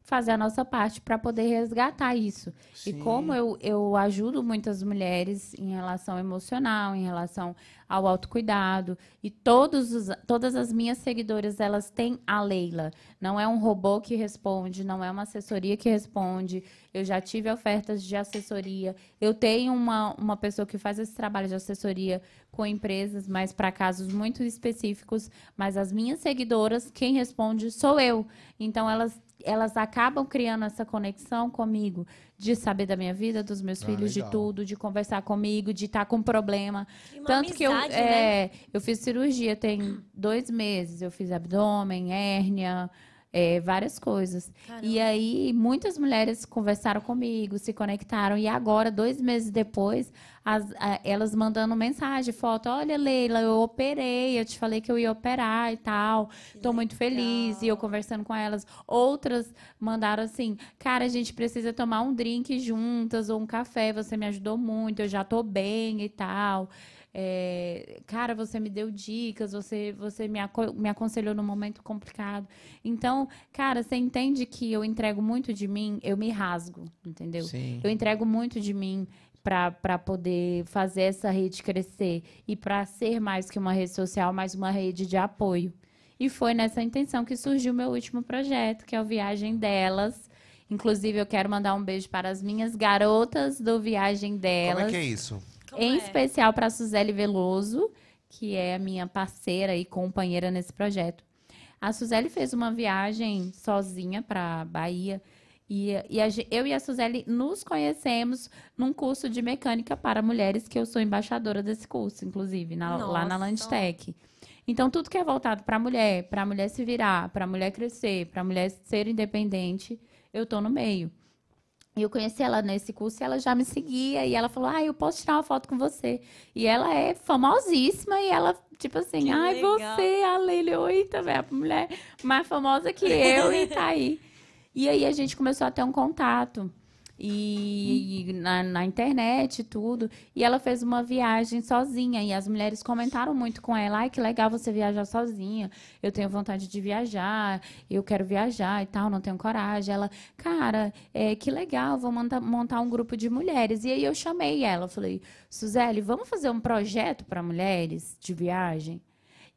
fazer a nossa parte para poder resgatar isso. E
Sim.
como eu, eu ajudo muitas mulheres em relação emocional, em relação ao autocuidado, e todos os, todas as minhas seguidoras, elas têm a Leila. Não é um robô que responde, não é uma assessoria que responde. Eu já tive ofertas de assessoria. Eu tenho uma, uma pessoa que faz esse trabalho de assessoria com empresas, mas para casos muito específicos. Mas as minhas seguidoras, quem responde sou eu. Então, elas, elas acabam criando essa conexão comigo de saber da minha vida, dos meus
Ah,
filhos,
legal.
de tudo, de conversar comigo, de estar com problema.
E uma
Tanto que eu,
amizade, né?
é, eu fiz cirurgia tem dois meses. Eu fiz abdômen, hérnia, é, várias coisas.
Caramba.
E aí, muitas mulheres conversaram comigo, se conectaram. E agora, dois meses depois, as- a- elas mandando mensagem, foto. Olha, Leila, eu operei, eu te falei que eu ia operar e tal. Tô muito feliz. E eu conversando com elas. Outras mandaram assim, cara, a gente precisa tomar um drink juntas ou um café. Você me ajudou muito, eu já tô bem e tal. É, cara, você me deu dicas, você, você me, aco- me aconselhou num momento complicado. Então, cara, você entende que eu entrego muito de mim, eu me rasgo, entendeu?
Sim.
Eu entrego muito de mim para poder fazer essa rede crescer e para ser mais que uma rede social, mais uma rede de apoio. E foi nessa intenção que surgiu o meu último projeto, que é o Viagem Delas. Inclusive, eu quero mandar um beijo para as minhas garotas do Viagem Delas.
Como é que é isso?
Em
é?
especial para a Suzele Veloso, que é a minha parceira e companheira nesse projeto. A Suzele fez uma viagem sozinha para Bahia. E, e a eu e a Suzele nos conhecemos num curso de mecânica para mulheres, que eu sou embaixadora desse curso, inclusive, na- lá na. Landtech. Então, tudo que é voltado para a mulher, para a mulher se virar, para a mulher crescer, para a mulher ser independente, eu estou no meio. E eu conheci ela nesse curso e ela já me seguia. E ela falou: Ah, eu posso tirar uma foto com você. E ela é famosíssima. E ela, tipo assim,
Que
ai,
legal.
você, a Leila, oi, tá vendo? A mulher mais famosa que eu e tá aí. E aí a gente começou a ter um contato. E, e na, na internet e tudo. E ela fez uma viagem sozinha. E as mulheres comentaram muito com ela. Ai, que legal você viajar sozinha. Eu tenho vontade de viajar. Eu quero viajar e tal, não tenho coragem. Ela, cara, é, que legal, vou monta- montar um grupo de mulheres. E aí eu chamei ela. Falei, Suzele, vamos fazer um projeto para mulheres de viagem?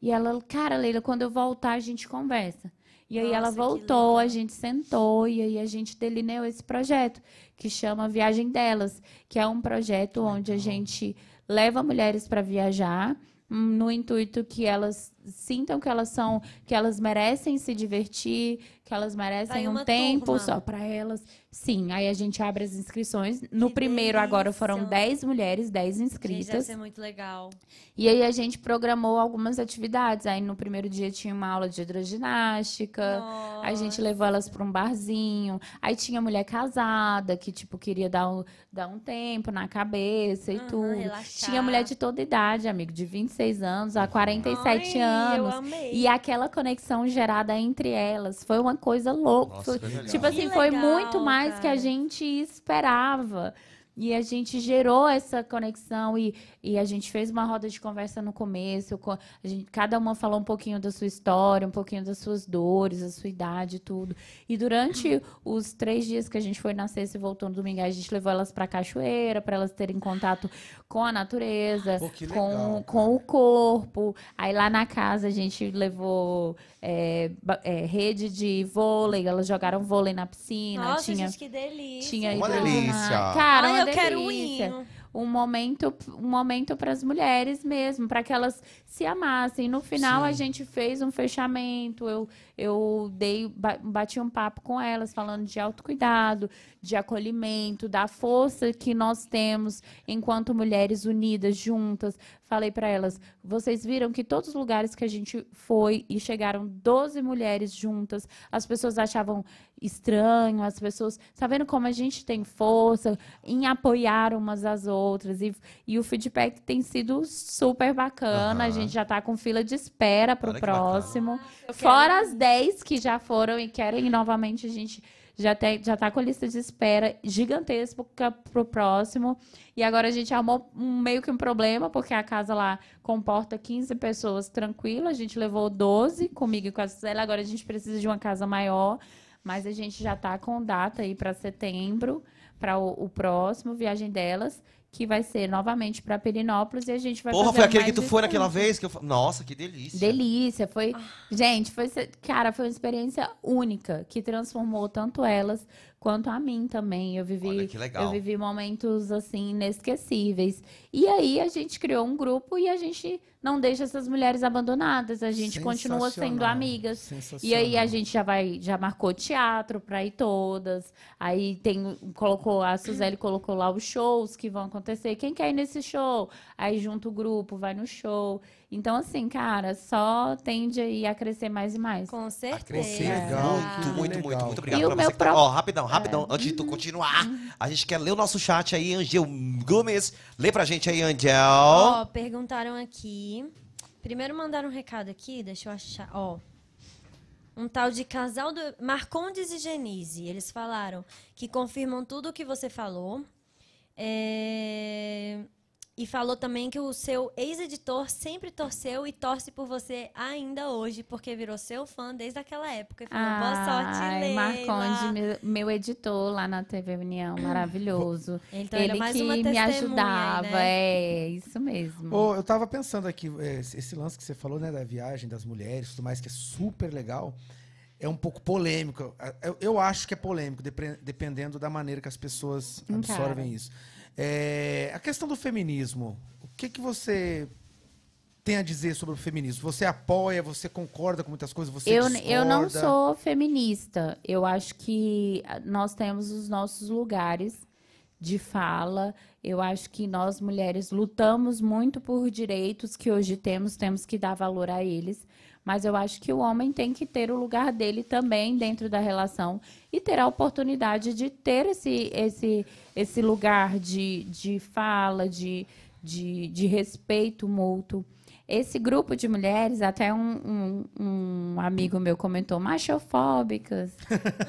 E ela, cara, Leila, quando eu voltar, a gente conversa. E aí ela
Nossa, que
voltou, a gente sentou e aí a gente delineou esse projeto, que chama Viagem Delas, que é um projeto onde a gente leva mulheres para viajar hum, no intuito que elas sintam que elas são, que elas merecem se divertir, que elas merecem
Vai
um tempo
turma.
só para elas. Sim, aí a gente abre as inscrições. No
Que
primeiro agora foram
delícia.
10 mulheres, 10
Gente, deve
inscritas.
ser muito legal.
E aí a gente programou algumas atividades. Aí no primeiro dia tinha uma aula de hidroginástica. A gente levou elas para um barzinho. Aí tinha mulher casada que, tipo, queria dar um, dar um tempo na cabeça e
Aham,
tudo.
relaxar.
Tinha mulher de toda idade, amigo, de 26 anos a 47
Ai, Eu
anos.
amei.
E aquela conexão gerada entre elas foi uma coisa louca.
Nossa,
Foi-
legal.
tipo assim,
Que
foi
legal,
muito mais que a
cara.
gente esperava. E a gente gerou essa conexão e, e a gente fez uma roda de conversa no começo. co- A gente, cada uma falou um pouquinho da sua história, um pouquinho das suas dores, da sua idade e tudo. E durante os três dias que a gente foi na sexta e voltou no domingo, a gente levou elas pra cachoeira, para elas terem contato com a natureza,
Pô,
com, com o corpo. Aí lá na casa a gente levou é, é, rede de vôlei, elas jogaram vôlei na piscina.
Nossa,
tinha,
gente, que delícia.
tinha
Uma delícia.
Cara,
Ai,
uma
eu quero um
delícia.
hino.
Um momento, um momento para as mulheres mesmo, para que elas se amassem. No final a
Sim.
gente fez um fechamento. Eu, eu dei, ba- bati um papo com elas falando de autocuidado, de acolhimento, da força que nós temos enquanto mulheres unidas juntas. Falei para elas: vocês viram que todos os lugares que a gente foi e chegaram 12 mulheres juntas, as pessoas achavam estranho, as pessoas. Tá vendo como a gente tem força em apoiar umas às outras? E, e o feedback tem sido super bacana. A
Aham.
gente já tá com fila de espera para o
Olha
próximo.
Quero
Fora as 10 que já foram e querem novamente, a gente já, tem, já tá com lista de espera gigantesca pro próximo. E agora a gente arrumou um, meio que um problema, porque a casa lá comporta 15 pessoas tranquilo. A gente levou 12 comigo e com a Suzela. Agora a gente precisa de uma casa maior. Mas a gente já tá com data aí para setembro, para o, o próximo, viagem delas, que vai ser novamente para Perinópolis. E a gente vai
Porra,
fazer
foi aquele que tu foi naquela vez que eu Nossa, que delícia.
Delícia, foi. Gente, foi. Cara, foi uma experiência única que transformou tanto elas quanto a mim também. Eu vivi.
Olha que legal.
Eu vivi momentos assim inesquecíveis. E aí a gente criou um grupo e a gente não deixa essas mulheres abandonadas. A gente continua sendo amigas. E aí a gente já vai, já marcou teatro para ir todas. Aí tem, colocou a Suzele colocou lá os shows que vão acontecer. Quem quer ir nesse show? Aí junta o grupo, vai no show. Então assim, cara, só tende aí a crescer mais e mais.
Com
A
certeza.
crescer
legal,
muito, muito,
legal.
muito, muito obrigado
E o
pra
meu
você que tá... Ó, rapidão, rapidão, antes de tu continuar, a gente quer ler o nosso chat aí, Angel Gomes. Lê pra gente aí, Angel.
Ó, perguntaram aqui. Primeiro mandaram um recado aqui, deixa eu achar. Ó. Um tal de casal do Marcondes e Genise. Eles falaram que confirmam tudo o que você falou. É, E falou também que o seu ex-editor sempre torceu e torce por você ainda hoje, porque virou seu fã desde aquela época. E falou, boa sorte,
Ai,
Leila.
Marconde, meu, meu editor lá na TV União, maravilhoso.
Então, ele é
que me
testemunha aí,
ajudava,
né?
é isso mesmo.
Ô, eu tava pensando aqui, é, esse lance que você falou, né, da viagem das mulheres e tudo mais, que é super legal, é um pouco polêmico. Eu, eu acho que é polêmico, dependendo da maneira que as pessoas
Encara.
absorvem isso. É, a questão do feminismo, o que, que você tem a dizer sobre o feminismo? Você apoia, você concorda com muitas coisas, você
Eu,
discorda?
eu não sou feminista. Eu acho que ah, nós temos os nossos lugares de fala. Eu acho que nós mulheres lutamos muito por direitos que hoje temos, temos que dar valor a eles. Mas eu acho que o homem tem que ter o lugar dele também dentro da relação e ter a oportunidade de ter esse, esse, esse lugar de, de fala, de, de, de respeito mútuo. Esse grupo de mulheres, até um, um, um amigo meu comentou, machofóbicas.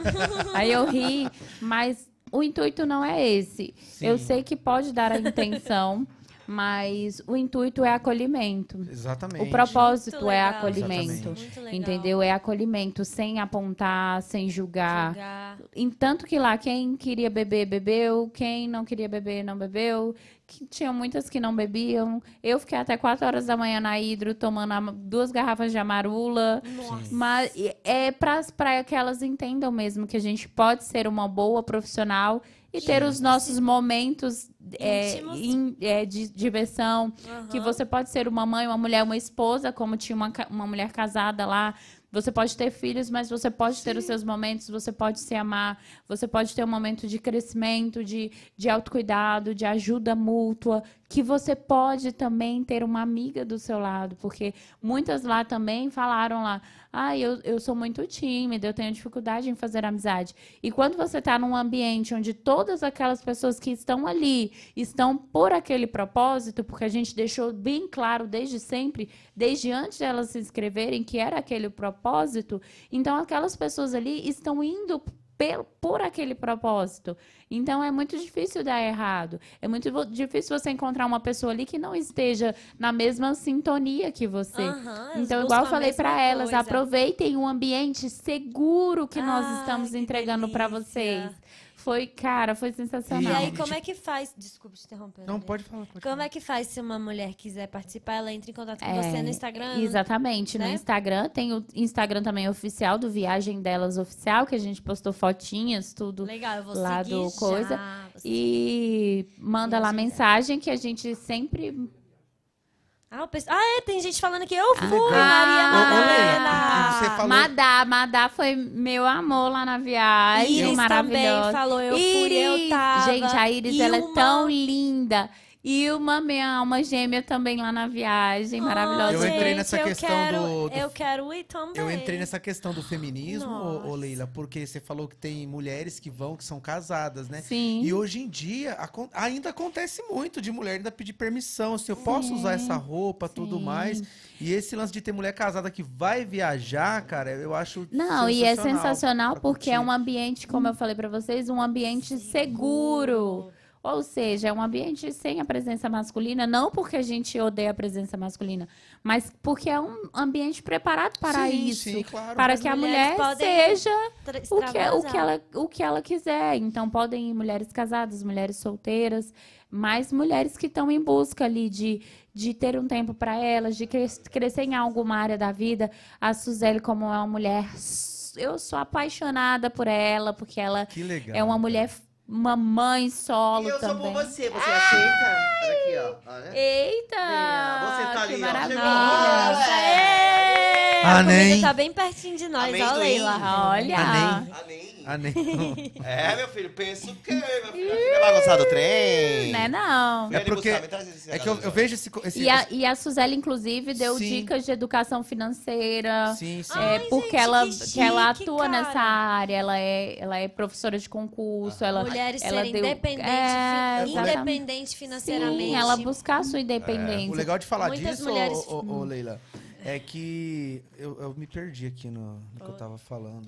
Aí eu ri, mas o intuito não é esse. Eu
Sim.
sei que pode dar a intenção, mas o intuito é acolhimento.
Exatamente.
O propósito é acolhimento.
Exatamente.
Muito legal.
Entendeu? É acolhimento, sem apontar, sem julgar.
Julgar.
Em tanto que lá, quem queria beber, bebeu. Quem não queria beber, não bebeu. Que tinha muitas que não bebiam. Eu fiquei até 4 horas da manhã na Hidro, tomando duas garrafas de amarula.
Nossa.
Mas é para que elas entendam mesmo que a gente pode ser uma boa profissional e ter os nossos momentos é, in- é, de diversão, que
Aham.
você pode ser uma mãe, uma mulher, uma esposa, como tinha uma, uma mulher casada lá. Você pode ter filhos, mas você pode ter os seus momentos, você pode se amar, você pode ter um momento de crescimento, de, de autocuidado, de ajuda mútua, que você pode também ter uma amiga do seu lado, porque muitas lá também falaram lá, ah, eu, eu sou muito tímida, eu tenho dificuldade em fazer amizade. E quando você está num ambiente onde todas aquelas pessoas que estão ali estão por aquele propósito, porque a gente deixou bem claro desde sempre, desde antes de elas se inscreverem, que era aquele propósito, então aquelas pessoas ali estão indo por aquele propósito. Então é muito difícil dar errado. É muito difícil você encontrar uma pessoa ali que não esteja na mesma sintonia que você.
Eles
Então, igual eu falei para elas, aproveitem o ambiente seguro que nós
Ai,
estamos
que
entregando para vocês. Foi, cara, foi
E
sensacional.
aí, como é que faz? Desculpa te interromper.
Não, pode falar. Pode
Como
falar.
é que faz se uma mulher quiser participar? Ela entra em contato com
É,
você no Instagram?
Exatamente, no
né?
Instagram. Tem o Instagram também oficial do Viagem Delas Oficial, que a gente postou fotinhas, tudo.
Legal, eu vou
lá
seguir
do
já.
coisa.
Vou seguir.
E manda lá mensagem que a gente sempre.
Ah, o pessoal- ah, é, tem gente falando que eu fui,
legal.
Maria Madalena.
e você falou-
Madá, Madá foi meu amor lá na viagem.
Iris também
maravilhosa.
falou, eu fui, eu
Iris!
tava.
Gente, a Iris, ela é
Ilma.
tão linda. E uma minha alma gêmea também lá na viagem, maravilhosa.
Eu entrei
gente,
nessa
eu
questão
quero-
do- do-
Eu quero ir também.
Eu entrei nessa questão do feminismo, ô, ô. Leila, porque você falou que tem mulheres que vão, que são casadas, né?
Sim.
E hoje em dia ainda acontece muito de mulher ainda pedir permissão, se eu posso usar essa roupa, tudo
sim.
mais. E esse lance de ter mulher casada que vai viajar, cara, eu acho
Não, e é
sensacional
porque é
curtir.
um ambiente, como eu falei pra vocês, um ambiente seguro. Ou seja, é um ambiente sem a presença masculina, não porque a gente odeia a presença masculina, mas porque é um ambiente preparado para
Sim,
isso.
sim, claro.
Para
As
que a mulher seja o que, é, o, que ela, o que ela quiser. Então, podem ir mulheres casadas, mulheres solteiras, mas mulheres que estão em busca ali de, de ter um tempo para elas, de cres- crescer em alguma área da vida. A Suzelle, como é uma mulher, eu sou apaixonada por ela, porque ela
Que legal.
é uma mulher, uma mãe solo
E eu sou
também.
por você, você aceita? Olha aqui, ó. Olha.
Eita!
Você tá
que
ali, ó.
maravilha!
Chegou.
Nossa, é! A comida tá bem pertinho de nós, ó,
Amendoim.
Leila.
Olha!
Anem.
Nem.
Ah, nem.
É, meu filho, pensa o quê, meu filho? Você vai gostar do trem?
Não?
É
Vem ali
porque- É que eu, eu vejo esse. esse
E a, e a Suzelle, inclusive, deu
Sim.
dicas de educação financeira.
Sim, sim.
É,
Ai,
porque
gente,
ela,
que
que ela
chique,
atua
cara.
nessa área, ela é, ela é professora de concurso, ela,
Mulheres
ela
serem
deu-
independentes,
É,
fi- independente financeiramente.
Sim, ela buscar a sua
É,
independência.
o legal de falar
Muitas
disso,
mulheres-
ô, ô, ô, Leila, é que eu, eu me perdi aqui no, no que eu tava falando.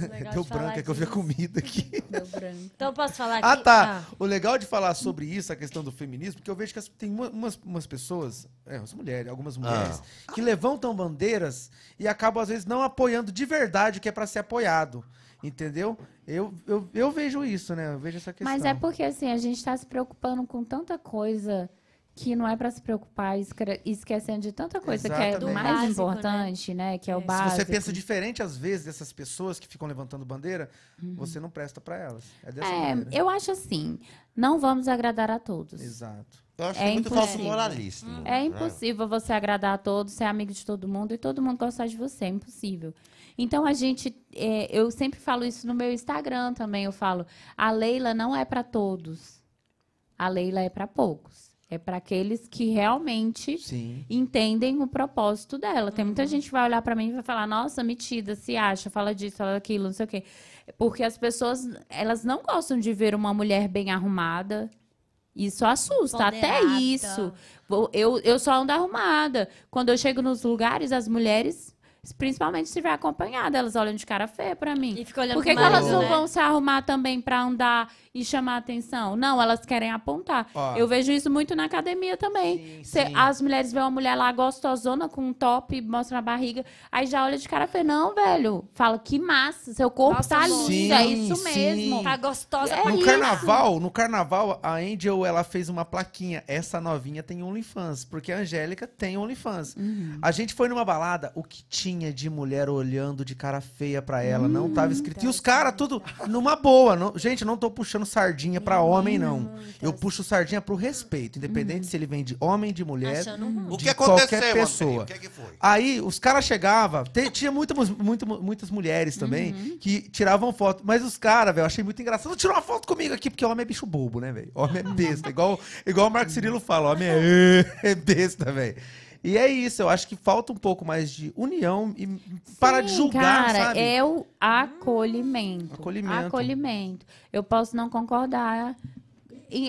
Legal
Deu branco, é que eu vi a comida aqui.
Deu branco.
Então posso falar aqui?
Ah, tá. O legal de falar sobre isso, a questão do feminismo, porque eu vejo que as- tem uma- umas, umas pessoas, é, as mulheres, algumas mulheres, que levantam bandeiras e acabam, às vezes, não apoiando de verdade o que é para ser apoiado. Entendeu? Eu, eu, eu vejo isso, né? Eu vejo essa questão.
Mas é porque assim, a gente está se preocupando com tanta coisa que não é para se preocupar, esque- esquecendo de tanta coisa que é do
Exatamente.
mais
Básico, né?
importante, né? Que é o
É. Se
Se
básico.
você pensa diferente, às vezes, dessas pessoas que ficam levantando bandeira, você não presta para elas. É dessa
É,
maneira.
eu acho assim, não vamos agradar a todos.
Exato.
Eu acho
É
muito falso moralista.
É impossível você agradar a todos, ser amigo de todo mundo e todo mundo gostar de você. É impossível. Então a gente, é, eu sempre falo isso no meu Instagram também. Eu falo, a Leila não é para todos. A Leila é para poucos. É para aqueles que realmente
Sim.
entendem o propósito dela. Tem
Uhum.
muita gente que vai olhar para mim e vai falar: "Nossa, metida, se acha, fala disso, fala daquilo, não sei o quê". Porque as pessoas, elas não gostam de ver uma mulher bem arrumada. Isso assusta, até isso. Vou- Eu, eu só ando arrumada. Quando eu chego nos lugares, as mulheres, principalmente se estiver acompanhada, elas olham de cara feia pra mim.
E fica olhando
Por que, que elas não
né?
vão se arrumar também pra andar e chamar atenção? Não, elas querem apontar.
Ó.
Eu vejo isso muito na academia também.
Sim,
Cê-
sim.
as mulheres veem uma mulher lá gostosona com um top, mostra a barriga, aí já olha de cara feia. Não, velho. Fala, que massa, seu corpo
Nossa,
tá lindo, é
Sim,
isso
sim.
mesmo.
Tá gostosa
É
no
isso.
carnaval, no carnaval, a Angel ela fez uma plaquinha. Essa novinha tem OnlyFans, porque a Angélica tem OnlyFans.
Uhum.
A gente foi numa balada, o que tinha de mulher olhando de cara feia pra ela, não tava escrito. E os caras tudo numa boa. não- gente, eu não tô puxando sardinha pra homem, não. Eu puxo sardinha pro respeito, independente se ele vem de homem, de mulher,
Achando ruim.
O
de
que aconteceu,
qualquer pessoa.
O que, é que foi?
Aí os caras chegavam, te- tinha muita, mus- muita- muitas mulheres também
Uhum.
que tiravam foto. Mas os caras, velho, eu achei muito engraçado. Tirou uma foto comigo aqui, porque homem é bicho bobo, né, velho? Homem é besta. igual, igual o Marco Cirilo fala, homem é, é besta, velho. E é isso, eu acho que falta um pouco mais de união e parar de julgar,
cara,
sabe?
é o acolhimento.
Acolhimento.
Acolhimento. Eu posso não concordar.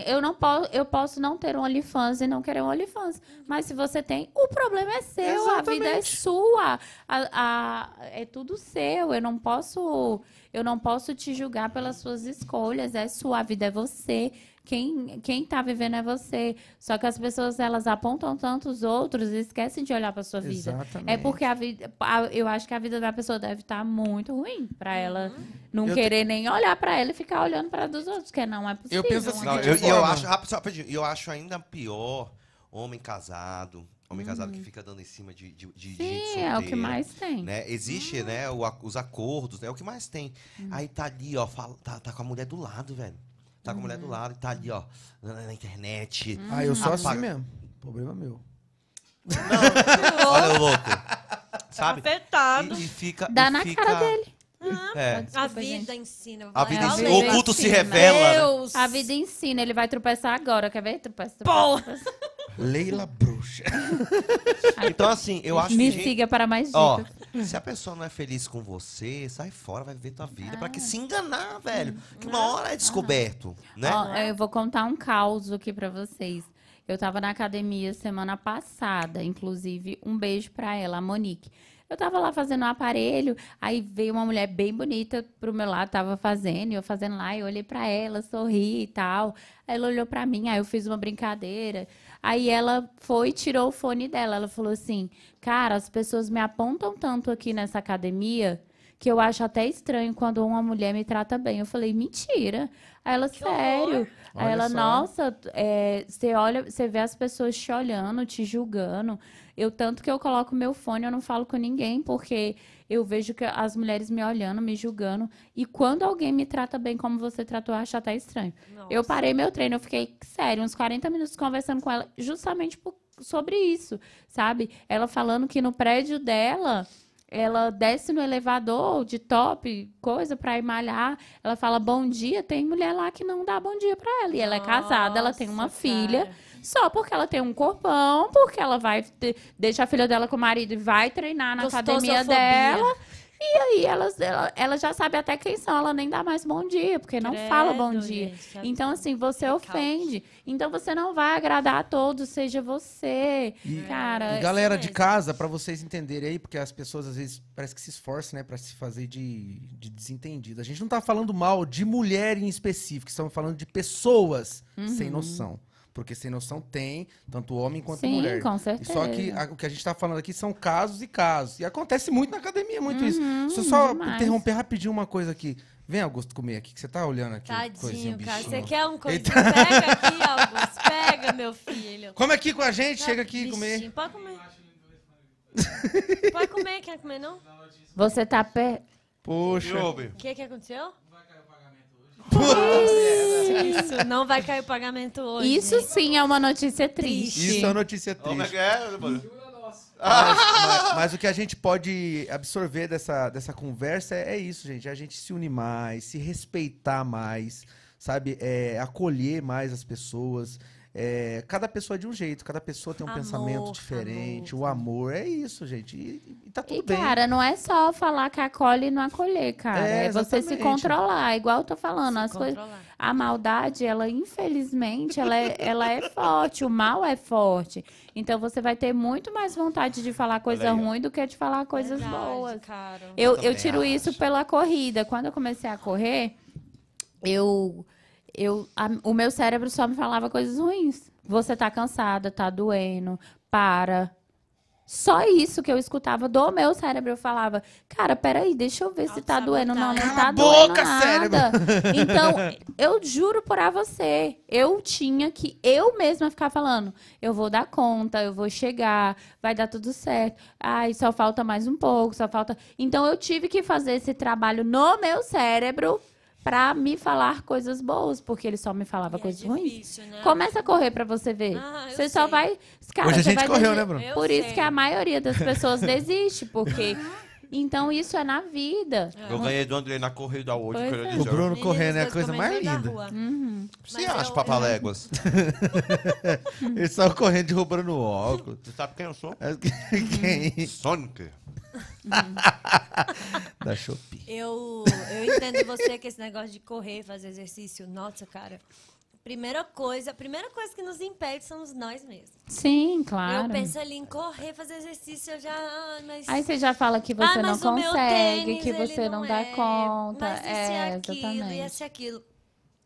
Eu não posso, eu posso não ter um OnlyFans e não querer um OnlyFans. Mas se você tem, o problema é seu, a vida é
Exatamente.
sua. A, a- é tudo seu. Eu não posso, eu não posso te julgar pelas suas escolhas. É sua, a vida é você. Quem, quem tá vivendo é você. Só que as pessoas, elas apontam tanto os outros e esquecem de olhar pra sua vida.
Exatamente.
É porque a vida, a- eu acho que a vida da pessoa deve estar muito ruim pra ela não
Eu
querer nem olhar pra ela e ficar olhando pra dos outros, que não é possível.
penso assim,
Não, eu, e eu acho, rapidinho, eu acho ainda pior homem casado. Homem casado que fica dando em cima de, de, de gente
Uhum. Sim, é o que
solteira,
mais tem.
Né? Existe, né, o os acordos, né? É o que mais tem.
Uhum.
Aí tá ali, ó, fala- tá, tá com a mulher do lado, velho. Tá com a mulher do lado e tá ali, ó, na, na internet.
Ah, eu sou assim
Apaga-
mesmo. Problema meu.
Olha o louco. Sabe?
Afetado.
E, e fica.
Dá
e
na
fica-
cara dele.
É.
A
Desculpa,
vida
gente.
ensina.
A vida ensina. O culto se revela. né?
Deus.
A vida ensina, ele vai tropeçar agora, quer ver? Tropeça,
Porra.
tropeça.
Leila Bruxa.
Então, assim, eu acho
Me
que.
siga para mais
Ó,
dicas.
se a pessoa não é feliz com você, sai fora, vai viver tua vida. Pra
Ah.
que se enganar, velho? Que uma hora é descoberto, né?
Ó, eu vou contar um caos aqui pra vocês. Eu tava na academia semana passada, inclusive, um beijo pra ela, a Monique. Eu tava lá fazendo um aparelho, aí veio uma mulher bem bonita pro meu lado, tava fazendo, e eu fazendo lá, eu olhei pra ela, sorri e tal. Aí ela olhou pra mim, aí eu fiz uma brincadeira. Aí ela foi e tirou o fone dela. Ela falou assim: Cara, as pessoas me apontam tanto aqui nessa academia que eu acho até estranho quando uma mulher me trata bem. Eu falei, mentira. Aí ela, sério. Aí
Olha
ela,
só.
nossa, é, você olha, você vê as pessoas te olhando, te julgando. Eu, tanto que eu coloco meu fone, eu não falo com ninguém, porque eu vejo que as mulheres me olhando, me julgando. E quando alguém me trata bem como você tratou, eu acho até estranho. Eu parei meu treino, eu fiquei, sério, uns 40 minutos conversando com ela, justamente por- sobre isso, sabe? Ela falando que no prédio dela, ela desce no elevador de top, coisa pra ir malhar. Ela fala bom dia, tem mulher lá que não dá bom dia pra ela. E ela é casada, ela tem uma
Nossa,
filha.
cara.
Só porque ela tem um corpão, porque ela vai ter- deixa a filha dela com o marido e vai treinar na academia dela. E aí ela, ela, ela já sabe até quem são, ela nem dá mais bom dia, porque não fala bom
Credo,
dia.
gente,
Então, assim, você ofende. Então você não vai agradar a todos, seja você. Cara,
E galera de
mesmo.
casa, pra vocês entenderem aí, porque as pessoas às vezes parece que se esforçam, né, pra se fazer de, de desentendido. A gente não tá falando mal de mulher em específico, estamos falando de pessoas
Uhum.
sem noção. Porque sem noção tem, tanto homem quanto
sim,
mulher.
com
E
certeza.
Só que a- o que a gente tá falando aqui são casos e casos. E acontece muito na academia, muito isso.
Uhum,
Deixa eu só
demais.
interromper rapidinho uma coisa aqui. Vem, Augusto, comer aqui, que você tá olhando aqui. coisinha,
Tadinho, cara.
bichinho.
Você quer um coisinho?
Eita.
Pega aqui, Augusto. Pega, meu filho.
Come aqui com a gente, chega aqui comer.
Bichinho, Pode comer. Pode comer, quer comer não?
Você tá per...
Poxa.
O que que aconteceu? Isso, não vai cair o pagamento hoje.
Isso sim é uma notícia triste.
Isso é uma notícia
Como é
triste.
que é? mano?
Mas, mas- mas o que a gente pode absorver dessa, dessa conversa é, é isso, gente. É a gente se unir mais, se respeitar mais, sabe? É, acolher mais as pessoas. É, cada pessoa é de um jeito, cada pessoa tem um
Amor,
pensamento diferente.
amor.
O amor é isso, gente. E, e tá tudo
E,
bem.
cara, não é só falar que acolhe e não acolher, cara.
É,
É, você se controlar. Igual eu tô falando,
Se
as coisas. A maldade, ela, infelizmente, ela é, ela é forte. O mal é forte. Então você vai ter muito mais vontade de falar coisa ruim do que de falar coisas
Verdade,
boas.
Cara.
Eu,
também
eu tiro
acho.
isso pela corrida. Quando eu comecei a correr, eu, eu, a- o meu cérebro só me falava coisas ruins. Você tá cansada, tá doendo, para. Só isso que eu escutava do meu cérebro. Eu falava, cara, peraí, deixa eu ver se tá doendo. Não, não tá doendo
boca,
nada. Então, eu juro por a você, eu tinha que eu mesma ficar falando, eu vou dar conta, eu vou chegar, vai dar tudo certo. Ai, só falta mais um pouco, só falta. Então, eu tive que fazer esse trabalho no meu cérebro pra me falar coisas boas, porque ele só me falava
E é
coisas ruins.
difícil, né?
Começa a correr pra você ver.
Ah,
você só
sei.
vai. Cara,
Hoje a
você
gente correu, né, Bruno?
Eu
Por isso
sei.
que a maioria das pessoas desiste, porque. Então isso é na vida.
Eu ganhei do André na corrida hoje.
Pois é.
O Bruno
Meninas,
correndo é a coisa mais linda.
Uhum.
Você
Mas
acha,
eu-
Papaléguas?
Ele saiu correndo derrubando o óculos.
Você sabe quem eu sou?
É Quem?
Sonic.
Da Shopee.
Eu, eu entendo você que esse negócio de correr, fazer exercício, nossa, cara. Primeira coisa, a primeira coisa que nos impede somos nós mesmos.
Sim, claro.
Eu penso ali em correr, fazer exercício, eu já. ah, mas,
Aí você já fala que você
ah,
não consegue,
tênis,
que você não,
não
dá
é,
conta.
Mas esse
é,
é aquilo,
exatamente.
e esse é aquilo.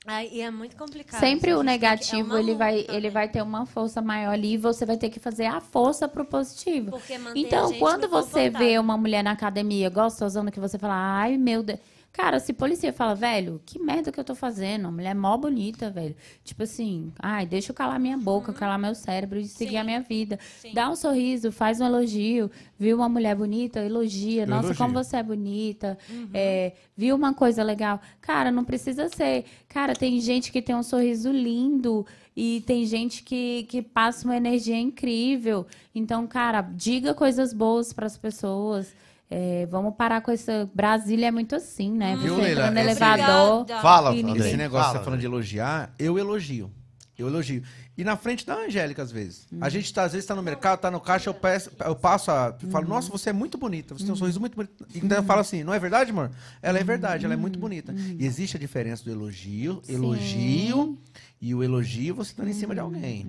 Aí, é muito complicado.
Sempre o
é
negativo,
uma
ele vai, ele
né?
vai ter uma força maior ali e você vai ter que fazer a força pro positivo. Então, quando você vê uma mulher na academia gostosona que você fala, ai meu Deus. Cara, se polícia fala, velho, que merda que eu tô fazendo? A mulher é mó bonita, velho. Tipo assim, ai, deixa eu calar minha boca, calar meu cérebro e seguir
Sim.
a minha vida.
Sim.
Dá um sorriso, faz um elogio. Viu uma mulher bonita, elogia. Nossa,
elogio.
como você é bonita. É, viu uma coisa legal. Cara, não precisa ser. Cara, tem gente que tem um sorriso lindo e tem gente que, que passa uma energia incrível. Então, cara, diga coisas boas para as pessoas. É, vamos parar com essa. Brasília é muito assim, né?
Viu,
Você
Leila?
entra no elevador.
Obrigada.
Fala,
E.
Esse negócio que
fala,
você tá falando de elogiar, eu elogio. Eu elogio. E na frente da Angélica, às vezes. A gente, tá, às vezes, tá no mercado, tá no caixa, eu, peço, eu passo a. eu falo, nossa, você é muito bonita, você tem um sorriso muito bonito. E então eu falo assim, não é verdade, amor? Ela é verdade, ela é muito bonita. E existe a diferença do elogio, elogio, e o elogio você dando em cima de alguém.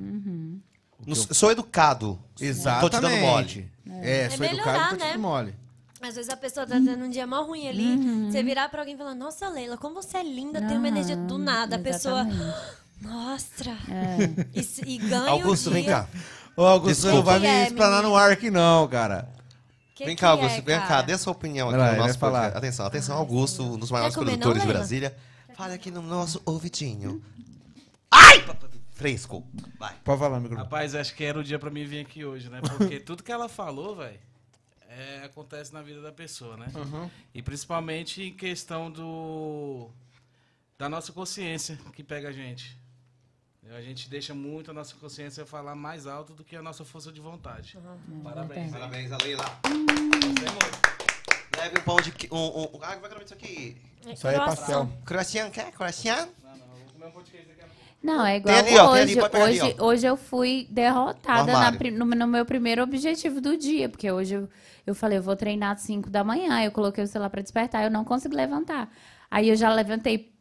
Não- Sou educado.
Exatamente.
Tô te dando mole.
É, sou
melhorar,
educado, tô te
né?
dando mole.
Às vezes a pessoa tá tendo um dia mó ruim ali,
Uhum.
você virar pra alguém e falar, nossa, Leila, como você é linda, tem uma energia do nada. A pessoa,
Exatamente.
nossa,
É.
e, e ganha
Augusto, vem cá.
Ô, Augusto,
Desculpa.
não vai me
é,
explanar
menino?
no ar aqui, não, cara.
Que
vem
que
cá, Augusto,
é,
vem cá, dê sua opinião aqui
Vai
no nosso
falar.
podcast. Atenção, atenção, Augusto, um dos maiores
comer, não,
produtores de
Leila?
Brasília. Fala aqui no nosso ouvidinho. Ai! Fresco. Vai.
Pode falar, meu grupo.
Rapaz, acho que era o dia pra mim vir aqui hoje, né? Porque tudo que ela falou, velho, é, acontece na vida da pessoa, né? E principalmente em questão do da nossa consciência que pega a gente. A gente deixa muito a nossa consciência falar mais alto do que a nossa força de vontade. Parabéns. hein?
Parabéns, a Leila.
Muito.
Leve um pão de... qui- Um, um, ah, como é que é o nome disso aqui?
Isso aí é pastel.
Croissant, quer? Croissant?
Não, não, eu vou comer um pão de queijo daqui a pouco.
Não, é igual
ali, ó, tem ali,
hoje.
ali,
hoje, hoje eu fui derrotada
No
na no, no meu primeiro objetivo do dia, porque hoje eu, eu falei, eu vou treinar às 5 da manhã, eu coloquei o celular pra despertar, eu não consigo levantar. Aí eu já levantei,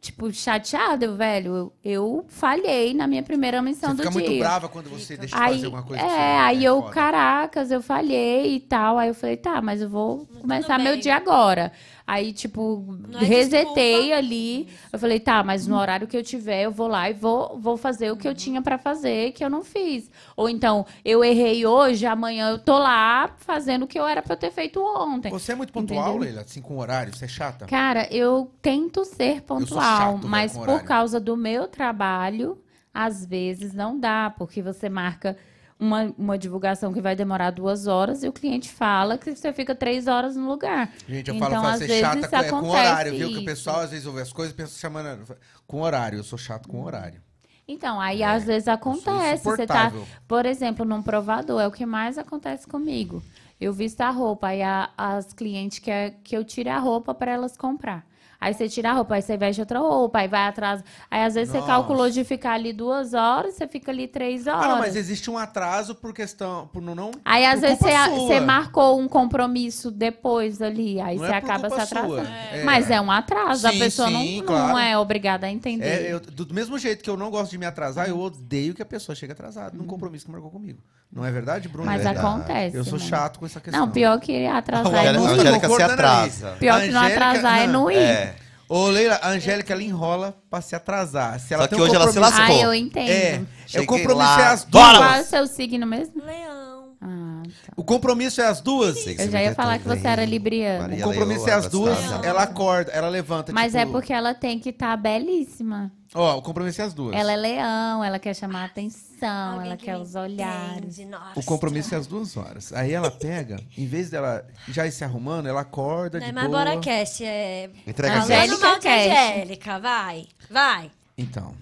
tipo, chateada, velho. Eu, eu falhei na minha primeira missão
Você
do
fica muito
dia.
brava quando você deixa de
Aí,
fazer alguma coisa.
é,
você-
aí eu,
foda.
caracas, eu falhei e tal. Aí eu falei, tá, mas eu vou começar meu dia agora. Aí, tipo,
é
resetei
desculpa.
ali. Eu falei, tá, mas no horário que eu tiver, eu vou lá e vou, vou fazer o que eu tinha pra fazer, que eu não fiz. Ou então, eu errei hoje, amanhã eu tô lá fazendo o que eu era pra eu ter feito ontem.
Você é muito pontual,
Entendeu?
Leila? Assim, com horário? Você é chata?
Cara, eu tento ser pontual,
chato, velho,
mas por causa do meu trabalho, às vezes não dá, porque você marca uma, uma divulgação que vai demorar duas horas e o cliente fala que você fica três horas no lugar.
Gente, eu
Então,
falo, falo ser chata com, é, com horário, viu? Que o
isso.
pessoal às vezes ouve as coisas e pensa chamando com horário. Eu sou chato com horário.
Então, aí às vezes acontece. Você tá, por exemplo, num provador, é o que mais acontece comigo. Eu visto a roupa, aí a- as clientes querem que eu tire a roupa para elas comprar. Aí você tira a roupa, aí você veste outra roupa, aí vai atrás. Aí às vezes
Nossa.
você calculou de ficar ali duas horas, você fica ali três horas.
Ah, não, mas existe um atraso por questão. Por não, não,
Aí às vezes você, você marcou um compromisso depois ali, aí
Não
você
é
acaba se atrasando.
É.
Mas é um atraso,
Sim,
a pessoa não-
sim,
não,
claro.
é obrigada a entender.
É, eu- do mesmo jeito que eu não gosto de me atrasar, eu odeio que a pessoa chegue atrasada num compromisso que marcou comigo. Não é verdade, Bruno?
Mas
É verdade.
acontece.
Eu sou
né?
chato com essa questão.
Não, pior que atrasar é não
a
ir.
Angélica se atrasa.
Pior que não atrasar é não ir.
É.
Ô, Leila, a Angélica, ela enrola pra se atrasar. Se ela
Só
tem
que
um
hoje ela se lascou.
Ah, eu entendo.
É, é
Cheguei
compromisso
lá.
é as duas.
Qual é o seu signo mesmo?
Leão.
Então.
O compromisso é as duas?
Que
Eu já ia falar que você era libriano.
Maria
O compromisso
Leoa,
é as duas, ela acorda, ela levanta.
Mas
tipo-
é porque ela tem que estar belíssima.
Ó, o compromisso é as duas.
Ela é leão, ela quer chamar a atenção,
Alguém
ela
que
quer os olhares.
entende.
O compromisso é às duas horas. Aí ela pega, em vez dela já ir se arrumando, ela acorda
Não
de
é mais
boa.
bora cast, é...
Entrega zero.
Angélica.
Angélica, vai, vai.
Então,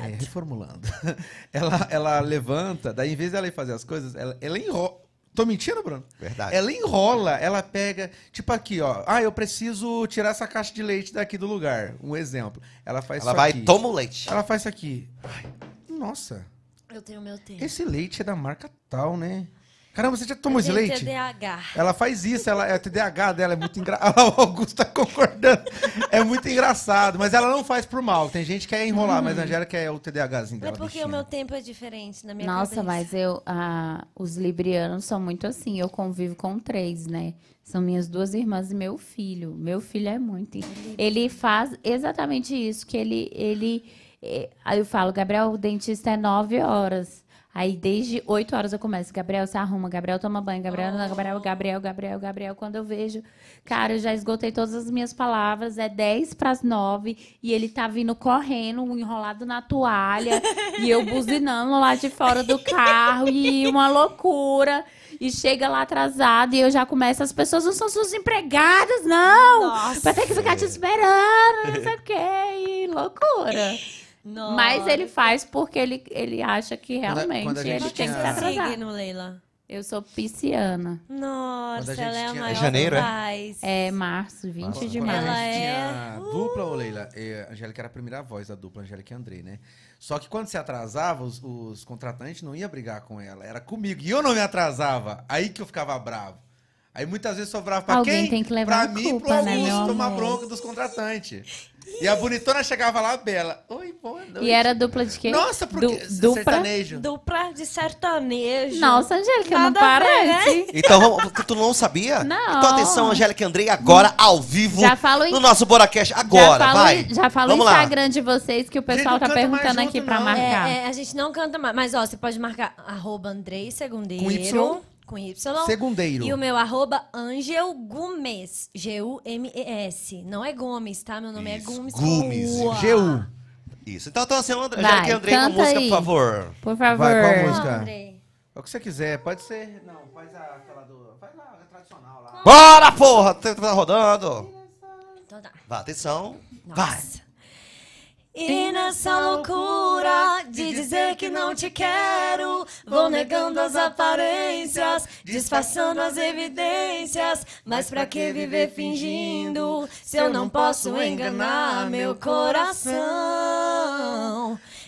é, reformulando. ela, ela levanta, daí em vez dela ir fazer as coisas, ela, ela enrola. Tô mentindo, Bruno?
Verdade.
Ela enrola, ela pega, tipo aqui, ó. Ah, eu preciso tirar essa caixa de leite daqui do lugar. Um exemplo. Ela faz
Ela
isso
vai,
aqui.
toma o leite.
Ela faz isso aqui. Ai, nossa,
Eu tenho meu tempo.
esse leite é da marca tal, né? Caramba, você já tomou
Eu
esse
tenho
leite?
TDAH.
Ela faz isso, ela, a TDAH dela é muito engraçado. O Augusto tá concordando. É muito engraçado, mas ela não faz por mal. Tem gente que quer enrolar, mas a Angélica é o TDAHzinho
Não é
dela.
porque
bichinha.
o meu tempo é diferente na minha
Nossa,
cabeça.
mas eu, ah, os librianos são muito assim. Eu convivo com três, né? São minhas duas irmãs e meu filho. Meu filho é muito. Ele faz exatamente isso, que ele, ele, eh, aí eu falo, Gabriel, o dentista é nove horas. Aí desde oito horas eu começo, Gabriel se arruma, Gabriel toma banho, Gabriel, Gabriel, Gabriel, Gabriel, Gabriel. Quando eu vejo, cara, eu já esgotei todas as minhas palavras, é dez pras nove e ele tá vindo correndo, enrolado na toalha e eu buzinando lá de fora do carro e uma loucura. E chega lá atrasado e eu já começo, as pessoas não são suas empregadas, não!
Nossa.
Vai ter que ficar te esperando, não sei o quê, e loucura.
Nossa.
Mas ele faz porque ele, ele acha que
Quando a-
realmente
quando a gente
ele tem que se atrasar.
signo, Leila?
Eu sou pisciana.
Quando a
Nossa,
gente
ela é a
tinha-
maior
É janeiro, é?
É março, 20
Nossa,
de março.
Ela é-
tinha dupla, ô Leila, é, a Angélica era a primeira voz da dupla, Angélica e Andrei, né? Só que quando se atrasava, os, os contratantes não iam brigar com ela, era comigo. E eu não me atrasava. Aí que eu ficava bravo. Aí muitas vezes sobrava pra
Alguém
quem?
tem que levar
pra
a
mim e pro
culpa, né,
Augusto tomar bronca dos contratantes. E a bonitona chegava lá, bela. Oi, boa noite.
E era dupla de quê?
Nossa, porque
Du- dupla?
sertanejo.
Dupla de sertanejo.
Nossa, Angélica, não parece.
Então, vamos- tu, não sabia?
Não.
Então, atenção, Angélica e Andrei, agora, ao vivo,
Já falo em-
no nosso Boracast.
Já
Agora,
falo,
vai.
já falo
Vamos
o
lá.
Instagram de vocês que o pessoal tá perguntando
junto,
aqui pra
não.
marcar.
É, é, a gente não canta mais. Mas, ó, você pode marcar arroba Andrei Segundeiro.
Com Y?
Com Y.
Segundeiro.
E o meu arroba Angel Gumes. G-U-M-E-S. Não é Gomes, tá? Meu nome
Isso,
é Gumes.
Gumes.
com U.
G.U.
Isso. Então, então assim, André,
Vai,
Angélica e Andrei com a música,
aí.
por favor.
Por favor.
Vai, qual
Ah,
música?
Andrei.
É o que você quiser, pode ser. Não, faz a- aquela do. Faz lá, a tradicional lá.
Bora, porra! Tá tá rodando.
Então tá.
Vai, atenção. Vai.
E nessa loucura de dizer que não te quero, vou negando as aparências, disfarçando as evidências. Mas pra que viver fingindo se eu não posso enganar meu coração?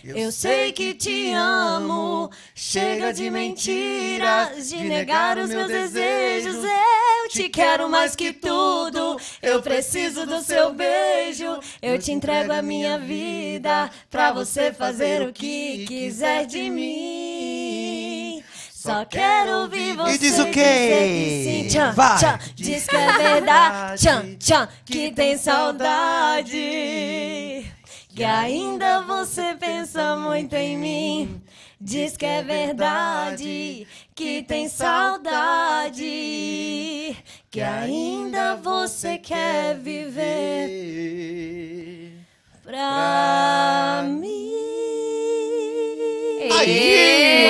Eu sei que te amo, chega de mentiras, de negar os meus desejos. Eu te quero mais que tudo, eu preciso do seu beijo. Eu te entrego a minha vida pra você fazer o que quiser de mim. Só quero ouvir você
E diz o quê?
dizer que sim, tchan,
Vai.
tchan. Diz que é verdade, tchan, tchan, que tem saudade. Que ainda você pensa muito em mim. Diz que é verdade, que tem saudade. Que ainda você quer viver pra mim.
Aí!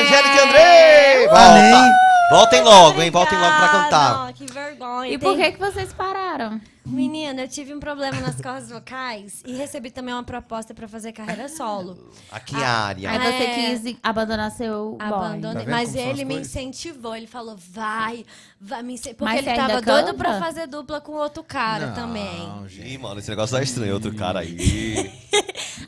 Angélica e Andrei!
Amém.
Volta. Voltem logo, hein? Voltem logo pra cantar.
Que vergonha.
E por
Tem-
que, que vocês pararam?
Menina, eu tive um problema nas cordas vocais e recebi também uma proposta pra fazer carreira solo.
Aqui a área.
Aí
Ah,
você
é.
quis abandonar seu boy.
Abandonei.
Tá vendo
mas
como são as
ele me
coisas?
incentivou. Ele falou, vai, vai me incentivou.
Mas
Porque ele
você ainda
tava doido
canta?
pra fazer dupla com outro cara
Não,
também.
gente.
Ih, mano, esse negócio tá estranho. Outro cara aí.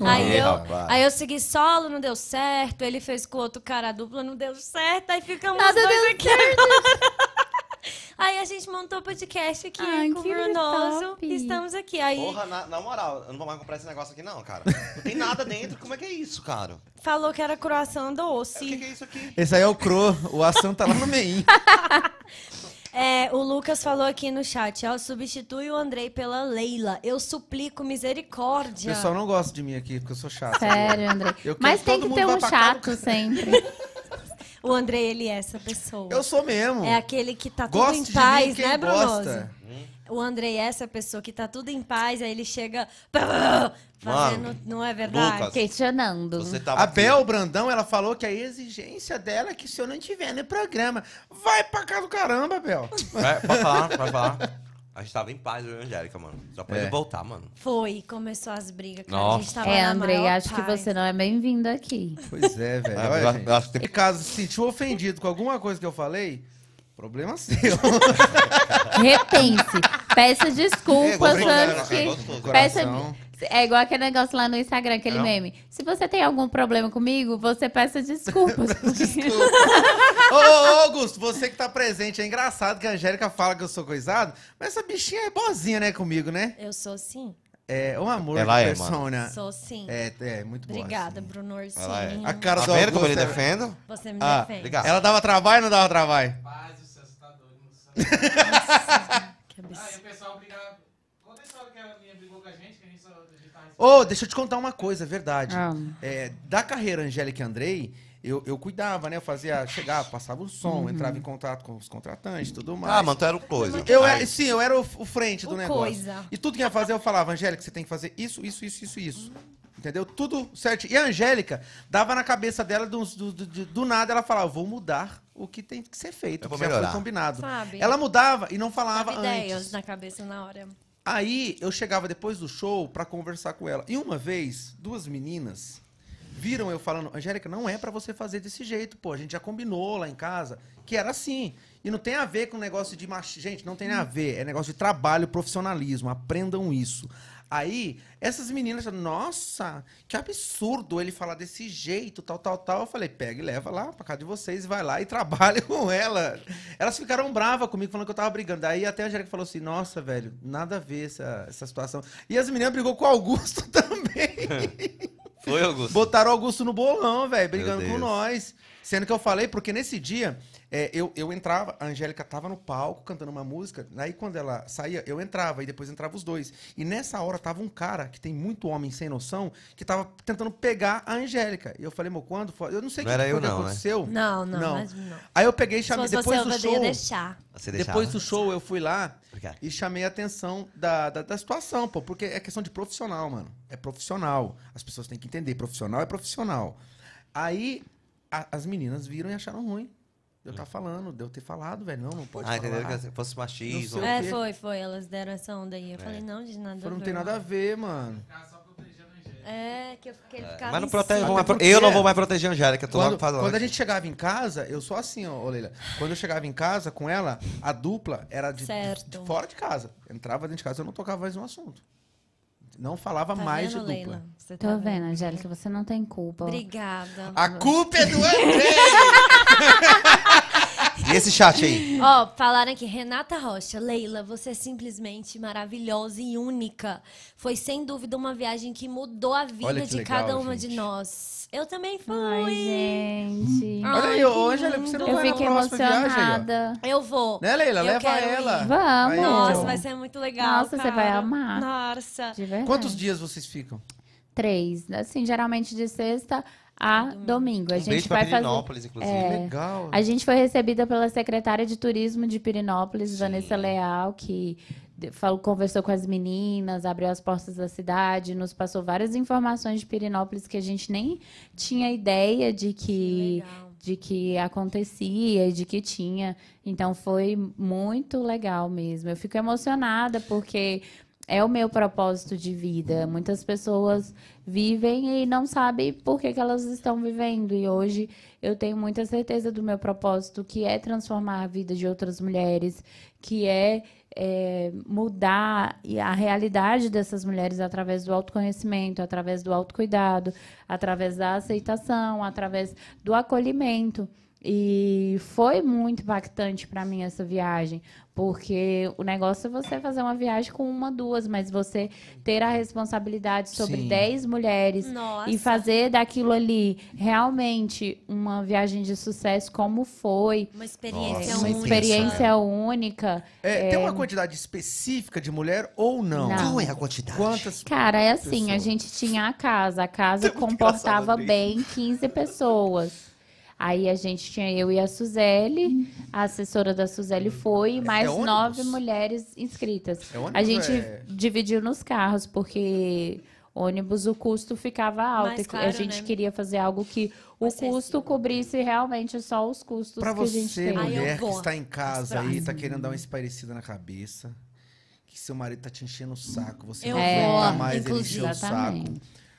Aí
Ih,
eu,
rapaz.
aí eu segui solo, não deu certo. Ele fez com outro cara a dupla, não deu certo. Aí ficamos
Nada
os dois
deu
aqui agora. Aí a gente montou o podcast aqui
Ai,
com o Brunoso. E estamos aqui. Aí
Porra, na, na moral, eu não vou mais comprar esse negócio aqui, não, cara. Não tem nada dentro. Como é que é isso, cara?
falou que era croissant
O
doce.
que, que é isso aqui?
Esse aí é o Cro, o ação tá lá no meio.
É, o Lucas falou aqui no chat, ó, substitui o Andrei pela Leila. Eu suplico
O
misericórdia.
pessoal não gosta de mim aqui, porque eu sou chato.
Sério,
quero
Mas tem que ter um chato sempre.
O André, ele é essa pessoa.
Eu sou mesmo.
É aquele que tá tudo
Goste
em
de
paz,
quem
né, Brunoso?
gosta.
O André é essa pessoa que tá tudo em paz, aí ele chega fazendo, não é verdade?
Lucas,
Questionando.
Você tava
A
aqui.
Bel Brandão, ela falou que a exigência dela é que se eu não tiver no programa, vai pra cá do caramba, Bel.
É, pode falar, pode falar. A gente tava em paz, eu e a Angélica, mano. Só pra
É.
ele voltar, mano.
Foi, começou as brigas, cara. A
Nossa.
gente tava
É,
na
Andrei,
maior
acho que
paz.
você não é bem-vindo aqui.
Pois é, velho.
É,
Olha,
eu-
gente.
eu acho que tem-
caso se sentiu ofendido com alguma coisa que eu falei, problema seu.
Repense. Peça desculpas
É,
antes
é
que...
gostoso.
Peça...
Coração.
É igual aquele negócio lá no Instagram, aquele
Não.
meme. Se você tem algum problema comigo, você peça desculpas.
Ô, ô, Augusto, você que tá presente, é engraçado que a Angélica fala que eu sou coisado, mas essa bichinha é boazinha, né, comigo, né?
Eu sou sim.
É um amor
Ela
de
é,
persona.
Sou sim.
É, é, muito boa.
Obrigada,
assim.
Bruno
é.
A cara
Tá
do
vendo como ele
é-
defende?
Você me
Ah,
defende.
Obrigado.
Ela dava trabalho ou não dava trabalho?
Paz você tá doido, moça.
Que
Ah,
absurdo.
e o pessoal brigava. Conta a história que a minha brigou com a gente, que a gente só.
Ô, deixa eu te contar uma coisa, é verdade.
Ah.
É, da carreira Angélica e Andrei, eu, eu cuidava, né? Eu fazia, chegava, passava o som, entrava em contato com os contratantes e tudo mais.
Ah, mano, tu era o coisa.
Eu era, sim, eu era o, o frente do
O
negócio.
coisa.
E tudo que ia fazer, eu falava, Angélica, você tem que fazer isso, isso, isso, isso, isso. Entendeu? Tudo certo. E a Angélica dava na cabeça dela, do, do, do- do nada, ela falava, vou mudar o que tem que ser feito,
Eu vou
que já foi
melhorar.
combinado.
Sabe?
Ela mudava e não falava
ideias
antes.
na cabeça na hora.
Aí eu chegava depois do show pra conversar com ela. E uma vez, duas meninas viram eu falando, Angélica, não é pra você fazer desse jeito, pô. A gente já combinou lá em casa que era assim. E não tem a ver com negócio de mach... Gente, não tem a ver. É negócio de trabalho, profissionalismo. Aprendam isso. Aí, essas meninas nossa, que absurdo ele falar desse jeito, tal, tal, tal. Eu falei, pega e leva lá pra casa de vocês vai lá e trabalha com ela. Elas ficaram bravas comigo, falando que eu tava brigando. Daí até a Angélica falou assim, nossa, velho, nada a ver essa, essa situação. E as meninas brigou com o Augusto também.
Foi, Augusto?
Botaram o Augusto no bolão, velho, brigando com nós. Sendo que eu falei, porque nesse dia, é, eu, eu entrava, a Angélica tava no palco cantando uma música, aí quando ela saía, eu entrava, e depois entrava os dois. E nessa hora tava um cara, que tem muito homem sem noção, que tava tentando pegar a Angélica. E eu falei, meu, quando foi? Eu não sei o
Não
que
era
foi
eu
que
não, né?
aconteceu.
Não, não,
Não.
mas não.
Aí eu peguei e chamei, depois
você,
do show...
deixar.
Você deixava?
Depois do show, eu fui lá
Obrigado.
e chamei a atenção da, da, da situação, pô, porque é questão de profissional, mano. É profissional. As pessoas têm que entender. Profissional é profissional. Aí a- as meninas viram e acharam ruim. De eu estar falando, de eu ter falado, velho. Não, não pode
Ah,
falar.
entenderam que se fosse machismo.
É,
quê?
foi, foi. Elas deram essa onda aí. Eu falei, não, de nada. a
Falou, não tem nada a ver, mano.
É, que, eu, que ele ficava
Mas não protege, mais eu não vou mais proteger a Angélica, tô
Quando,
logo falando.
quando a gente chegava em casa, eu sou assim, ó, ô Leila. Quando eu chegava em casa com ela, a dupla era de,
Certo.
de fora de casa. Entrava dentro de casa, eu não tocava mais no assunto. Não falava
Tá
mais
vendo,
de dupla.
Leila? Você
Tô
tá
vendo, Angélica, você não tem culpa.
Obrigada.
A culpa é do André!
E esse chat aí?
Ó, falaram aqui, Renata Rocha, Leila, você é simplesmente maravilhosa e única. Foi sem dúvida uma viagem que mudou a vida
que
de
legal,
cada uma
gente.
de nós. Eu também fui.
Ai, gente.
Ai,
Olha aí, ô, Angélica, você não.
Eu
vai na
fiquei
próxima viagem,
emocionada.
Eu vou.
Né, Leila?
Eu
Leva ela.
ir.
Vamos.
Aí,
Nossa, vai ser muito legal.
Nossa, você vai
cara.
amar.
Nossa.
De verdade.
Quantos dias vocês ficam?
Três. Assim, geralmente de sexta a domingo. A
Um
gente
beijo pra
vai fazer.
Inclusive.
É.
Legal.
A gente foi recebida pela secretária de turismo de Pirinópolis, Vanessa Leal, que falou, conversou com as meninas, abriu as portas da cidade, nos passou várias informações de Pirinópolis que a gente nem tinha ideia de que,
legal.
de que acontecia, de que tinha. Então foi muito legal mesmo. Eu fico emocionada porque é o meu propósito de vida. Muitas pessoas vivem e não sabem por que, que elas estão vivendo. E hoje eu tenho muita certeza do meu propósito, que é transformar a vida de outras mulheres, que é, é, mudar a realidade dessas mulheres através do autoconhecimento, através do autocuidado, através da aceitação, através do acolhimento. E foi muito impactante para mim essa viagem, porque o negócio é você fazer uma viagem com uma, duas, mas você ter a responsabilidade sobre
Sim.
10 mulheres
Nossa.
e fazer daquilo ali realmente uma viagem de sucesso como foi,
Uma experiência
uma
única.
experiência única.
É, Tem uma quantidade específica de mulher ou não?
Não.
Qual é a quantidade?
Quantas?
Cara, é assim, a
Pessoas.
gente tinha a casa, a casa comportava bem 15 pessoas. Aí a gente tinha eu e a Suzele, a assessora da Suzele foi, e mais
ônibus?
nove mulheres inscritas.
É ônibus
A gente
é-
dividiu nos carros, porque ônibus o custo ficava alto.
Mais
e
caro,
a gente
né?
queria fazer algo que o custo cobrisse realmente só os custos
Pra
que a gente
você,
tem.
Eu
mulher que está em casa aí, tá
próximo.
querendo dar uma espairecida na cabeça, que seu marido tá te enchendo o saco, você
Eu
não aguenta mais ele encher o saco.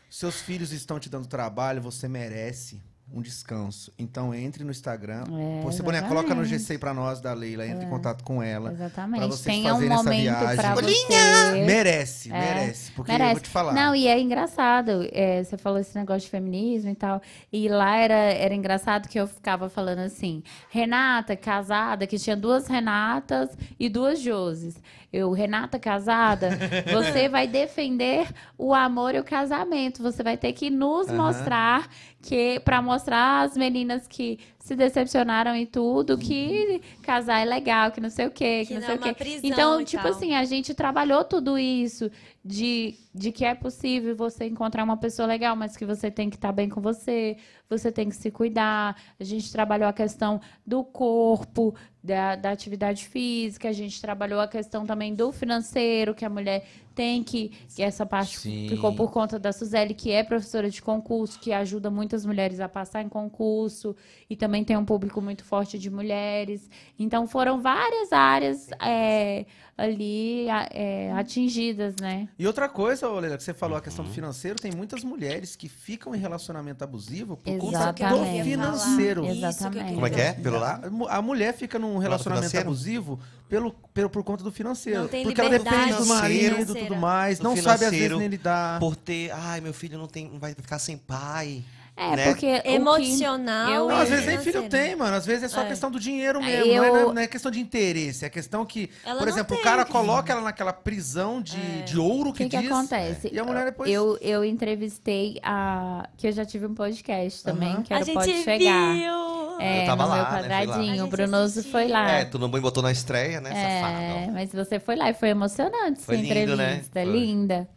Seus filhos estão te dando trabalho, você merece um descanso. Então entre no Instagram.
É,
você, Boné, coloca no. GC pra nós, da Leila, entre em contato com ela. pra
Exatamente.
vocês
Tenha um
fazerem essa
momento
viagem. Bolinha! Merece,
É,
merece. Porque eu
Merece.
vou te falar.
Não, e é engraçado. é, você falou esse negócio de feminismo e tal. E lá era, era engraçado que eu ficava falando assim: Renata, casada, que tinha duas Renatas e duas Joses. Eu, Renata casada, você vai defender o amor e o casamento. Você vai ter que nos
Aham.
mostrar que para mostrar às meninas que se decepcionaram e tudo que casar é legal, que não sei o quê, que,
Que
não
não
sei
é
o quê. Então, tipo assim, a gente trabalhou tudo isso de, de que é possível você encontrar uma pessoa legal, mas que você tem que estar bem com você, você tem que se cuidar. A gente trabalhou a questão do corpo, da, da atividade física, a gente trabalhou a questão também do financeiro, que a mulher tem que. que essa parte
Sim.
ficou por conta da Suzele, que é professora de concurso, que ajuda muitas mulheres a passar em concurso, e também tem um público muito forte de mulheres. Então foram várias áreas é, ali é, atingidas, né?
E outra coisa, Leila, que você falou, a
Uhum.
questão do financeiro, tem muitas mulheres que ficam em relacionamento abusivo por conta
Exatamente.
do financeiro.
Isso
Exatamente.
Como é que é? Pelo lá?
A mu- A mulher fica num relacionamento abusivo pelo, pelo, por conta do financeiro.
Não tem
porque ela depende do marido e tudo mais.
Do
Não sabe, às vezes, nem lidar.
Por ter, ai, meu filho não, tem, não vai ficar sem pai.
É,
Né?
porque. o que-
Emocional.
eu-
Não, às vezes nem filho tem, mano. Às vezes é só
É.
questão do dinheiro mesmo.
Eu-
Não, é, não é- é questão de interesse. É questão que,
Ela
por exemplo, o cara
que-
coloca ela naquela prisão de, de ouro
O
que,
que, que
diz.
acontece?
E a mulher depois.
Eu, eu entrevistei a. Que eu já tive um podcast também,
Aham.
que
A
era
gente
Pode Chegar.
viu.
É,
Eu tava
no
lá,
meu
né, lá.
A
quadradinho.
gente
O Brunoso foi lá.
É, tu não botou na estreia, né,
É,
safado?
mas você foi lá e foi emocionante
Foi
essa
lindo, né?
entrevista,
Foi.
linda.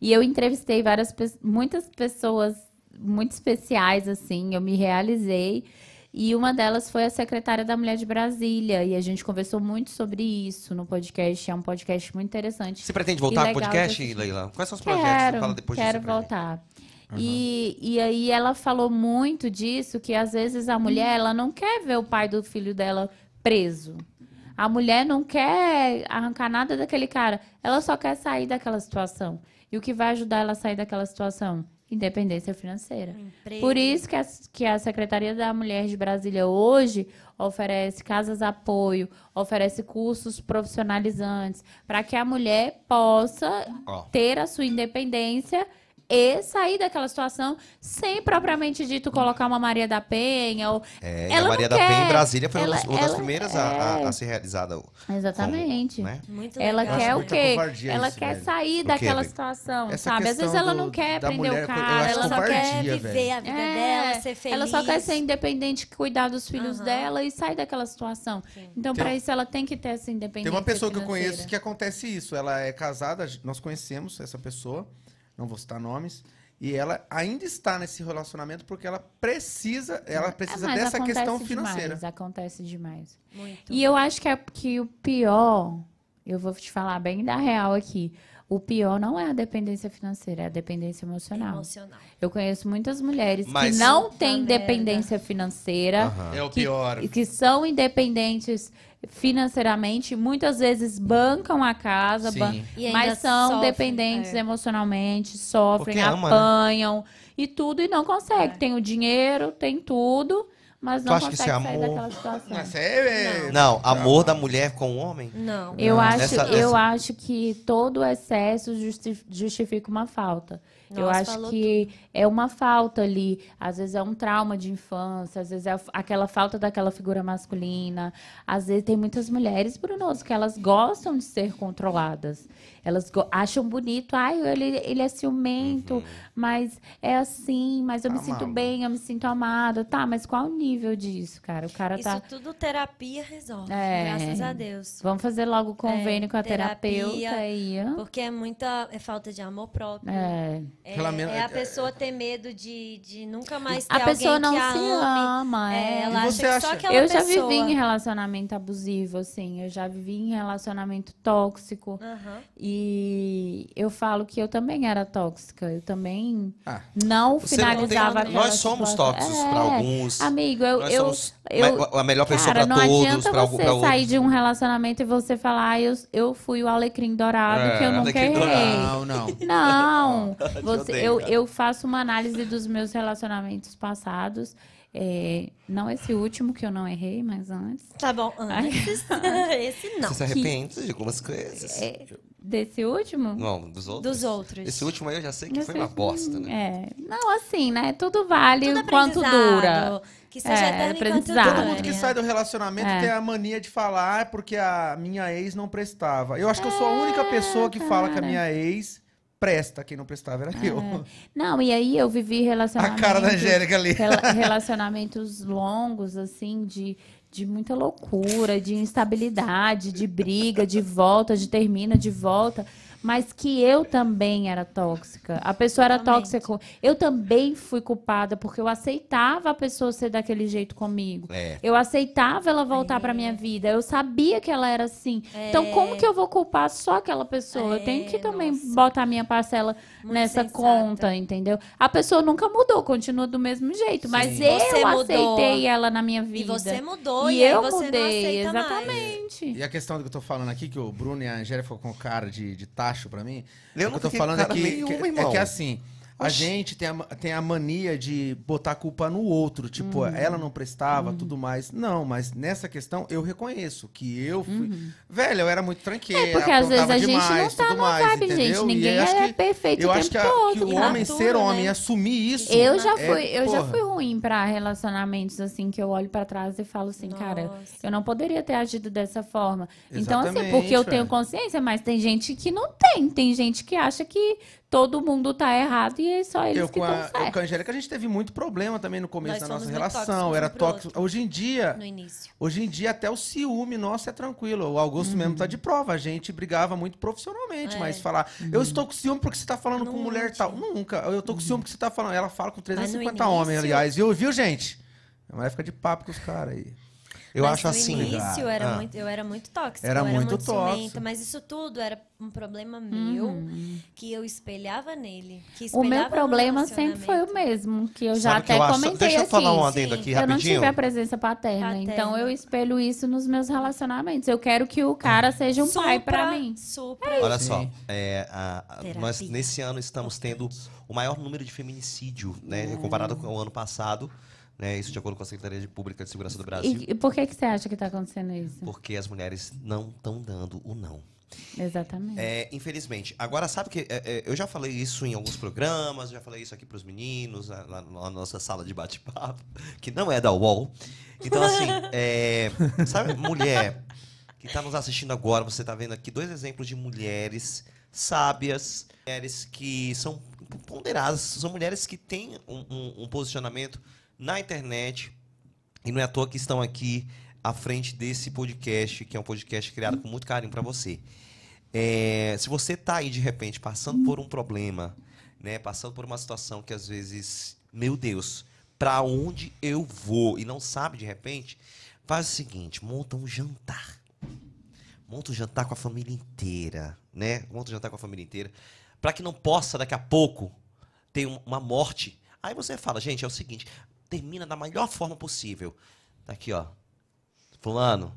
E eu entrevistei várias muitas pessoas muito especiais assim, eu me realizei. E uma delas foi a secretária da Mulher de Brasília, e a gente conversou muito sobre isso no podcast, é um podcast muito interessante.
Você pretende voltar pro
legal
podcast. Leila? Quais são os projetos?
Quero,
Fala depois
quero
disso
voltar. E, e aí ela falou muito disso, que às vezes a mulher ela não quer ver o pai do filho dela preso. A mulher não quer arrancar nada daquele cara. Ela só quer sair daquela situação. E o que vai ajudar ela a sair daquela situação? Independência financeira.
Emprego.
Por isso que a, que a Secretaria da Mulher de Brasília hoje oferece casas apoio, oferece cursos profissionalizantes, para que a mulher possa
Ó.
ter a sua independência e sair daquela situação sem propriamente dito colocar uma Maria da Penha ou
É,
Ela
a Maria da Penha
quer.
em Brasília foi
Ela-
uma das,
ela-
primeiras a, a-
é.
a ser realizada. como,
exatamente.
né?
Muito
Ela
legal.
quer o quê? Ela
isso,
quer
velho.
sair
quê,
daquela situação,
Essa
sabe? Às vezes ela não quer prender
mulher,
o cara, ela só quer
quer
velho.
viver a vida
É,
dela, ser feliz.
Ela só quer ser independente, cuidar dos filhos
Aham.
dela e sair daquela situação. Então,
Tem-
para isso, ela tem que ter essa independência.
Tem uma pessoa que eu conheço que acontece isso. Ela é casada, nós conhecemos essa pessoa, não vou citar nomes, e ela ainda está nesse relacionamento porque ela precisa, ela
É,
precisa
mas
dessa
acontece
questão
demais,
financeira.
acontece demais.
Muito.
E eu acho que, é, que o pior, eu vou te falar bem da real aqui. O pior não é a dependência financeira, é a dependência emocional.
Emocional.
Eu conheço muitas mulheres
Mas-
que não têm
merda.
dependência financeira,
Aham.
É o
que,
pior.
que são independentes financeiramente, muitas vezes bancam a casa, ban-
E
mas são
sofrem,
dependentes
é.
emocionalmente, sofrem,
ama, né?
apanham e tudo e não consegue.
É.
Tem o dinheiro, tem tudo, mas
Tu
não
acha que
consegue
isso é
sair
amor?
daquela situação.
Essa é, é-
Não, amor da mulher com o homem?
Não.
Eu,
Não,
acho,
nessa-
eu
nessa-
acho que todo excesso justi- justifica uma falta. Eu
Nossa,
acho
falou
que é uma falta ali. Às vezes é um trauma de infância, às vezes é aquela falta daquela figura masculina. Às vezes tem muitas mulheres, Brunoso, que elas gostam de ser controladas. Elas acham bonito, ai, ele, ele é ciumento,
Uhum.
mas é assim, mas eu me
Tá
sinto bem, eu me sinto amada. Tá, mas qual o nível? disso, cara. O cara
Isso
tá.
tudo terapia resolve,
É.
graças a Deus.
Vamos fazer logo o convênio com a
É, terapia,
terapeuta aí.
Porque é muita é falta de amor próprio.
É.
É,
Aquela men-
é a pessoa ter medo de, de nunca mais ter
A pessoa
alguém
não
que a
se
ame.
ama,
É,
é.
ela acha que
acha-
só aquela
Eu já
pessoa...
vivi em relacionamento abusivo, assim. Eu já vivi em relacionamento tóxico. E eu falo que eu também era tóxica. Eu também
Ah.
não
Você não tem-
finalizava
Nós somos tóxicos
É.
pra alguns.
Amigo, eu,
Nós
eu,
somos
eu-
a melhor pessoa
cara,
pra
não
todos,
adianta
pra, algum-
você
pra
sair de um relacionamento e você falar, ah, eu, eu fui o alecrim dourado
É,
que eu nunca
alecrim
errei.
dourado.
Não, não.
Não, você, eu, eu faço uma análise dos meus relacionamentos passados. é, não esse último, que eu não errei, mas antes.
Tá bom, antes. Esse não.
Você se arrepende de algumas coisas?
É, desse último?
Não, dos outros?
Dos outros.
Esse último aí eu já sei que
Esse
foi uma bosta, né?
É. Não, assim, né? Tudo vale
Tudo
o quanto
aprendizado,
dura.
Que seja
É,
enquanto
aprendizado.
Todo mundo que sai do relacionamento
É.
tem a mania de falar "Ah, porque a minha ex não prestava. Eu acho que eu sou a única
É,
pessoa que fala que a
cara.
minha ex presta. Quem não prestava era eu.
Não, e aí eu vivi
A
relacionamentos...
cara da Angélica ali.
rela- relacionamentos longos, assim, de, de muita loucura, de instabilidade, de briga, de volta, de termina, de volta. Mas que eu também era tóxica. A pessoa era
Totalmente.
tóxica. Eu também fui culpada, porque eu aceitava a pessoa ser daquele jeito comigo.
É.
Eu aceitava ela voltar pra minha vida. Eu sabia que ela era assim. Então, como que eu vou culpar só aquela pessoa? eu tenho que
É,
também
nossa.
botar a minha parcela
Muito
nessa
sensata.
conta, entendeu? A pessoa nunca mudou, continua do mesmo jeito. Mas
Sim.
eu
Você mudou.
aceitei ela na minha
E
vida.
você mudou
E
e,
eu
você
mudei,
não aceita mais.
exatamente.
E a questão do que eu tô falando aqui, que o Bruno e a Angélica ficou com cara de, de tacho pra mim.
Eu
o
não
tô falando aqui
nenhuma,
que- é que assim. A
Oxi.
gente tem a, tem a mania de botar a culpa no outro. Tipo,
Uhum.
ela não prestava, tudo mais. Não, mas nessa questão eu reconheço que eu fui. Velho, eu era muito tranqueiro.
Uhum. É, porque às vezes a gente não tá
tudo
numa
mais,
vibe, gente.
entendeu? E
Ninguém é
que-
perfeito
Eu
o
acho que, a-
todo.
que o homem ser homem
né?
assumir isso.
Eu já
é-
fui, eu já
porra.
fui ruim pra relacionamentos assim que eu olho pra trás e falo assim, cara,
Nossa.
eu não poderia ter agido dessa forma. Então assim,
Exatamente,
porque eu tenho
velho.
consciência, mas tem gente que não tem, tem gente que acha que todo mundo tá errado e é só eles
Eu
que
com,
estão
a, eu
certos.
com a Angélica, a gente teve muito problema também no começo
Nós
da nossa relação. Era tóxico. Hoje em dia,
No início.
hoje em dia até o ciúme nosso é tranquilo. O Augusto mesmo
Uhum.
tá de prova. A gente brigava muito profissionalmente,
É.
mas falar, eu estou com ciúme porque você tá falando com mulher tal. Nunca. Eu tô com ciúme porque você tá falando. Ela fala com
no
350
início-
homens, aliás. Viu, viu, gente? Vai ficar de papo com os caras aí.
Eu
Mas
acho
no
assim.
início era
Ah.
muito, eu era muito tóxica.
Era
eu
muito
era muito
tóxica.
mas isso tudo era um problema meu
Uhum.
que eu espelhava nele. Que
O
espelhava
meu
no
problema sempre foi o mesmo, que eu já
Sabe
até
eu acho?
comentei
Deixa eu
aqui.
falar um adendo
sim.
aqui
Eu não
rapidinho.
tive a presença paterna,
Paterna.
então eu espelho isso nos meus relacionamentos. Eu quero que o cara seja um pai pra
Supra-
mim.
Supra.
Olha
Sim.
só, é, a- a- nós nesse ano estamos tendo o maior número de feminicídio, né,
Hum.
comparado com o ano passado, né, isso de acordo com a Secretaria de Pública de Segurança do Brasil,
E, e por que, que você acha que tá acontecendo isso?
porque as mulheres não estão dando o não.
Exatamente.
É, infelizmente. Agora, sabe que é, é, eu já falei isso em alguns programas, já falei isso aqui para os meninos, na, na- na nossa sala de bate-papo, que não é da UOL. Então, assim, é, sabe, mulher que está nos assistindo agora, você está vendo aqui dois exemplos de mulheres sábias, mulheres que são ponderadas, são mulheres que têm um, um- um posicionamento na internet, e não é à toa que estão aqui à frente desse podcast, que é um podcast criado com muito carinho para você. É, se você tá aí de repente passando por um problema, né, passando por uma situação que às vezes, meu Deus, para onde eu vou e não sabe de repente, faz o seguinte, monta um jantar. Monta um jantar com a família inteira, né? Monta um jantar com a família inteira, para que não possa daqui a pouco ter um- uma morte. Aí você fala, gente, é o seguinte, termina da melhor forma possível. Tá aqui, ó. Fulano,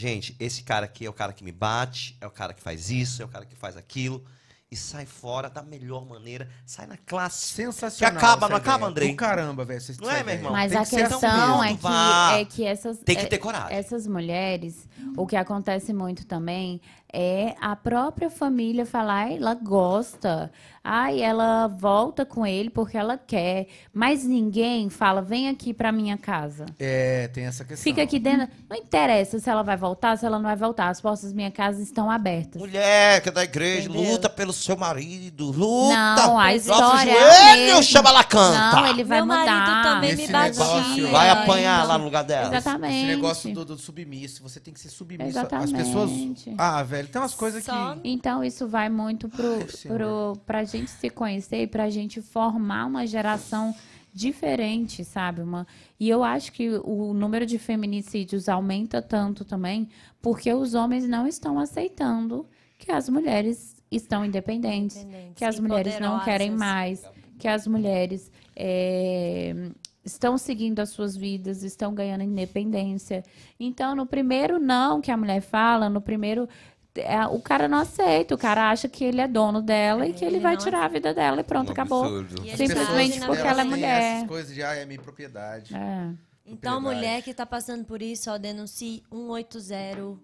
Gente, esse cara aqui é o cara que me bate, é o cara que faz isso, é o cara que faz aquilo. E sai fora da melhor maneira, sai na classe.
Sensacional.
Que acaba, não acaba. Andrei?
Do caramba, velho.
Não é, meu irmão?
Mas
Tem
a
que
questão é que, é que essas.
Tem que
é-
ter coragem.
Essas mulheres, o que acontece muito também é a própria família falar, "Ai, ela gosta. Ai, ela volta com ele porque ela quer, mas ninguém fala, vem aqui pra minha casa.
É, tem essa questão.
Fica aqui dentro. Não interessa se ela vai voltar, se ela não vai voltar. As portas da minha casa estão abertas.
Mulher que é da igreja,
Entendeu?
luta pelo seu marido, luta.
Não, a história é
joelho,
mesma.
chama ela canta.
Não, ele vai
Meu marido
mudar.
também me
Esse
batia.
negócio-
Vai
É,
apanhar
então.
lá no lugar dela.
Exatamente.
Esse negócio do, do submisso, você tem que ser submisso. As
Exatamente.
pessoas. Ah, velho, tem umas coisas
Só-
que.
Então, isso vai muito pro,
Ai,
pro, pra gente se conhecer e pra gente formar uma geração diferente, sabe? Uma, e eu acho que o número de feminicídios aumenta tanto também porque os homens não estão aceitando que as mulheres estão independentes,
Independentes
que as mulheres não querem mais, que as mulheres é, estão seguindo as suas vidas, estão ganhando independência. Então, no primeiro não que a mulher fala, no primeiro é, o cara não aceita, o cara acha que ele é dono dela e que ele,
Ele
vai tirar a vida dela e pronto,
Um
acabou.
absurdo.
E
Simplesmente porque ela é mulher.
Essas coisas de, ah, é minha propriedade.
É.
Então,
Propriedade.
mulher que tá passando por isso, ó, denuncie 180,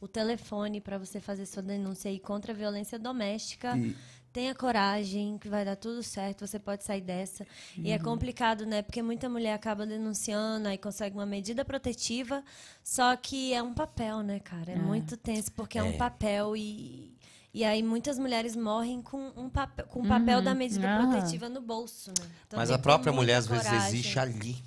o telefone para você fazer sua denúncia aí contra a violência doméstica.
E-
Tenha coragem, que vai dar tudo certo, você pode sair dessa. E
Uhum.
é complicado, né? Porque muita mulher acaba denunciando, aí consegue uma medida protetiva, só que é um papel, né, cara? É, muito tenso, porque é, um papel e. E aí muitas mulheres morrem com um papel, com o papel da medida protetiva no bolso, né? Então,
Mas a própria mulher às vezes existe ali.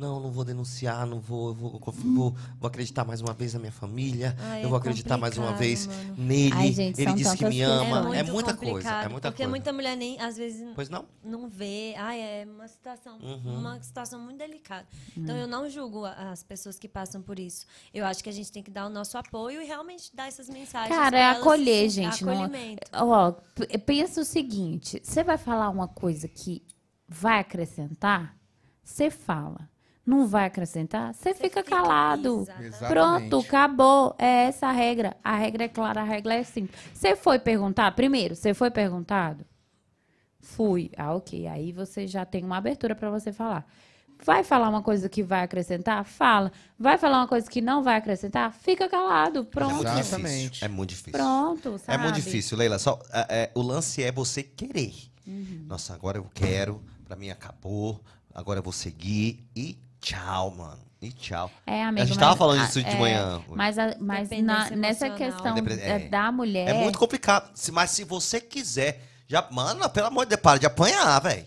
Não, não vou denunciar, não vou, vou, vou, vou acreditar mais uma vez na minha família.
Ai,
eu
é
vou acreditar mais uma vez
mano.
nele.
Ai, gente,
ele disse que me ama. É,
muito
muita coisa, é muita
porque
coisa.
muita mulher nem, às vezes,
Pois não?
não vê. Ai, é uma situação,
Uhum.
uma situação muito delicada. Então, eu não julgo a- as pessoas que passam por isso. Eu acho que a gente tem que dar o nosso apoio e realmente dar essas mensagens.
Cara, é
elas
acolher,
sen-
gente, não-
Acolhimento.
Ó, p- pensa o seguinte: você vai falar uma coisa que vai acrescentar? Você fala. Não vai acrescentar? Você fica calado.
Exatamente.
Pronto, acabou. É essa a regra. A regra é clara, a regra é simples. Você foi perguntar? Primeiro, você foi perguntado? Fui. Ah, ok. Aí você já tem uma abertura para você falar. Vai falar uma coisa que vai acrescentar? Fala. Vai falar uma coisa que não vai acrescentar? Fica calado.
É
Pronto.
muito
Exatamente.
É muito difícil.
Pronto,
É
sabe?
muito difícil, Leila. Só, é, é, o lance é você querer.
Uhum.
Nossa, agora eu quero, pra mim acabou, agora eu vou seguir e tchau, mano. E tchau.
É, amigo,
a gente tava falando disso de
é,
manhã.
Mas, a- mas na- nessa questão
Depre-
da-
é.
da mulher.
É muito complicado. Mas se você quiser, já, mano, pelo amor de Deus, para de apanhar, velho.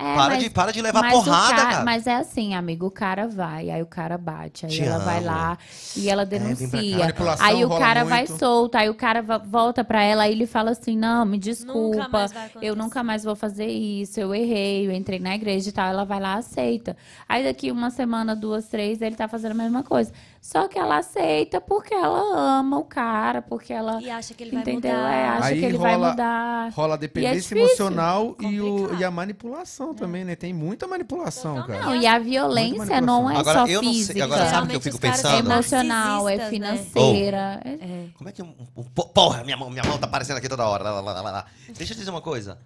É,
para,
mas-
de, para de levar porrada,
cara-
cara.
Mas é assim, amigo, o cara vai, aí o cara bate, aí
Te
ela vai
amo.
lá e ela
cá.
denuncia.
Manipulação
aí o cara
muito.
vai solto, aí o cara volta pra ela, aí ele fala assim: "Não, me desculpa,
vai
eu
acontecer."
nunca mais vou fazer isso, eu errei, eu entrei na igreja e tal". Ela vai lá, aceita. Aí daqui uma semana, duas, três, ele tá fazendo a mesma coisa. Só que ela aceita porque ela ama o cara, porque ela
E acha que ele vai
entendeu?
mudar.
É, acha
Aí
que ele vai
rola-
mudar.
Rola a dependência
difícil.
emocional e, o, e a manipulação também, né? Tem muita manipulação,
Totalmente.
cara.
Não, e a violência
manipulação.
não é
Agora,
só
eu não sei-
física.
agora, sabe o que eu fico
caras
é
pensando?
emocional, é
né?
financeira. é-
É.
Como é que. um- um- po- porra, minha mão, minha mão tá aparecendo aqui toda hora. Lá, lá, lá. Deixa eu te dizer uma coisa.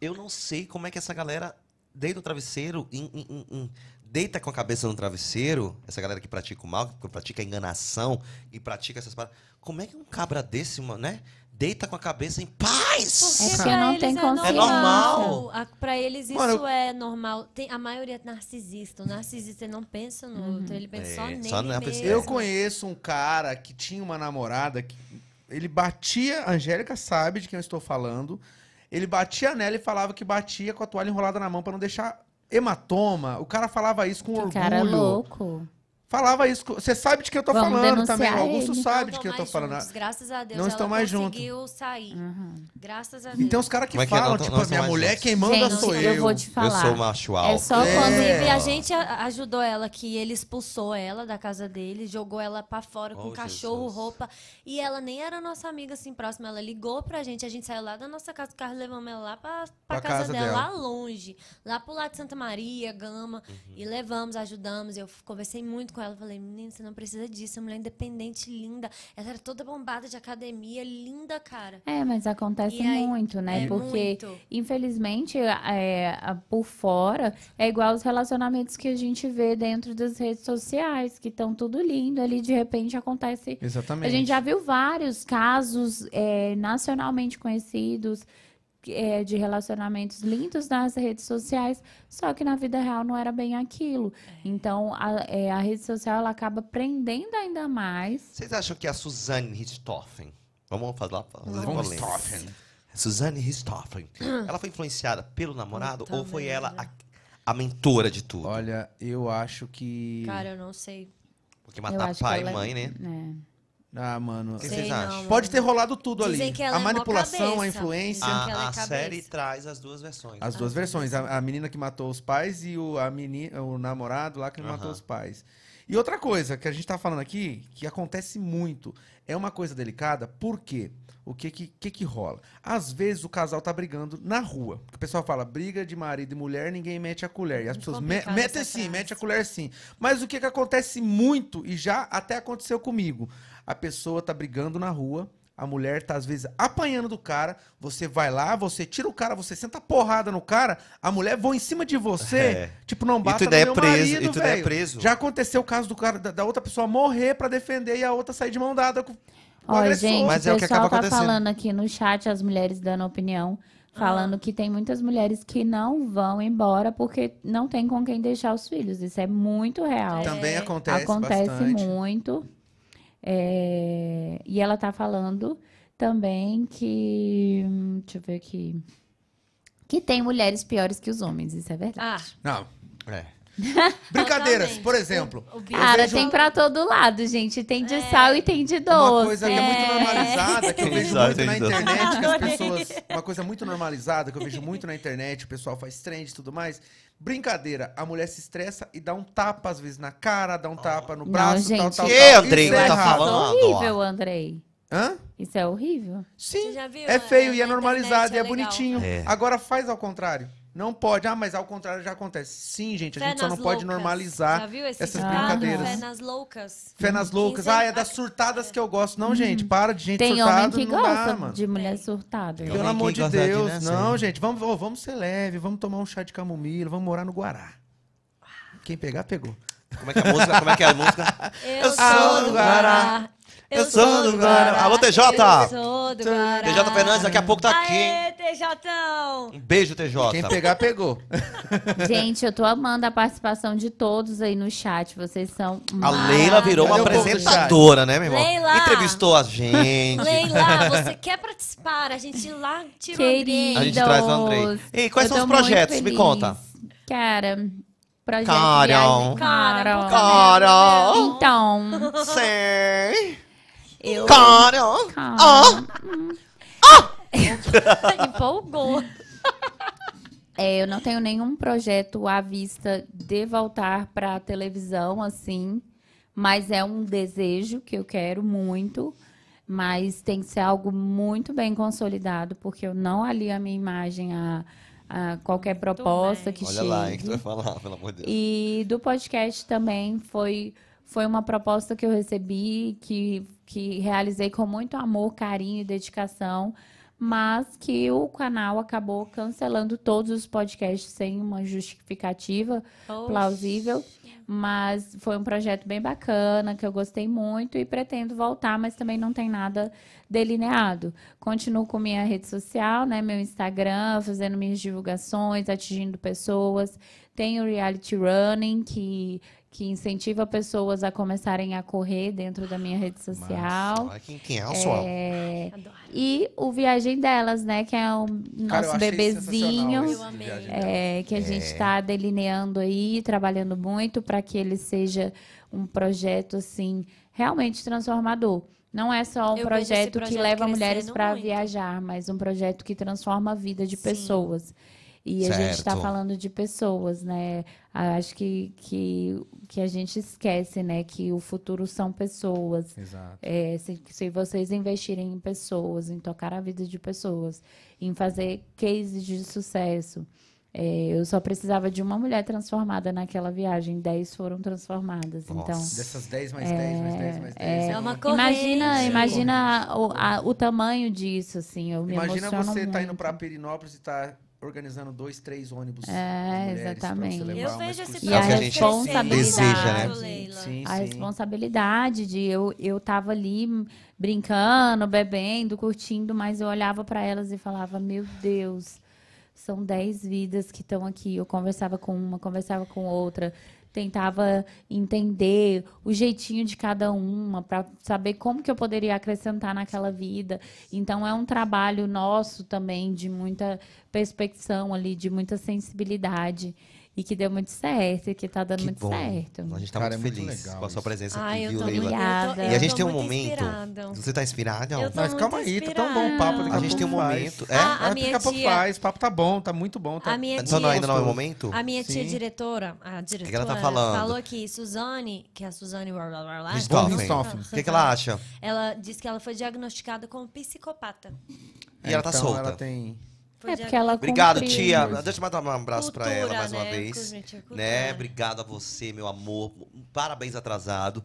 Eu não sei como é que essa galera deita o travesseiro, em- em- em- em- deita com a cabeça no travesseiro, essa galera que pratica o mal, que pratica a enganação e pratica essas paradas. Como é que um cabra desse, mano, né? Deita com a cabeça em paz?
É porque
pra
não
eles
tem
é
consciência.
normal.
A- Pra eles isso
Mano,
é normal. Tem, a maioria é narcisista. O narcisista não pensa no outro, ele pensa
É,
só nele
só na
mesmo.
pessoa.
Eu conheço um cara que tinha uma namorada que ele batia, a Angélica sabe de quem eu estou falando. Ele batia nela e falava que batia com a toalha enrolada na mão pra não deixar hematoma. O cara falava isso com
Que
orgulho.
cara louco.
Falava isso. com- Você sabe de quem eu tô
Vamos
falando também. O Augusto
ele.
sabe
Não
de quem eu tô falando.
juntos, graças a Deus.
Não
ela
estão mais juntos.
conseguiu sair.
Uhum.
Graças a
E
Deus.
tem uns caras que
Como é que é?
falam,
Não,
tipo,
não
a minha mulher
juntos.
quem manda
Gente,
sou
eu
eu.
vou te falar.
Eu sou macho alfa.
É só
É.
quando.
Inclusive, a gente ajudou ela, que ele expulsou ela da casa dele, jogou ela pra fora com
Oh,
cachorro,
Jesus.
roupa. E ela nem era nossa amiga assim próxima. Ela ligou pra gente, a gente saiu lá da nossa casa, o carro levamos ela lá pra, pra
Pra
casa,
casa
dela,
dela.
lá longe. Lá pro lado de Santa Maria, Gama.
Uhum.
E levamos, ajudamos. Eu conversei muito com ela. Falei, menina, você não precisa disso. É uma mulher independente, linda. Ela era toda bombada de academia, linda, cara.
É, mas acontece
E aí-
muito, né?
é
Porque,
muito.
infelizmente, é, a- por fora, é igual os relacionamentos que a gente vê dentro das redes sociais, que estão tudo lindo ali, de repente acontece.
Exatamente.
A gente já viu vários casos é, nacionalmente conhecidos é, de relacionamentos lindos nas redes sociais, só que na vida real não era bem aquilo. Então, a, é, a rede social ela acaba prendendo ainda mais.
Vocês acham que a Suzane Richthofen, vamos falar, fazer
Vamos
polêmica. Suzane Richthofen, ela foi influenciada pelo namorado ou foi ela a, a mentora de tudo?
Olha, eu acho que.
Cara, eu não sei.
Porque
Eu
matar
acho que
pai e
é-
mãe, né?
né?
Ah, mano.
O que vocês
não,
acham?
mano.
Pode ter rolado tudo
Dizem
ali.
que ela
a
é
manipulação, a
cabeça.
influência.
Dizem que ela é
A, a série traz as duas versões.
As duas versões. A, a menina que matou os pais e o, a meni, o namorado lá que matou os pais. E outra coisa que a gente tá falando aqui, que acontece muito, é uma coisa delicada, por quê? O que que, que que rola? Às vezes o casal tá brigando na rua. O pessoal fala, briga de marido e mulher, ninguém mete a colher. E as
Muito
pessoas me, metem sim,
frase.
mete a colher sim. Mas o que que acontece muito, e já até aconteceu comigo, a pessoa tá brigando na rua, a mulher tá, às vezes, apanhando do cara. Você vai lá, você tira o cara, você senta a porrada no cara, a mulher voa em cima de você.
É.
Tipo, não bata
tu
no
é
meu
preso,
marido,
e tu ainda é preso.
Já aconteceu o caso do cara, da, da outra pessoa morrer pra defender e a outra sair de mão dada com,
Olha,
agressor.
gente,
Mas
o
é o que
pessoal
acaba
tá
acontecendo.
falando aqui no chat, as mulheres dando opinião, falando que tem muitas mulheres que não vão embora porque não tem com quem deixar os filhos. Isso é muito real.
Também acontece,
Acontece
bastante.
muito. É, E ela tá falando também que. Deixa eu ver aqui. Que tem mulheres piores que os homens, isso é verdade.
Ah,
Não.
É.
Brincadeiras,
totalmente.
por exemplo.
O, o Bill
Cara,
vejo-
tem pra todo lado, gente. Tem de
É.
sal e tem de doce.
Uma coisa que é muito normalizada, que eu vejo
Exato,
muito na internet, que as pessoas. Uma coisa muito normalizada, que eu vejo muito na internet, o pessoal faz trend e tudo mais. Brincadeira, a mulher se estressa e dá um tapa, às vezes, na cara, dá um tapa no
Não,
braço, tal,
gente.
tal,
Que,
tal.
Andrei,
Isso
não
é
tá
errado.
falando?
Isso é horrível, Andrei.
Hã?
Isso é horrível.
Sim.
Você já viu?
É feio
É,
e é normalizado e é
é
bonitinho.
É.
Agora faz ao contrário. Não pode. Ah, mas ao contrário já acontece. Sim, gente, a
Fé
gente só não pode
loucas.
normalizar
Já viu esse
essas
ditado?
brincadeiras.
Fé nas loucas.
Fé nas loucas. Ah, é das surtadas que eu gosto. Não, gente, para de gente
Tem homem
surtada.
que
não dá,
gosta
mano.
de mulher surtada.
Tem
Pelo amor de
de
Deus.
nessa,
não, gente, vamos, ô, vamos ser leve, vamos tomar um chá de camomila, vamos morar no Guará. Quem pegar, pegou.
Como é que é a música? Como é que é a música?
Eu
sou do Guará.
Eu sou do Guará. Alô, TJ.
Eu sou do Guará.
TJ Fernandes daqui a pouco tá aqui?
Aê, TJão.
Um beijo, TJ.
Quem pegar, pegou.
Gente, eu tô amando a participação de todos aí no chat. Vocês são.
A Leila virou uma apresentadora, né, meu irmão?
Leila.
Entrevistou a gente.
Leila, você quer participar? A gente lá tira o Andrei.
A gente traz o Andrei. Ei, quais
Eu
são os projetos? Me conta.
Cara, projeto
Carol. Carol.
meu.
Então,
Sei.
Eu. Cara,
Empolgou.
É, eu não tenho nenhum projeto à vista de voltar para a televisão, assim, mas é um desejo que eu quero muito, mas tem que ser algo muito bem consolidado, porque eu não alio a minha imagem a, a qualquer proposta que
Olha
chegue.
lá, hein, que tu vai falar, pelo amor de Deus.
E do podcast também foi, foi uma proposta que eu recebi, que, que realizei com muito amor, carinho e dedicação, mas que o canal acabou cancelando todos os podcasts sem uma justificativa plausível. Mas foi um projeto bem bacana, que eu gostei muito e pretendo voltar, mas também não tem nada delineado. Continuo com minha rede social, né, meu Instagram, fazendo minhas divulgações, atingindo pessoas. Tenho reality running, que, que incentiva pessoas a começarem a correr dentro da minha rede social.
Olha quem, quem é o sol.
É, e o Viagem Delas, né, que é o
Cara, eu
nosso bebezinho. É, que a gente está delineando aí, trabalhando muito para que ele seja um projeto assim realmente transformador. Não é só um
esse
projeto, que
projeto
leva mulheres para viajar, mas um projeto que transforma a vida de
Sim.
pessoas. E a gente está
Certo.
falando de pessoas, né? Acho que, que, que a gente esquece, né? Que o futuro são pessoas.
Exato.
É, se, se vocês investirem em pessoas, em tocar a vida de pessoas, em fazer cases de sucesso. é, eu só precisava de uma mulher transformada naquela viagem. Dez foram transformadas.
Nossa.
Então,
Dessas 10 mais 10, mais 10, mais 10.
É uma
imagina,
corrente.
imagina o, a- o tamanho disso, assim. Eu me
Imagina você tá indo pra Perinópolis e tá organizando dois, três ônibus.
É, exatamente.
levar
Eu vejo esse.
E a
É a gente deseja, né?
Sim,
a
sim.
responsabilidade de eu, eu tava ali brincando, bebendo, curtindo, mas eu olhava para elas e falava, meu Deus, são dez vidas que estão aqui. Eu conversava com uma, conversava com outra, tentava entender o jeitinho de cada uma para saber como que eu poderia acrescentar naquela vida. Então é um trabalho nosso também de muita perspecção ali, de muita sensibilidade. E que deu muito certo, e que tá dando
Que
muito
bom.
certo.
A gente tá
Cara,
muito
é muito
feliz
legal
com a sua presença
Ai,
aqui, viu, Leila?
muito-
Obrigada.
E a gente tem um
muito
momento.
inspirada.
Você tá inspirado?
Eu tô
Mas
muito
calma aí, tá tão bom o papo.
A gente tem um
faz.
momento. É?
Ah, a
Ah,
minha
daqui a pouco
tia-
faz. O papo tá bom, tá muito bom. Tá...
A minha tia,
não, ainda não é o momento?
a minha tia
Sim.
diretora, a diretora,
ela tá falando?
falou que Suzane, que é a Suzane.
Richthofen. O que, que ela acha?
Ela disse que ela foi diagnosticada como psicopata.
E ela tá
Então,
solta.
Ela tem...
Foi
É porque ela
Obrigado,
cumpriu.
tia. Deixa eu mandar um abraço pra
Cultura,
ela mais uma
né?
vez.
Cultura.
Né? Obrigado a você, meu amor. Parabéns atrasado.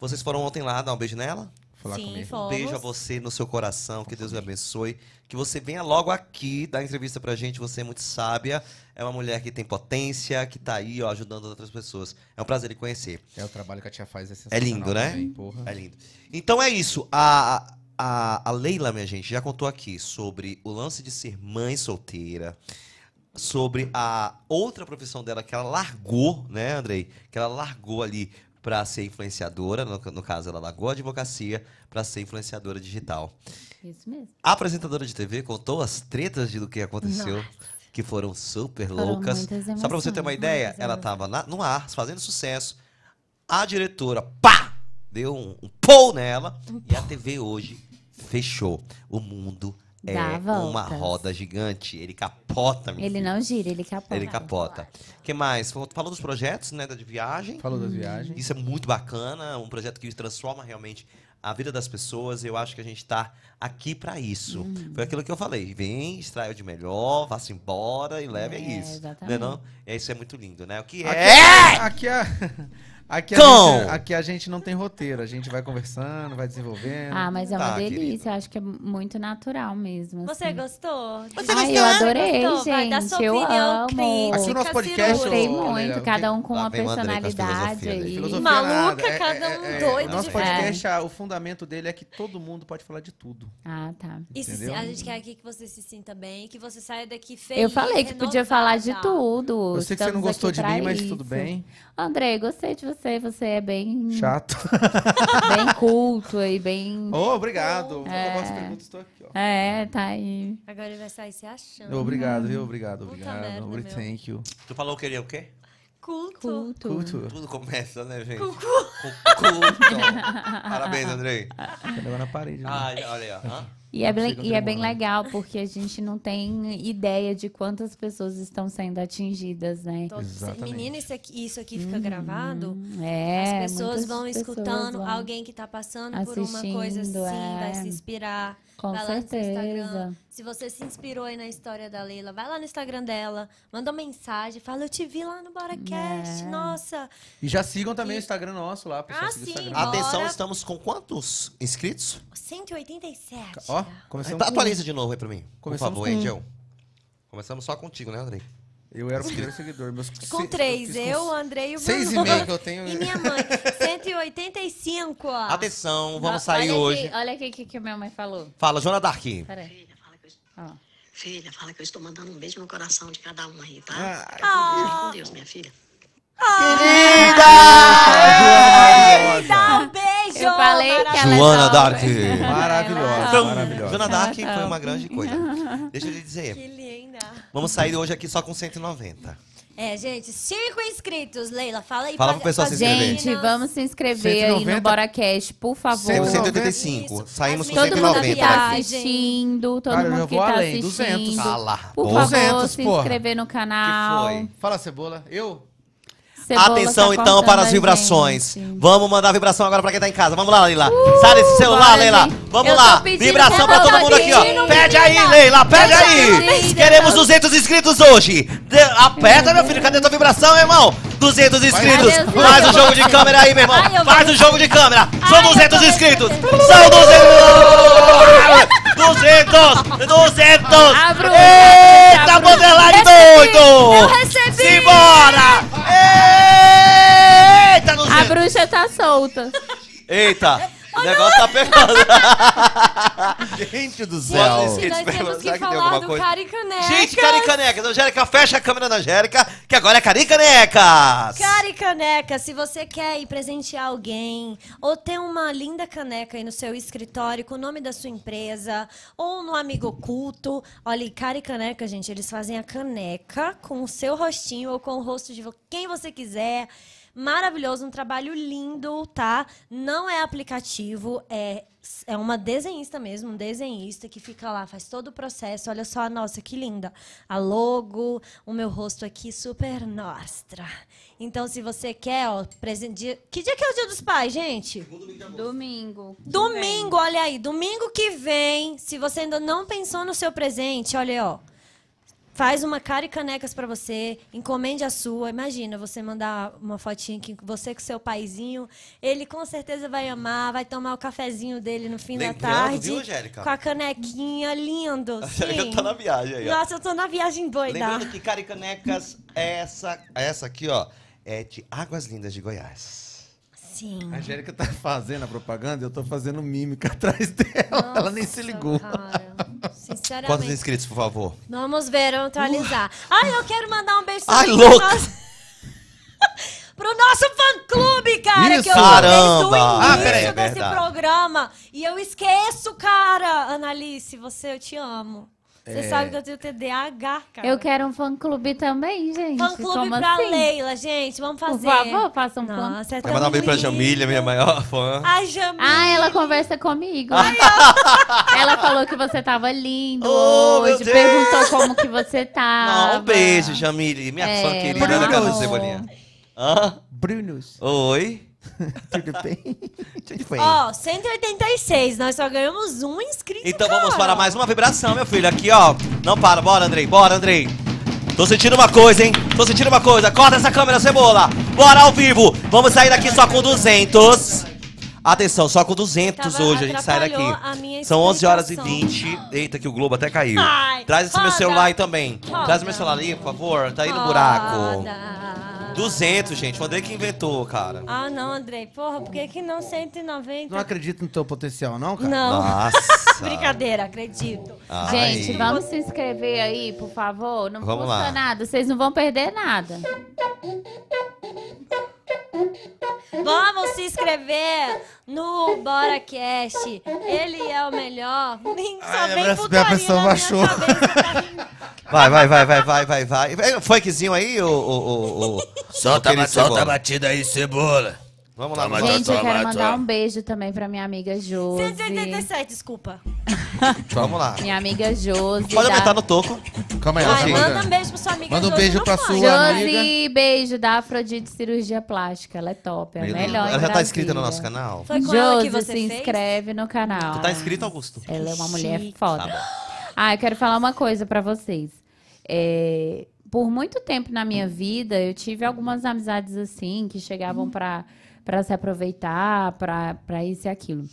Vocês foram ontem lá dar um beijo nela?
Falar
Sim,
comigo.
Um
fomos.
beijo a você no seu coração. Que Deus o abençoe. Que você venha logo aqui dar entrevista pra gente. Você é muito sábia. É uma mulher que tem potência, que tá aí, ó, ajudando outras pessoas. É um prazer lhe conhecer.
É o trabalho que a tia faz é
É
sensacional
lindo, né?
também, porra.
É lindo. Então é isso. A, a, a Leila, minha gente, já contou aqui sobre o lance de ser mãe solteira, sobre a outra profissão dela que ela largou, né, Andrei? Que ela largou ali para ser influenciadora, no, no caso ela largou a advocacia para ser influenciadora digital.
Isso mesmo.
A apresentadora de TV contou as tretas de do que aconteceu, que foram super
Foram
loucas. Só pra você ter uma ideia, ela tava na- no ar, fazendo sucesso. A diretora, pá! Deu um, um pou nela. e a TV hoje fechou. O mundo é uma roda gigante. Ele capota, minha
Ele
filha.
não gira, ele capota.
Ele capota. O que mais? Falou dos projetos, né, da de viagem.
Falou das viagens.
Isso é muito bacana, um projeto que transforma realmente a vida das pessoas. Eu acho que a gente está aqui para isso.
Uhum.
Foi aquilo que eu falei. Vem, extrai o de melhor, vá-se embora e leve
É,
a isso.
exatamente.
Não é não? Isso é muito lindo, né? O que
Aqui,
é?
aqui, a, aqui, a
Cão!
gente, aqui a gente não tem roteiro. A gente vai conversando, vai desenvolvendo.
Ah, mas é uma
Tá,
delícia.
querido.
Eu acho que é muito natural mesmo.
Você
assim.
gostou?
Ai, eu adorei,
Gostou? Vai dar
gente.
sua
Eu
opinião
amo.
crítica,
Aqui o nosso podcast,
cirúrgica.
Gostei
Ô,
muito, cada um com
Lá
uma
vem o André com as
personalidade
filosofias dele.
aí.
Filosofia
Maluca,
nada.
cada um
é,
doido
O nosso
de
podcast, a- o fundamento dele é que todo mundo pode falar de tudo.
Ah, tá.
E se-
Entendeu?
a gente quer aqui que você se sinta bem, que você saia daqui feliz.
Eu falei que podia falar de
renovada.
tudo.
Eu sei que você não
Estamos
gostou
aqui
de
pra
mim, mas
isso.
tudo bem.
André, gostei de você. Você é bem,
Chato.
bem culto e bem.
Ô, obrigado.
É.
Eu gosto de perguntas, estou aqui, ó.
É, tá aí.
Agora ele vai sair se achando.
Obrigado, viu? Obrigado,
Puta
obrigado.
merda,
Obri-
meu.
Thank you.
Tu falou que queria o quê?
Culto.
Culto.
Culto.
Tudo começa, né, gente? Com culto. Parabéns, Andrei.
Pegou na parede. né?
Ai, olha aí, ó.
E é, bem, e é bem legal, porque a gente não tem ideia de quantas pessoas estão sendo atingidas, né?
Menina, isso aqui, isso aqui fica gravado.
É,
As pessoas vão
pessoas
escutando
vão.
alguém que tá passando por uma coisa assim,
é.
vai se inspirar.
Com
vai lá no seu Instagram.
certeza.
Se você se inspirou aí na história da Leila, vai lá no Instagram dela, manda uma mensagem, fala, eu te vi lá no BoraCast,
É.
nossa.
E já sigam também
E-
o Instagram nosso lá.
Ah, sim.
Atenção,
Bora.
estamos com quantos inscritos?
187.
Ó, começamos com...
Atualiza de novo aí pra mim. Por
Começamos
favor,
com-
Angel. Começamos só contigo, né, Andrei?
Eu era o primeiro seguidor. Meus...
Com
se-
três, eu,
com
o Andrei e o
Seis e
Bruno.
meio que eu tenho.
E minha mãe, 185, ó.
Atenção, vamos sair
olha
hoje.
Aqui, olha aqui o que, que minha mãe falou.
Fala, Joana Dark.
Peraí.
Filha, fala que eu,
Ó.
filha, fala que eu estou mandando um beijo no coração de cada um aí, tá?
Ah,
Fica com Deus, com Deus, minha filha.
Dá um beijo!
Eu falei que ela é
Joana
nova.
Dark.
Maravilhosa,
Então,
maravilhosa.
Joana Dark foi uma grande coisa. Deixa eu lhe dizer.
Que linda.
Vamos sair hoje aqui só com 190.
É, gente, cinco inscritos. Leila, fala aí.
Fala
pra-
pro pessoal se inscrever.
Gente, vamos se inscrever aí
190.
no BoraCast, por favor.
Cento-
185.
Isso.
Saímos com
Todo mundo que
190.
tá assistindo, todo
Cara,
mundo que
vou
tá
além,
assistindo.
200.
Cala.
Por
boca.
favor,
200,
se
porra.
inscrever no canal.
Que foi?
Fala, Cebola. Eu?
Cebola
Atenção
tá
então para as
a
vibrações. Vamos mandar vibração agora para quem tá em casa. Vamos lá, Leila. Sai desse celular,
bora,
Leila. Vamos
Eu
lá. Vibração para todo
todo
mundo aqui, ó. Pede aí. Leila. Pede
aí.
Queremos
Deus.
200 inscritos hoje. De- Aperta, meu filho. Cadê tua vibração, irmão? 200 inscritos. Faz o jogo de câmera aí, meu irmão. Faz o jogo de câmera. São
Ai, eu
200
vou-
inscritos. São 200. 200. 200.
Abra o-
Eita,
o-
doido!
Eu recebi!
Simbora! Eita, no
A bruxa tá solta.
Eita! O negócio tá pegando.
Gente do
Gente,
céu.
nós
Será
temos
que
falar
alguma
do? Caricaneca.
Gente, Caricanecas. Angélica, fecha a câmera da Angélica, que agora é Caricanecas.
Caricaneca, se você quer ir presentear alguém, ou ter uma linda caneca aí no seu escritório com o nome da sua empresa, ou no amigo oculto, olha, e Caricaneca, gente, eles fazem a caneca com o seu rostinho ou com o rosto de quem você quiser. Maravilhoso, um trabalho lindo, tá? Não é aplicativo, é, é uma desenhista mesmo, um desenhista que fica lá, faz todo o processo. Olha só, nossa, que linda. A logo, o meu rosto aqui super nostra. Então, se você quer, ó, presente. Que dia que é o dia dos pais, gente?
Domingo.
Domingo, olha aí, domingo que vem, se você ainda não pensou no seu presente, olha aí, ó. Faz uma cara e canecas pra você, encomende a sua. Imagina você mandar uma fotinha aqui com você com seu paizinho. Ele com certeza vai amar, vai tomar o cafezinho dele no fim
Lembrando,
da tarde.
viu, Angélica?
Com a canequinha, lindo.
A. Angélica tá na viagem aí, ó.
Nossa, eu tô na viagem doida.
Lembrando que Caricanecas, essa, essa aqui, ó, é de Águas Lindas de Goiás.
Sim.
A Angélica tá fazendo a propaganda e eu tô fazendo mímica atrás dela. Ela nem se ligou.
Cara, sinceramente.
Quantos inscritos, por favor?
Vamos ver, vamos atualizar. Ai, eu quero mandar um beijo
Ai, louca!
pro nosso, pro nosso fã-clube, cara.
Isso!
que eu
Caramba!
desde o
Ah,
início
peraí, é
desse programa. E eu esqueço, cara. Analice, você, eu te amo. Você
É.
sabe que eu tenho TDAH, cara.
Eu quero um fã-clube também, gente.
Fã-clube
Como
pra
assim?
Leila, gente. Vamos
Por
fazer.
favor, faça um fã.
Nossa, é
Quer mandar um beijo pra
tão
Jamília, minha maior fã.
A Jamília.
Ah, ela conversa comigo. ela falou que você tava lindo
Oh, meu
hoje,
Deus!
perguntou como que você tava.
Não, um beijo, Jamília, minha
É,
fã querida.
meu
Olha a cara do
amor.
Cebolinha. Hã?
Brunos,
Oi?
tudo bem?
Tudo bem?
Ó, 186. Nós só ganhamos um inscrito,
Então vamos
cara.
para mais uma vibração, meu filho. Aqui, ó. Não para, bora, Andrei. Bora, Andrei. Tô sentindo uma coisa, hein? Tô sentindo uma coisa. Corta essa câmera, cebola. Bora ao vivo. Vamos sair daqui só com 200. Atenção, só com 200
Tava-
hoje a gente sai daqui. São 11 horas e
explicação.
20. Eita, que o Globo até caiu.
Ai,
Traz esse meu
roda.
celular aí também.
Roda.
Traz o meu celular ali, por favor. Tá aí no buraco.
Roda.
200, gente. O Andrei que inventou, cara.
Ah, não, Andrei. Porra, por que, que não 190?
Não acredito no teu potencial, não, cara?
Não.
Nossa.
Brincadeira, acredito.
Ai.
Gente, vamos se inscrever aí, por favor. Não
Vamos
custa
lá.
nada, vocês não vão perder nada.
Vamos se inscrever no BoraCast. Ele é o melhor. Nem só
Ai,
vem
a
putaria
pressão
na minha
baixou.
Vai, vai, vai, vai, vai, vai, vai. É, Funkzinho aí, ô, ô, ô, ô.
Solta, solta a batida aí, cebola.
Vamos lá,
Toma.
Gente, eu
toma,
quero mandar
toma.
um beijo também pra minha amiga Josi.
187, desculpa.
Vamos lá.
Minha amiga Josi.
Pode
da-
aumentar no toco.
Calma aí,
Vai,
amiga.
manda um beijo pra sua amiga
Manda um
Josi
beijo pra sua amiga.
Josi, beijo da Afrodite Cirurgia Plástica. Ela é top, é a melhor.
Ela já tá inscrita no nosso canal?
Foi com ela que
Josi,
você
se
fez?
inscreve no canal.
Tu tá inscrito, Augusto?
Ela é uma mulher
Chique.
foda. Ah, eu quero falar uma coisa pra vocês. É, por muito tempo na minha vida, eu tive algumas amizades assim que chegavam pra para se aproveitar, pra isso e aquilo.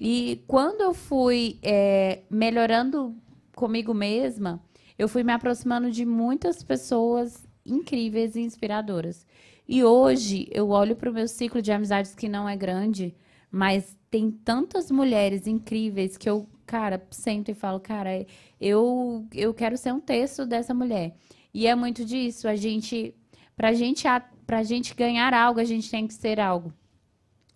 E quando eu fui é, melhorando comigo mesma, eu fui me aproximando de muitas pessoas incríveis e inspiradoras. E hoje eu olho para o meu ciclo de amizades que não é grande, mas tem tantas mulheres incríveis que eu, cara, sento e falo, cara, eu, eu quero ser um terço dessa mulher. E é muito disso, a gente, pra gente, pra gente ganhar algo, a gente tem que ser algo.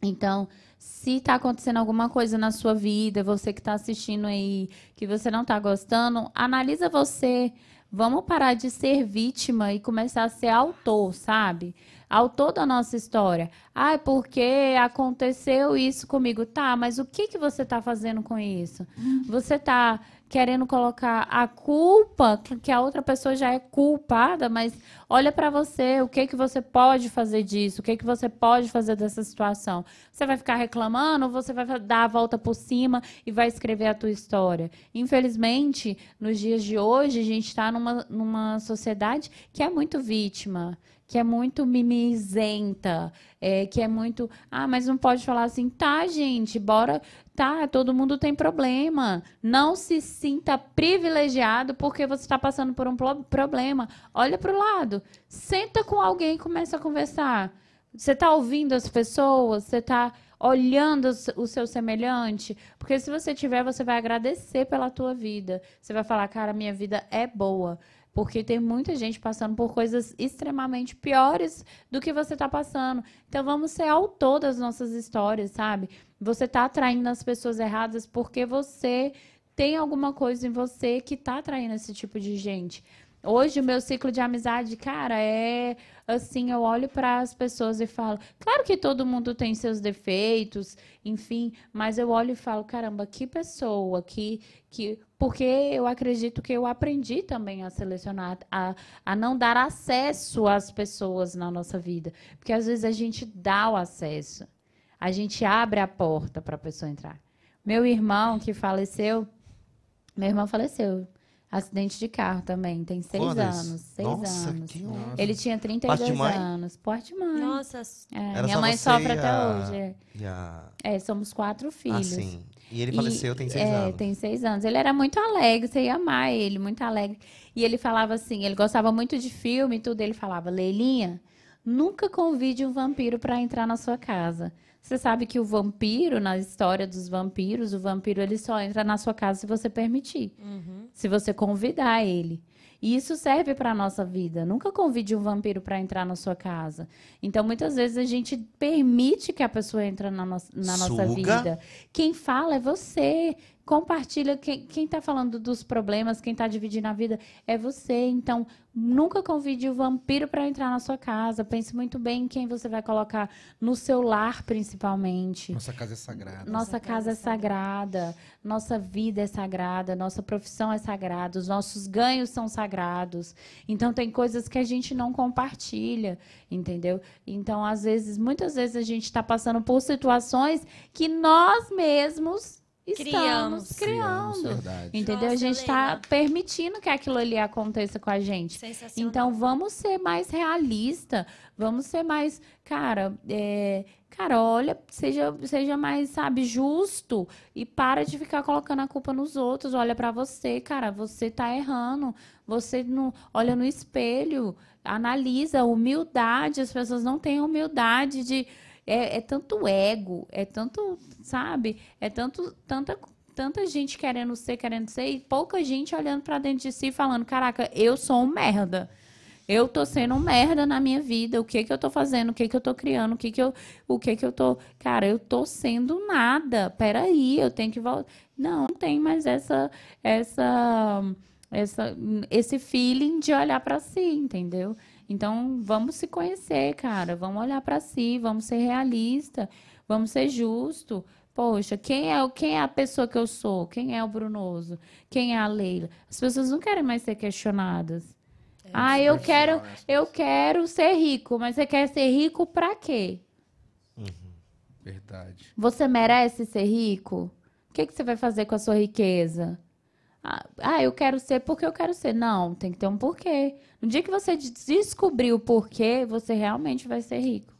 Então, se tá acontecendo alguma coisa na sua vida, você que tá assistindo aí, que você não tá gostando, analisa você. Vamos parar de ser vítima e começar a ser autor, sabe? Autor da nossa história. Ai, porque aconteceu isso comigo. Tá, mas o que, que você tá fazendo com isso? Você tá querendo colocar a culpa, que- a outra pessoa já é culpada, mas olha pra você, o que que você pode fazer disso? O que que você pode fazer dessa situação? Você vai ficar reclamando ou você vai dar a volta por cima e vai escrever a tua história? Infelizmente, nos dias de hoje, a gente está numa, numa sociedade que é muito vítima, que é muito mimizenta, é, que é muito. Ah, mas não pode falar assim, tá, gente, bora. Tá, todo mundo tem problema. Não se sinta privilegiado porque você está passando por um pro- problema. Olha para o lado. Senta com alguém e começa a conversar. Você está ouvindo as pessoas? Você está olhando o seu semelhante? Porque se você tiver, você vai agradecer pela tua vida. Você vai falar, cara, minha vida é boa. Porque tem muita gente passando por coisas extremamente piores do que você está passando. Então vamos ser autor das nossas histórias, sabe? Você está atraindo as pessoas erradas porque você tem alguma coisa em você que está atraindo esse tipo de gente. Hoje o meu ciclo de amizade, cara, é assim, eu olho para as pessoas e falo, claro que todo mundo tem seus defeitos, enfim, mas eu olho e falo, caramba, que pessoa, que que porque eu acredito que eu aprendi também a selecionar, a, a não dar acesso às pessoas na nossa vida, porque às vezes a gente dá o acesso, a gente abre a porta para a pessoa entrar. Meu irmão que faleceu, meu irmão faleceu. Acidente de carro também, tem seis anos. Seis
Nossa,
anos.
que.
Ele tinha 32
Parte de mãe?
anos. Porte de mãe.
Nossa,
É, minha mãe sofre
e
até
a-
hoje. é.
A...
É, somos quatro filhos.
Ah, sim. E ele
E-
faleceu, tem seis
é,
anos.
tem seis anos. Ele era muito alegre, você ia amar ele, muito alegre. E ele falava assim, ele gostava muito de filme e tudo. Ele falava, Leilinha, nunca convide um vampiro para entrar na sua casa. Você sabe que o vampiro, na história dos vampiros, o vampiro ele só entra na sua casa se você permitir. Se você convidar ele. E isso serve para a nossa vida. Nunca convide um vampiro para entrar na sua casa. Então, muitas vezes, a gente permite que a pessoa entre na, nossa- na nossa vida. Quem fala é você. Compartilha. Quem, quem tá falando dos problemas, quem tá dividindo a vida é você. Então, nunca convide o vampiro para entrar na sua casa. Pense muito bem em quem você vai colocar no seu lar, principalmente.
Nossa casa é sagrada.
Nossa casa é sagrada, nossa vida é sagrada, nossa profissão é sagrada, os nossos ganhos são sagrados. Então tem coisas que a gente não compartilha, entendeu? Então às vezes, muitas vezes a gente está passando por situações que nós mesmos
Criamos.
estamos criando.
verdade.
Entendeu? a
Nossa,
gente está permitindo que aquilo ali aconteça com a gente. Então vamos ser mais realista, vamos ser mais, cara, é, cara, olha, seja, seja mais, sabe, justo e para de ficar colocando a culpa nos outros. Olha pra você, cara, você tá errando. Você não olha no espelho, analisa humildade. As pessoas não têm humildade de é, é tanto ego, é tanto, sabe, é tanto tanta tanta gente querendo ser, querendo ser, e pouca gente olhando pra dentro de si e falando, caraca, eu sou um merda. Eu tô sendo um merda na minha vida. O que que eu tô fazendo? O que que eu tô criando? O que que eu, o que que eu tô... Cara, eu tô sendo nada. Peraí, eu tenho que voltar. Não, não tem mais essa, essa, essa, esse feeling de olhar pra si, entendeu? Então, vamos se conhecer, cara. Vamos olhar pra si, vamos ser realista, vamos ser justo. Poxa, quem é, o- quem é a pessoa que eu sou? Quem é o Brunoso? Quem é a Leila? As pessoas não querem mais ser questionadas. ah, eu quero, eu quero ser rico, mas você quer ser rico pra quê?
Verdade.
Você merece ser rico? O que, que você vai fazer com a sua riqueza? Ah, ah, eu quero ser porque eu quero ser. Não, tem que ter um porquê. No dia que você de- descobrir o porquê, você realmente vai ser rico.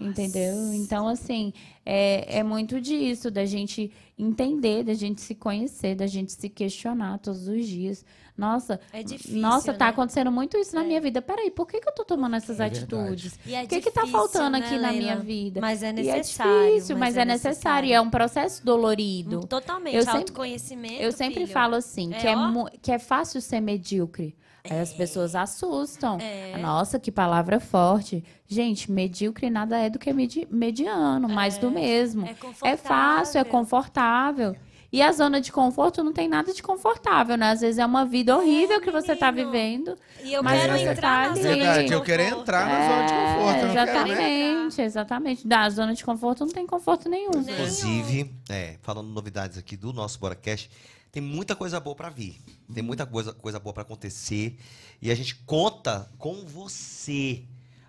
Entendeu? Então, assim, é, é muito disso, da gente entender, da gente se conhecer, da gente se questionar todos os dias. Nossa,
É difícil,
nossa, tá
né?
acontecendo muito isso na minha vida. Peraí, por que, que eu tô tomando essas
É
atitudes?
E é
o que que tá
difícil,
faltando
né,
aqui na minha
Leila?
vida?
Mas é
E
necessário.
é difícil, mas, é necessário. É um processo dolorido.
Totalmente.
Eu sempre-
autoconhecimento.
Eu sempre
filho.
falo assim,
É,
que, é que é fácil ser medíocre. Aí as pessoas assustam.
É.
Nossa, que palavra forte. Gente, medíocre nada é do que medi- mediano, mais do mesmo.
É
É fácil, é
confortável.
E a zona de conforto não tem nada de confortável, né? Às vezes é uma vida horrível que você tá
menino.
vivendo.
E eu
Mas
quero
você
entrar
tá
na
ali.
zona de
Verdade, eu quero entrar na zona de conforto. não quero, né?
exatamente, exatamente. Da zona de conforto não tem conforto nenhum.
Nenhum.
Inclusive, é, falando novidades aqui do nosso BoraCast, tem muita coisa boa pra vir. Tem muita coisa, coisa boa pra acontecer. E a gente conta com você.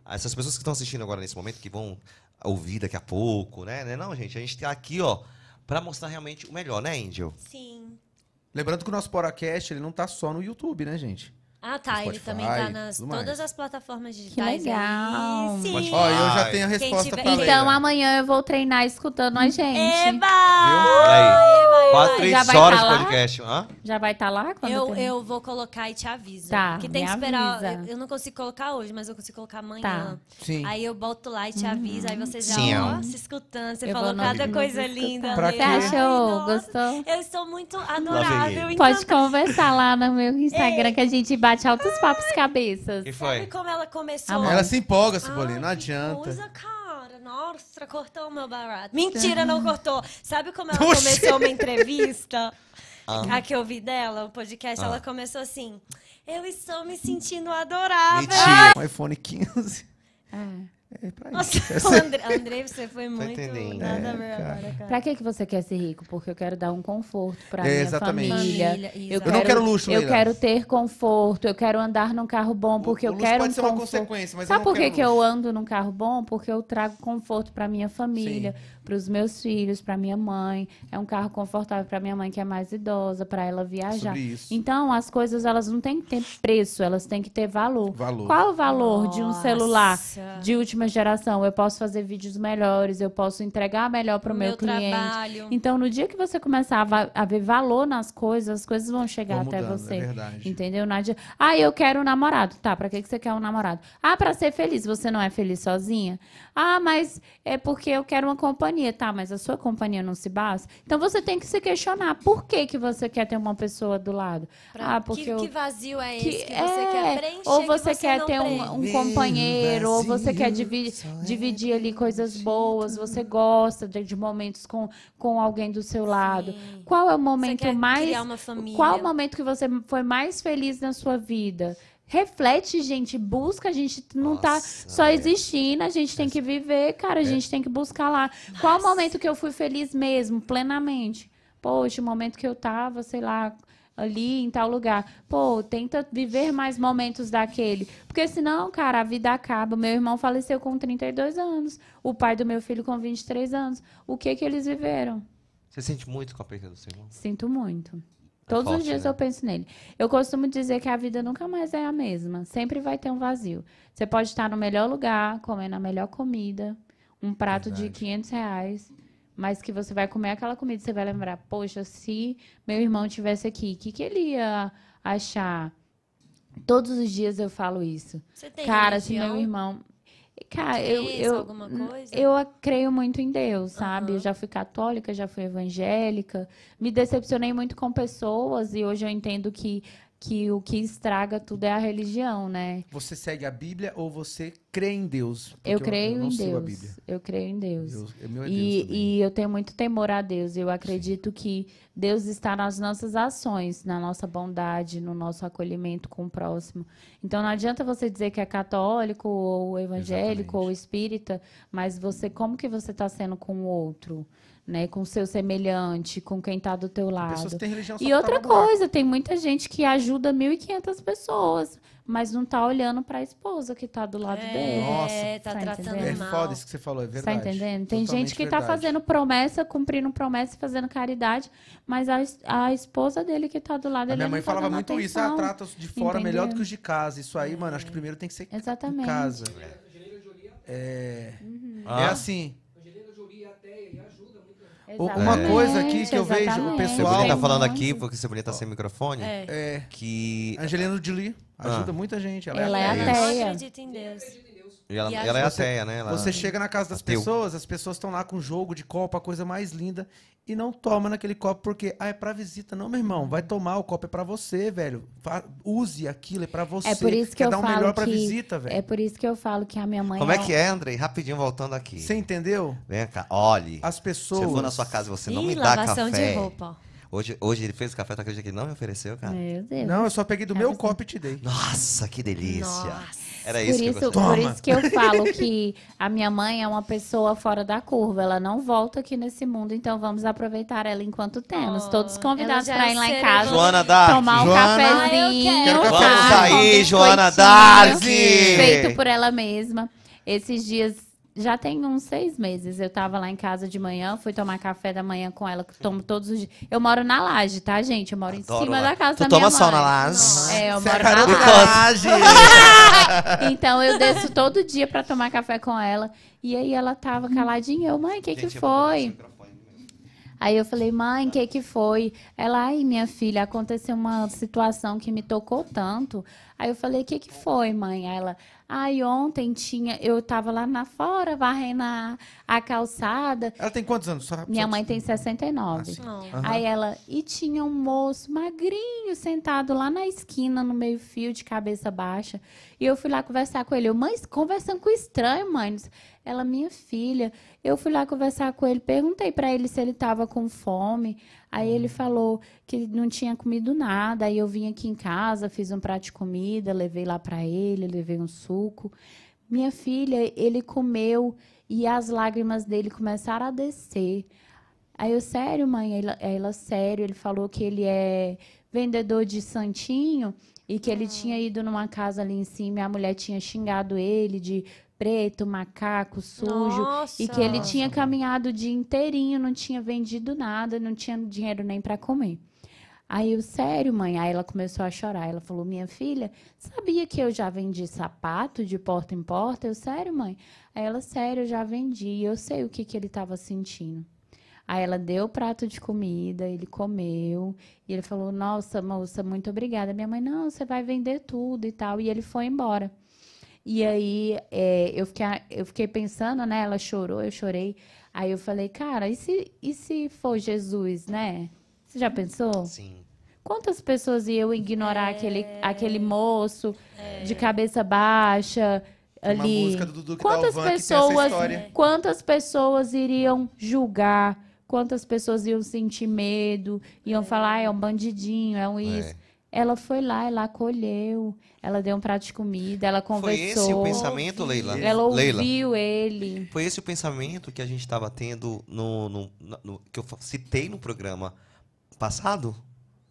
Essas pessoas que estão assistindo agora nesse momento, que vão ouvir daqui a pouco, né? Não, é gente, a gente tá aqui, ó, pra mostrar realmente o melhor, né, Angel?
Sim.
Lembrando que o nosso podcast ele não tá só no YouTube, né, gente?
Ah, tá. Ele
Spotify,
também tá nas
tudo mais.
todas as plataformas digitais.
legal.
Aí, sim.
Spotify.
Ó, eu já tenho a resposta
tiver-
pra.
Então amanhã eu vou treinar escutando a gente.
Eba!
Aí. Quase três
Já vai
horas
tá lá?
podcast. Hã?
Já vai estar lá quando
Eu,
terminar?
eu vou colocar e te aviso.
Tá,
Que tem
me
que esperar.
avisa.
Eu, eu não consigo colocar hoje, mas eu consigo colocar amanhã.
Tá.
Sim.
Aí eu boto lá e te aviso. Aí você já
Sim.
ó, se escutando. Você
Eu
falou
no-
cada coisa linda.
Pra quê?
Você
Ai,
achou?
nossa,
Gostou?
Eu estou muito adorável.
ele.
Pode
então,
conversar lá no meu Instagram que a gente bate altos papos cabeças.
que
sabe
foi?
como ela começou?
Amor.
Ela se empolga, Cebolinha, não
que
adianta.
Coisa, cara. Nossa, cortou o meu barato. Mentira, não cortou. Sabe como ela
Oxi.
começou uma entrevista?
Ah.
A que eu vi dela, o podcast,
Ah.
ela começou assim. Eu estou me sentindo adorável.
Mentira.
Um iPhone 15.
É.
É pra
Nossa,
isso.
o André, Andrei, você foi muito
entendendo.
nada a
É,
ver
cara.
agora, cara.
Pra que, que você quer ser rico? Porque eu quero dar um conforto pra
É,
minha
exatamente.
família.
Família,
eu.
Eu não quero luxo,
Eu
Leila.
quero ter conforto, eu quero andar num carro bom, porque
O
eu quero
pode
um
ser uma
conforto.
consequência, mas eu
Sabe
não
por que,
quero
que
luxo.
eu ando num carro bom? Porque eu trago conforto pra minha família, para os meus filhos, pra minha mãe. É um carro confortável pra minha mãe que é mais idosa, pra ela viajar.
Sobre isso.
Então, as coisas elas não têm que ter preço, elas têm que ter valor.
Valor.
Qual o valor de um
Nossa.
celular de última geração? Eu posso fazer vídeos melhores, eu posso entregar melhor para o meu,
meu
cliente.
trabalho.
Então, no dia que você começar a, a ver valor nas coisas, as coisas vão chegar
Vão
até
mudando,
você.
é verdade.
Entendeu? Não adianta- Ah, eu quero um namorado. Tá, pra que, que você quer um namorado? Ah, pra ser feliz. Você não é feliz sozinha? Ah, mas é porque eu quero uma companhia. Tá, mas a sua companhia não se basta? Então você tem que se questionar. Por que, que você quer ter uma pessoa do lado?
Pra-
ah, porque
que,
eu...
que vazio é
que-
esse que, você quer preencher?
ou
que
você, quer
não
ter um, um companheiro, ou você quer
vazio,
dividir,
é
dividir ali coisas boas, você gosta de, de momentos com, com alguém do seu lado.
Sim.
Qual é o
Você
momento
quer
mais.
criar uma família.
Qual o momento que você foi mais feliz na sua vida? Reflete, gente, busca, a gente não tá
Nossa,
só
é.
existindo, a gente tem que viver, cara, a gente tem que buscar lá. Qual o momento que eu fui feliz mesmo, plenamente? Poxa, o momento que eu tava, sei lá, ali em tal lugar. Pô, tenta viver mais momentos daquele. Porque senão, cara, a vida acaba. Meu irmão faleceu com 32 anos, o pai do meu filho com 23 anos. O que que eles viveram?
Você sente muito com a perda do seu irmão?
Sinto muito. Todos os
forte,
dias
né?
eu penso nele. Eu costumo dizer que a vida nunca mais é a mesma. Sempre vai ter um vazio. Você pode estar no melhor lugar, comendo a melhor comida, um prato de
Verdade.
500 reais, mas que você vai comer aquela comida, você vai lembrar, poxa, se meu irmão tivesse aqui, o que, que ele ia achar? Todos os dias eu falo isso.
Você tem
Cara, se
religião?
meu irmão. Cara, eu, eu, eu creio muito em Deus, sabe? Eu já fui católica, já fui evangélica. Me decepcionei muito com pessoas e hoje eu entendo que, que o que estraga tudo é a religião, né?
Você segue a Bíblia ou você crê em Deus?
Eu creio
não
em
sigo a
Deus.
Bíblia.
Eu creio em Deus.
É meu é Deus
E,
também.
e eu tenho muito temor a Deus. Eu acredito que Deus está nas nossas ações, na nossa bondade, no nosso acolhimento com o próximo. Então não adianta você dizer que é católico ou evangélico
Exatamente.
ou espírita, mas você como que você está sendo com o outro, né? Com o seu semelhante, com quem está do teu lado.
Pessoas que têm religião só
E outra coisa, tem muita gente que ajuda 1.500 pessoas, mas não tá olhando para a esposa que tá do lado
é,
dele.
Nossa.
tá
Tá
tratando
entendendo?
É
mal.
foda isso que você falou, é
Tá
verdade.
entendendo? Tem
Totalmente
gente que tá
verdade.
fazendo promessa, cumprindo promessa e fazendo caridade, mas a, a esposa dele que tá do lado
A
dele
minha
não
mãe
tá
falava muito isso, ah,
atenção.
trata os de fora melhor do
Entendeu?
que os de casa. Isso aí, mano, acho que primeiro tem que ser em
Exatamente.
casa. É, é
Ah?
assim. O- Uma
Exatamente,
coisa aqui que eu vejo, o
exatamente.
pessoal-
Cebolinha tá falando aqui, porque Cebolinha tá sem microfone,
É.
É,
que...
Angelina Jolie ajuda
Ah.
muita gente. Ela,
Ela
é,
é
ateia.
Eu
ateia.
acredito em Deus.
E ela,
E
ela é
você-
ateia, né? Ela-
Você chega na casa das
ateu.
pessoas, as pessoas estão lá com jogo de copo, a coisa mais linda, e não toma naquele copo porque, ah, é pra visita. Não, meu irmão, vai tomar, o copo é pra você, velho. Fa- use aquilo, é pra você.
É por isso que
Quer
eu
dar o
falo
melhor pra
que
visita, velho.
é por isso que eu falo que a minha mãe
Como é
um-
que é, Andrei? Rapidinho, voltando aqui.
Você entendeu?
Vem cá, olhe.
As
Se
pessoas...
eu for na sua casa e você não
Ih,
me dá
lavação
café...
de roupa. ó.
Hoje, hoje ele fez o café, tu acredita que ele não me ofereceu, cara?
Meu Deus.
Não, eu só peguei do
É
meu copo e te dei.
Nossa, que delícia.
Nossa.
Era
Por
isso que eu
isso,
gostava.
por isso que eu falo que a minha mãe é uma pessoa fora da curva. Ela não volta aqui nesse mundo, então vamos aproveitar ela enquanto temos.
Oh,
Todos convidados para ir lá
é
em casa.
Joana Dark.
Tomar um
Joana.
cafezinho.
Ah, eu quero.
Tá?
Vamos
um
Joana Dark.
Feito por ela mesma. Esses dias já tem uns seis meses. Eu tava lá em casa de manhã, fui tomar café da manhã com ela, que tomo todos os dias. Eu moro na laje, tá, gente? Eu moro em
Adoro
cima
lá.
da casa
Tu
da
toma
minha
sol
mãe.
na laje?
É, eu
Você é
moro
a
na laje.
laje.
Então eu desço todo dia pra tomar café com ela. E aí ela tava caladinha. Eu, mãe, o que que
Gente, eu vou botar esse
foi? Aí eu falei, mãe, o que que foi? Ela, ai, minha filha, aconteceu uma situação que me tocou tanto. Aí eu falei, o que que foi, mãe? Ela, ai, ontem tinha, eu tava lá na fora, varrendo a, a calçada.
Ela tem quantos anos? Só-
Minha
só-
mãe tem
Ah,
69.
sim.
Não.
Aham.
Aí ela, e tinha um moço magrinho sentado lá na esquina, no meio-fio, de cabeça baixa. E eu fui lá conversar com ele. Eu, mãe, conversando com estranho, mãe. Ela, minha filha. Eu fui lá conversar com ele, perguntei pra ele se ele tava com fome. Aí ele falou que não tinha comido nada. Aí eu vim aqui em casa, fiz um prato de comida, levei lá pra ele, levei um suco. Minha filha, ele comeu e as lágrimas dele começaram a descer. Aí eu, sério, mãe? Ela, ela, sério. Ele falou que ele é vendedor de santinho e que ele tinha ido numa casa ali em cima e a mulher tinha xingado ele de preto, macaco, sujo.
Nossa.
E que ele tinha caminhado o dia inteirinho, não tinha vendido nada, não tinha dinheiro nem para comer. Aí eu, sério, mãe? Aí ela começou a chorar. Ela falou: Minha filha, sabia que eu já vendi sapato de porta em porta? Eu, sério, mãe? Aí ela, sério, eu já vendi. Eu sei o que, que ele estava sentindo. Aí ela deu o prato de comida, ele comeu. E ele falou: Nossa, moça, muito obrigada. Minha mãe, não, você vai vender tudo e tal. E ele foi embora. E aí é, eu, fiquei, eu fiquei pensando, né? Ela chorou, eu chorei. Aí eu falei, cara, e se, e se for Jesus, né? Você já pensou?
Sim.
Quantas pessoas iam ignorar aquele, aquele moço de cabeça baixa ali?
música do Dudu que
Quantas
Dalvan que tem essa
pessoas,
história.
quantas pessoas iriam julgar? Quantas pessoas iam sentir medo? Iam falar, ah, é um bandidinho, é um isso.
É.
Ela foi lá, ela acolheu, ela deu um prato de comida, ela
Foi
conversou.
esse o pensamento, Leila?
Ela
Leila,
ouviu ele.
foi esse o pensamento que a gente estava tendo no, no- no- que eu citei no programa passado,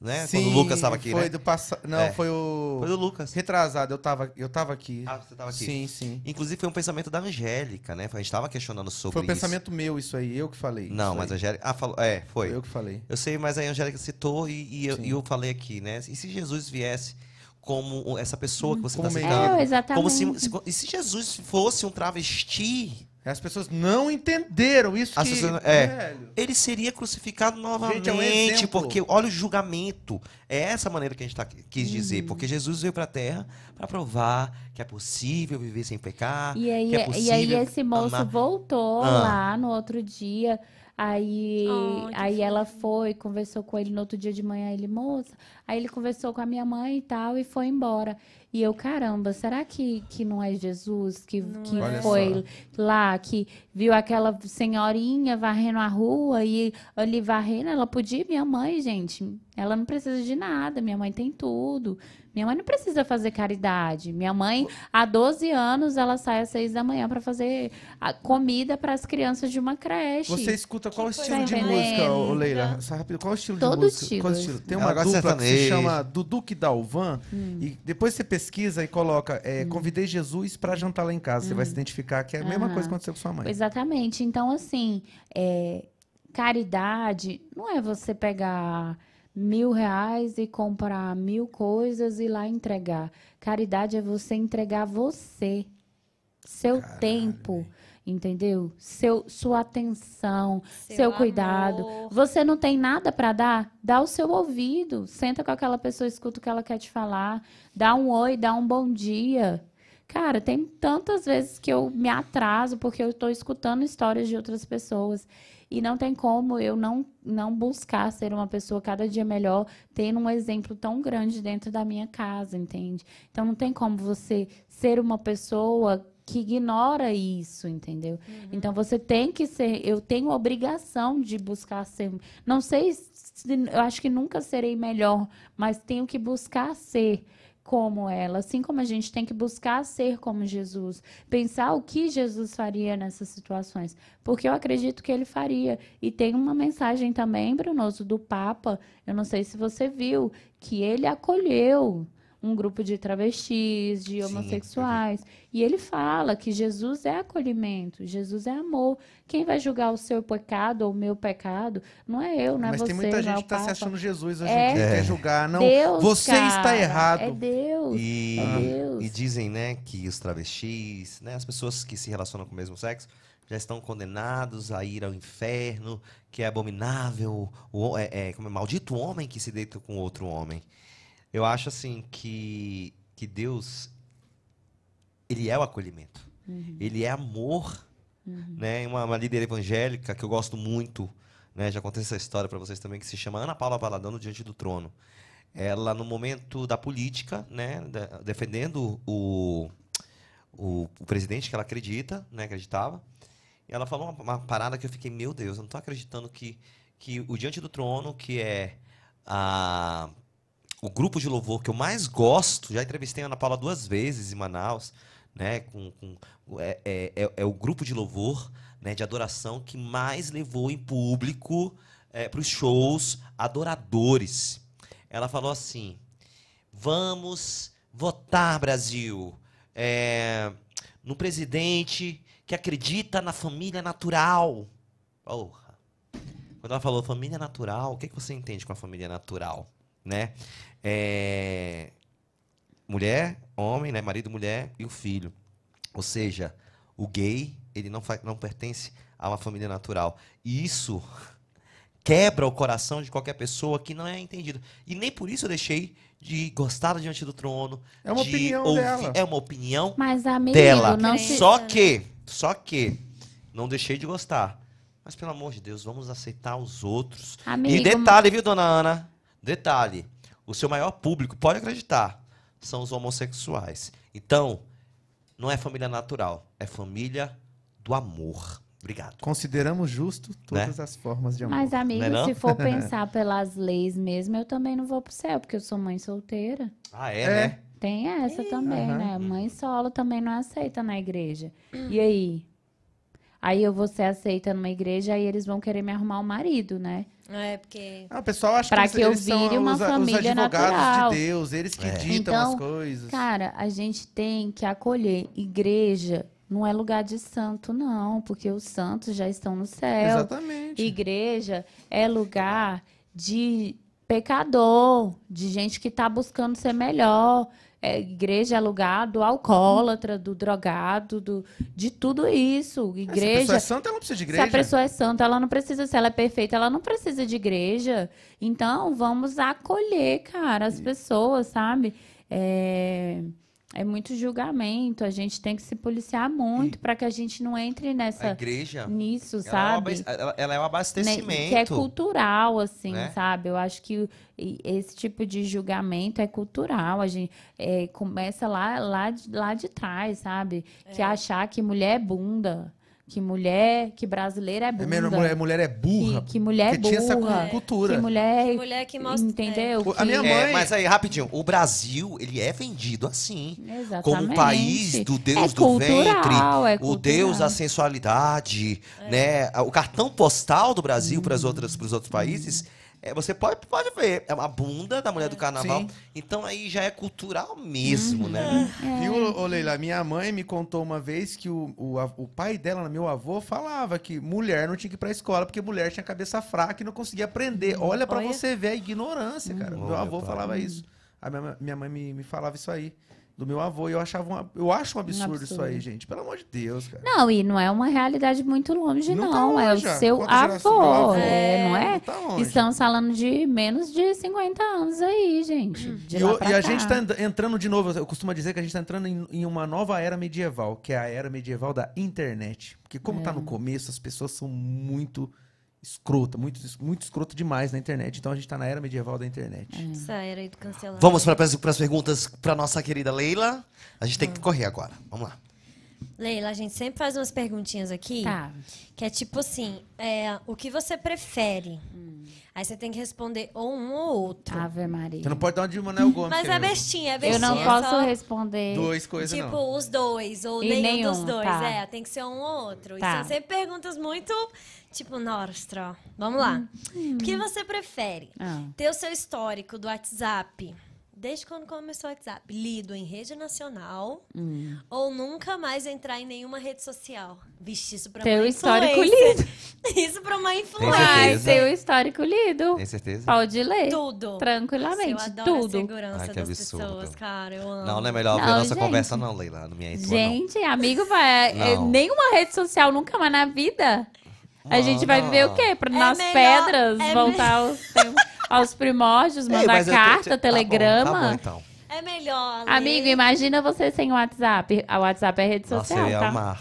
né? Quando o Lucas estava aqui,
foi
né?
do passado. Não,
É.
foi o.
Foi do Lucas.
Retrasado, eu tava, eu tava aqui.
Ah, você estava aqui.
Sim, sim.
Inclusive foi um pensamento da Angélica, né? A gente estava questionando sobre
Foi o
isso.
pensamento meu isso aí, eu que falei.
Não, mas a
aí.
Angélica. Ah, falou. É, foi.
Foi eu que falei.
Eu sei, mas a Angélica citou e, e eu,
Sim.
e eu falei aqui, né? E se Jesus viesse como essa pessoa que você
Como
está
mendigo.
citando?
É, exatamente.
Como se, se- e se Jesus fosse um travesti,
As pessoas não entenderam isso
As
que...
pessoas- é.
Velho.
ele seria crucificado novamente.
é um exemplo.
porque olha o julgamento. É essa maneira que a gente tá, quis dizer. Porque Jesus veio para a terra para provar que é possível viver sem pecar.
E aí,
que é
e aí esse moço
amar.
voltou
Ah.
lá no outro dia. Aí,
que
aí ela foi, conversou com ele no outro dia de manhã, ele, moça. Aí ele conversou com a minha mãe e tal, e foi embora. E eu, caramba, será que, que não é Jesus que, que
é.
Foi lá, que viu aquela senhorinha varrendo a rua e ali varrendo? Ela podia, minha mãe, gente, ela não precisa de nada, minha mãe tem tudo. Minha mãe não precisa fazer caridade. Minha mãe, há 12 anos, ela sai às 6 da manhã para fazer a comida para as crianças de uma creche.
Você escuta qual
Que
estilo de música, Leila? Só rápido, qual estilo
Todo
de música?
estilo.
Qual estilo? Tem
Ela
uma
de
dupla que se
sertanejo.
Chama Duduque Dalvan.
Hum.
E depois você pesquisa e coloca é, Convidei Jesus pra jantar lá em casa. Você vai se identificar que é a mesma
Hum.
Coisa que aconteceu com sua mãe.
Exatamente. Então, assim, é, caridade não é você pegar mil reais e comprar mil coisas e ir lá entregar. Caridade é você entregar você, seu tempo, entendeu? Seu, sua atenção, seu,
Seu
cuidado. Você não tem nada para dar? Dá o seu ouvido. Senta com aquela pessoa, escuta o que ela quer te falar. Dá um oi, dá um bom dia. Cara, tem tantas vezes que eu me atraso porque eu estou escutando histórias de outras pessoas. E não tem como eu não, não buscar ser uma pessoa cada dia melhor, tendo um exemplo tão grande dentro da minha casa, entende? Então não tem como você ser uma pessoa que ignora isso, entendeu? Então você tem que ser, eu tenho obrigação de buscar ser, não sei, se, eu acho que nunca serei melhor, mas tenho que buscar ser como ela, assim como a gente tem que buscar ser como Jesus, pensar o que Jesus faria nessas situações, porque eu acredito que ele faria. E tem uma mensagem também, Brunoso, do Papa, eu não sei se você viu, que ele acolheu um grupo de travestis, de
Sim,
homossexuais. E ele fala que Jesus é acolhimento, Jesus é amor. Quem vai julgar o seu pecado ou o meu pecado não é eu, não é
Mas
você,
tem muita
não é
gente
o
que tá se achando Jesus hoje
É.
em dia,
É.
quer julgar. Não,
Deus,
você está
cara,
errado.
É Deus.
E,
É Deus.
e dizem, né, que os travestis, né, as pessoas que se relacionam com o mesmo sexo, já estão condenados a ir ao inferno, que é abominável, o, é, é, como é maldito o homem que se deita com outro homem. Eu acho assim que, que Deus, ele é o acolhimento. Ele é amor. Né? Uma, uma líder evangélica que eu gosto muito, né? já contei essa história para vocês também, que se chama Ana Paula Valadão no Diante do Trono. Ela, no momento da política, né, da- defendendo o, o, o presidente que ela acredita, né, acreditava, e ela falou uma, uma parada que eu fiquei, meu Deus, eu não tô acreditando que, que o Diante do Trono, que é a, o grupo de louvor que eu mais gosto, já entrevistei a Ana Paula duas vezes em Manaus, né, com, com- é, é, é- é o grupo de louvor, né, de adoração que mais levou em público para os shows adoradores. Ela falou assim: vamos votar, Brasil, é, no presidente que acredita na família natural. Porra. Quando ela falou família natural, o que, que você entende com a família natural? Né? É, mulher, homem, né? marido, mulher e o filho. Ou seja, o gay, ele não, não pertence a uma família natural. E isso quebra o coração de qualquer pessoa que não é entendido. E nem por isso eu deixei de gostar Diante do Trono.
É uma
de
opinião
ouvir-
dela.
É uma opinião
Mas, amigo,
dela.
não se...
Só que, só que, não deixei de gostar. Mas pelo amor de Deus, vamos aceitar os outros.
Amigo,
E detalhe, viu, dona Ana? Detalhe. O seu maior público, pode acreditar, são os homossexuais. Então, não é família natural, é família do amor. Obrigado.
Consideramos justo todas
Né?
as formas de amor.
Mas, amigo,
Não é não?
se for pensar pelas leis mesmo, eu também não vou pro céu, porque eu sou mãe solteira.
Ah, é,
É.
né?
Tem essa também, né? Mãe solo também não aceita na igreja. E aí? Aí eu vou ser aceita numa igreja, aí eles vão querer me arrumar um marido, né?
É, porque.
Ah, o pessoal acha
Pra
eles,
que eu
eles são
vire uma
os, os
família
advogados
natural.
de Deus, eles que
É.
ditam
Então,
as coisas.
Cara, a gente tem que acolher. Igreja não é lugar de santo, não, porque os santos já estão no céu.
Exatamente.
Igreja é lugar de pecador, de gente que está buscando ser melhor. É, igreja é lugar do alcoólatra, do drogado, do, de tudo isso.
Ah, Se a pessoa
Igreja.
é santa, ela não precisa de
Se
igreja.
a pessoa é santa, ela não precisa, se ela é perfeita, ela não precisa de igreja. Então, vamos acolher, cara, as pessoas, sabe? É, é muito julgamento, a gente tem que se policiar muito para que a gente não entre
A
nessa,
igreja,
nisso,
ela é,
sabe?
abe- ela- ela é um
né,
abastecimento.
que é cultural, assim,
né?
sabe? Eu acho que esse tipo de julgamento é cultural. A gente é, começa lá, lá, de, lá de trás, sabe? Que achar que mulher é bunda, que mulher, que brasileira é
É
bunda.
mesmo, mulher, mulher é burra.
Que, que mulher é
porque tinha essa
burra.
cultura.
Que mulher,
Que mulher que mostra-
entendeu?
A minha
Que-
É,
mãe-
mas aí, rapidinho, o Brasil, ele é vendido assim.
Exatamente.
Como um país do Deus
é
do ventre,
cultural, é
o Deus da sensualidade, né? O cartão postal do Brasil
Hum.
para os outros, países, é, você pode, pode ver, é uma bunda da mulher do carnaval.
Sim.
Então aí já é cultural mesmo,
Uhum.
né?
Viu, ô Leila? Minha mãe me contou uma vez que o, o, o pai dela, meu avô, falava que mulher não tinha que ir pra escola porque mulher tinha cabeça fraca e não conseguia aprender. Olha pra
Olha.
você ver a ignorância, cara.
Hum.
Meu
Olha,
avô
pai.
falava isso. A minha, minha mãe me, me falava isso aí. Do meu avô. E eu achava um, eu acho um absurdo, isso aí,
absurdo.
gente. Pelo amor de Deus, cara.
Não, e não é uma realidade muito longe,
Não
não.
tá
é o
longe,
seu avô,
avô.
é, não é?
Não tá longe.
Estamos falando de menos de 50 anos aí, gente. De
E, e a gente tá en- entrando de novo, eu costumo dizer que a gente tá entrando em, em uma nova era medieval, que é a era medieval da internet. Porque como
É.
tá no começo, as pessoas são muito escrota, muito, muito escrota demais na internet. Então a gente tá na era medieval da internet.
É.
Essa era aí do cancelamento.
Vamos para as perguntas para nossa querida Leila. A gente tem que correr agora. Vamos lá.
Leila, a gente sempre faz umas perguntinhas aqui.
Tá.
Que é tipo assim: é, o que você prefere?
Hum.
Aí você tem que responder ou um ou outro.
Ave Maria.
Você não pode dar uma de Manuel Gomes.
Mas é bestinha, é
Eu
bestinha.
não
é
posso
só,
responder.
Duas coisas
Tipo,
não.
os dois, ou
E
nenhum, dos
nenhum,
dois.
tá.
É, tem que ser um ou outro. E
Tá.
são sempre perguntas muito, tipo, nostra. Vamos lá. O que você prefere?
Ah.
Ter o seu histórico do WhatsApp desde quando começou o WhatsApp, lido em rede nacional
Hum.
ou nunca mais entrar em nenhuma rede social? Vixe, isso pra
Teu
uma
histórico
influencer.
lido.
Isso pra uma influência.
Seu histórico lido.
Tem certeza?
Pode ler.
Tudo. Nossa, eu
Tranquilamente,
adoro a
tudo.
segurança
Ai, que
das
absurdo.
pessoas, cara. Eu amo.
Não, não é melhor ver
Não,
a nossa
gente.
conversa, não, Leila. Não me entra,
Gente, amigo, vai. é,
Não.
Nenhuma rede social nunca mais na vida. A gente vai viver o quê? Para
É
nas
melhor-
pedras,
é
voltar aos, tem- aos primórdios.
Ei,
mandar
mas eu tô-
carta,
tá bom,
telegrama.
Tá bom, então.
É melhor. ler.
Amigo, imagina você sem o WhatsApp. A WhatsApp é rede
Nossa,
social,
eu ia
tá?
amar.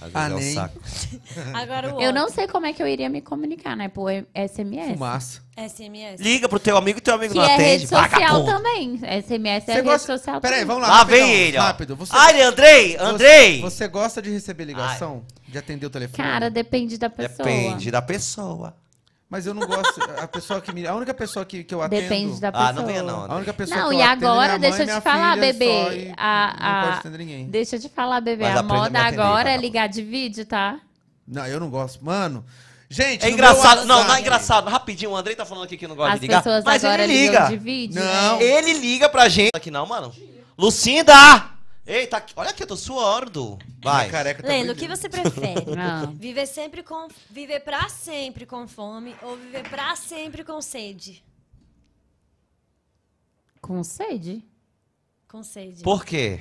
Às
Ah,
é um
nem.
saco.
Agora o
Eu não sei como é que eu iria me comunicar, né? Por SMS.
Fumaça.
SMS.
Liga pro teu amigo e teu amigo
Que
não
é
atende.
rede social
vagabundo.
também. SMS é
Você
rede
gosta...
social
Peraí,
também.
vamos lá.
Lá
rapidão,
vem ele, ó.
Rápido. Você,
Ai, Andrei, Andrei!
Você, você gosta de receber ligação? De atender o telefone?
Cara, depende da pessoa.
Depende da pessoa.
Mas eu não gosto. A pessoa que me. A única pessoa que, que eu atendo.
Depende da pessoa.
Ah, não venha não,
A única pessoa
Não,
que eu
e
atendo é minha
agora,
mãe,
deixa eu te falar,
filha
bebê.
e
A-
não pode
a-
atender ninguém.
Deixa eu te falar, bebê.
Mas
a
a
moda agora é ligar de vídeo, tá?
Não, eu não gosto. Mano. Gente,
É engraçado. Não, não é engraçado. Rapidinho, o Andrei tá falando aqui que não gosta
As
de ligar.
pessoas
Mas
agora
ele liga.
de vídeo.
Não.
né?
Ele liga pra gente. Aqui não, mano. Lucinda! Eita, aqui- olha aqui, eu tô suando. Vai.
Careca tá
Leila, o que você prefere?
Não.
Viver sempre com. Viver pra sempre com fome ou viver pra sempre com sede?
Com sede?
Com sede.
Por quê?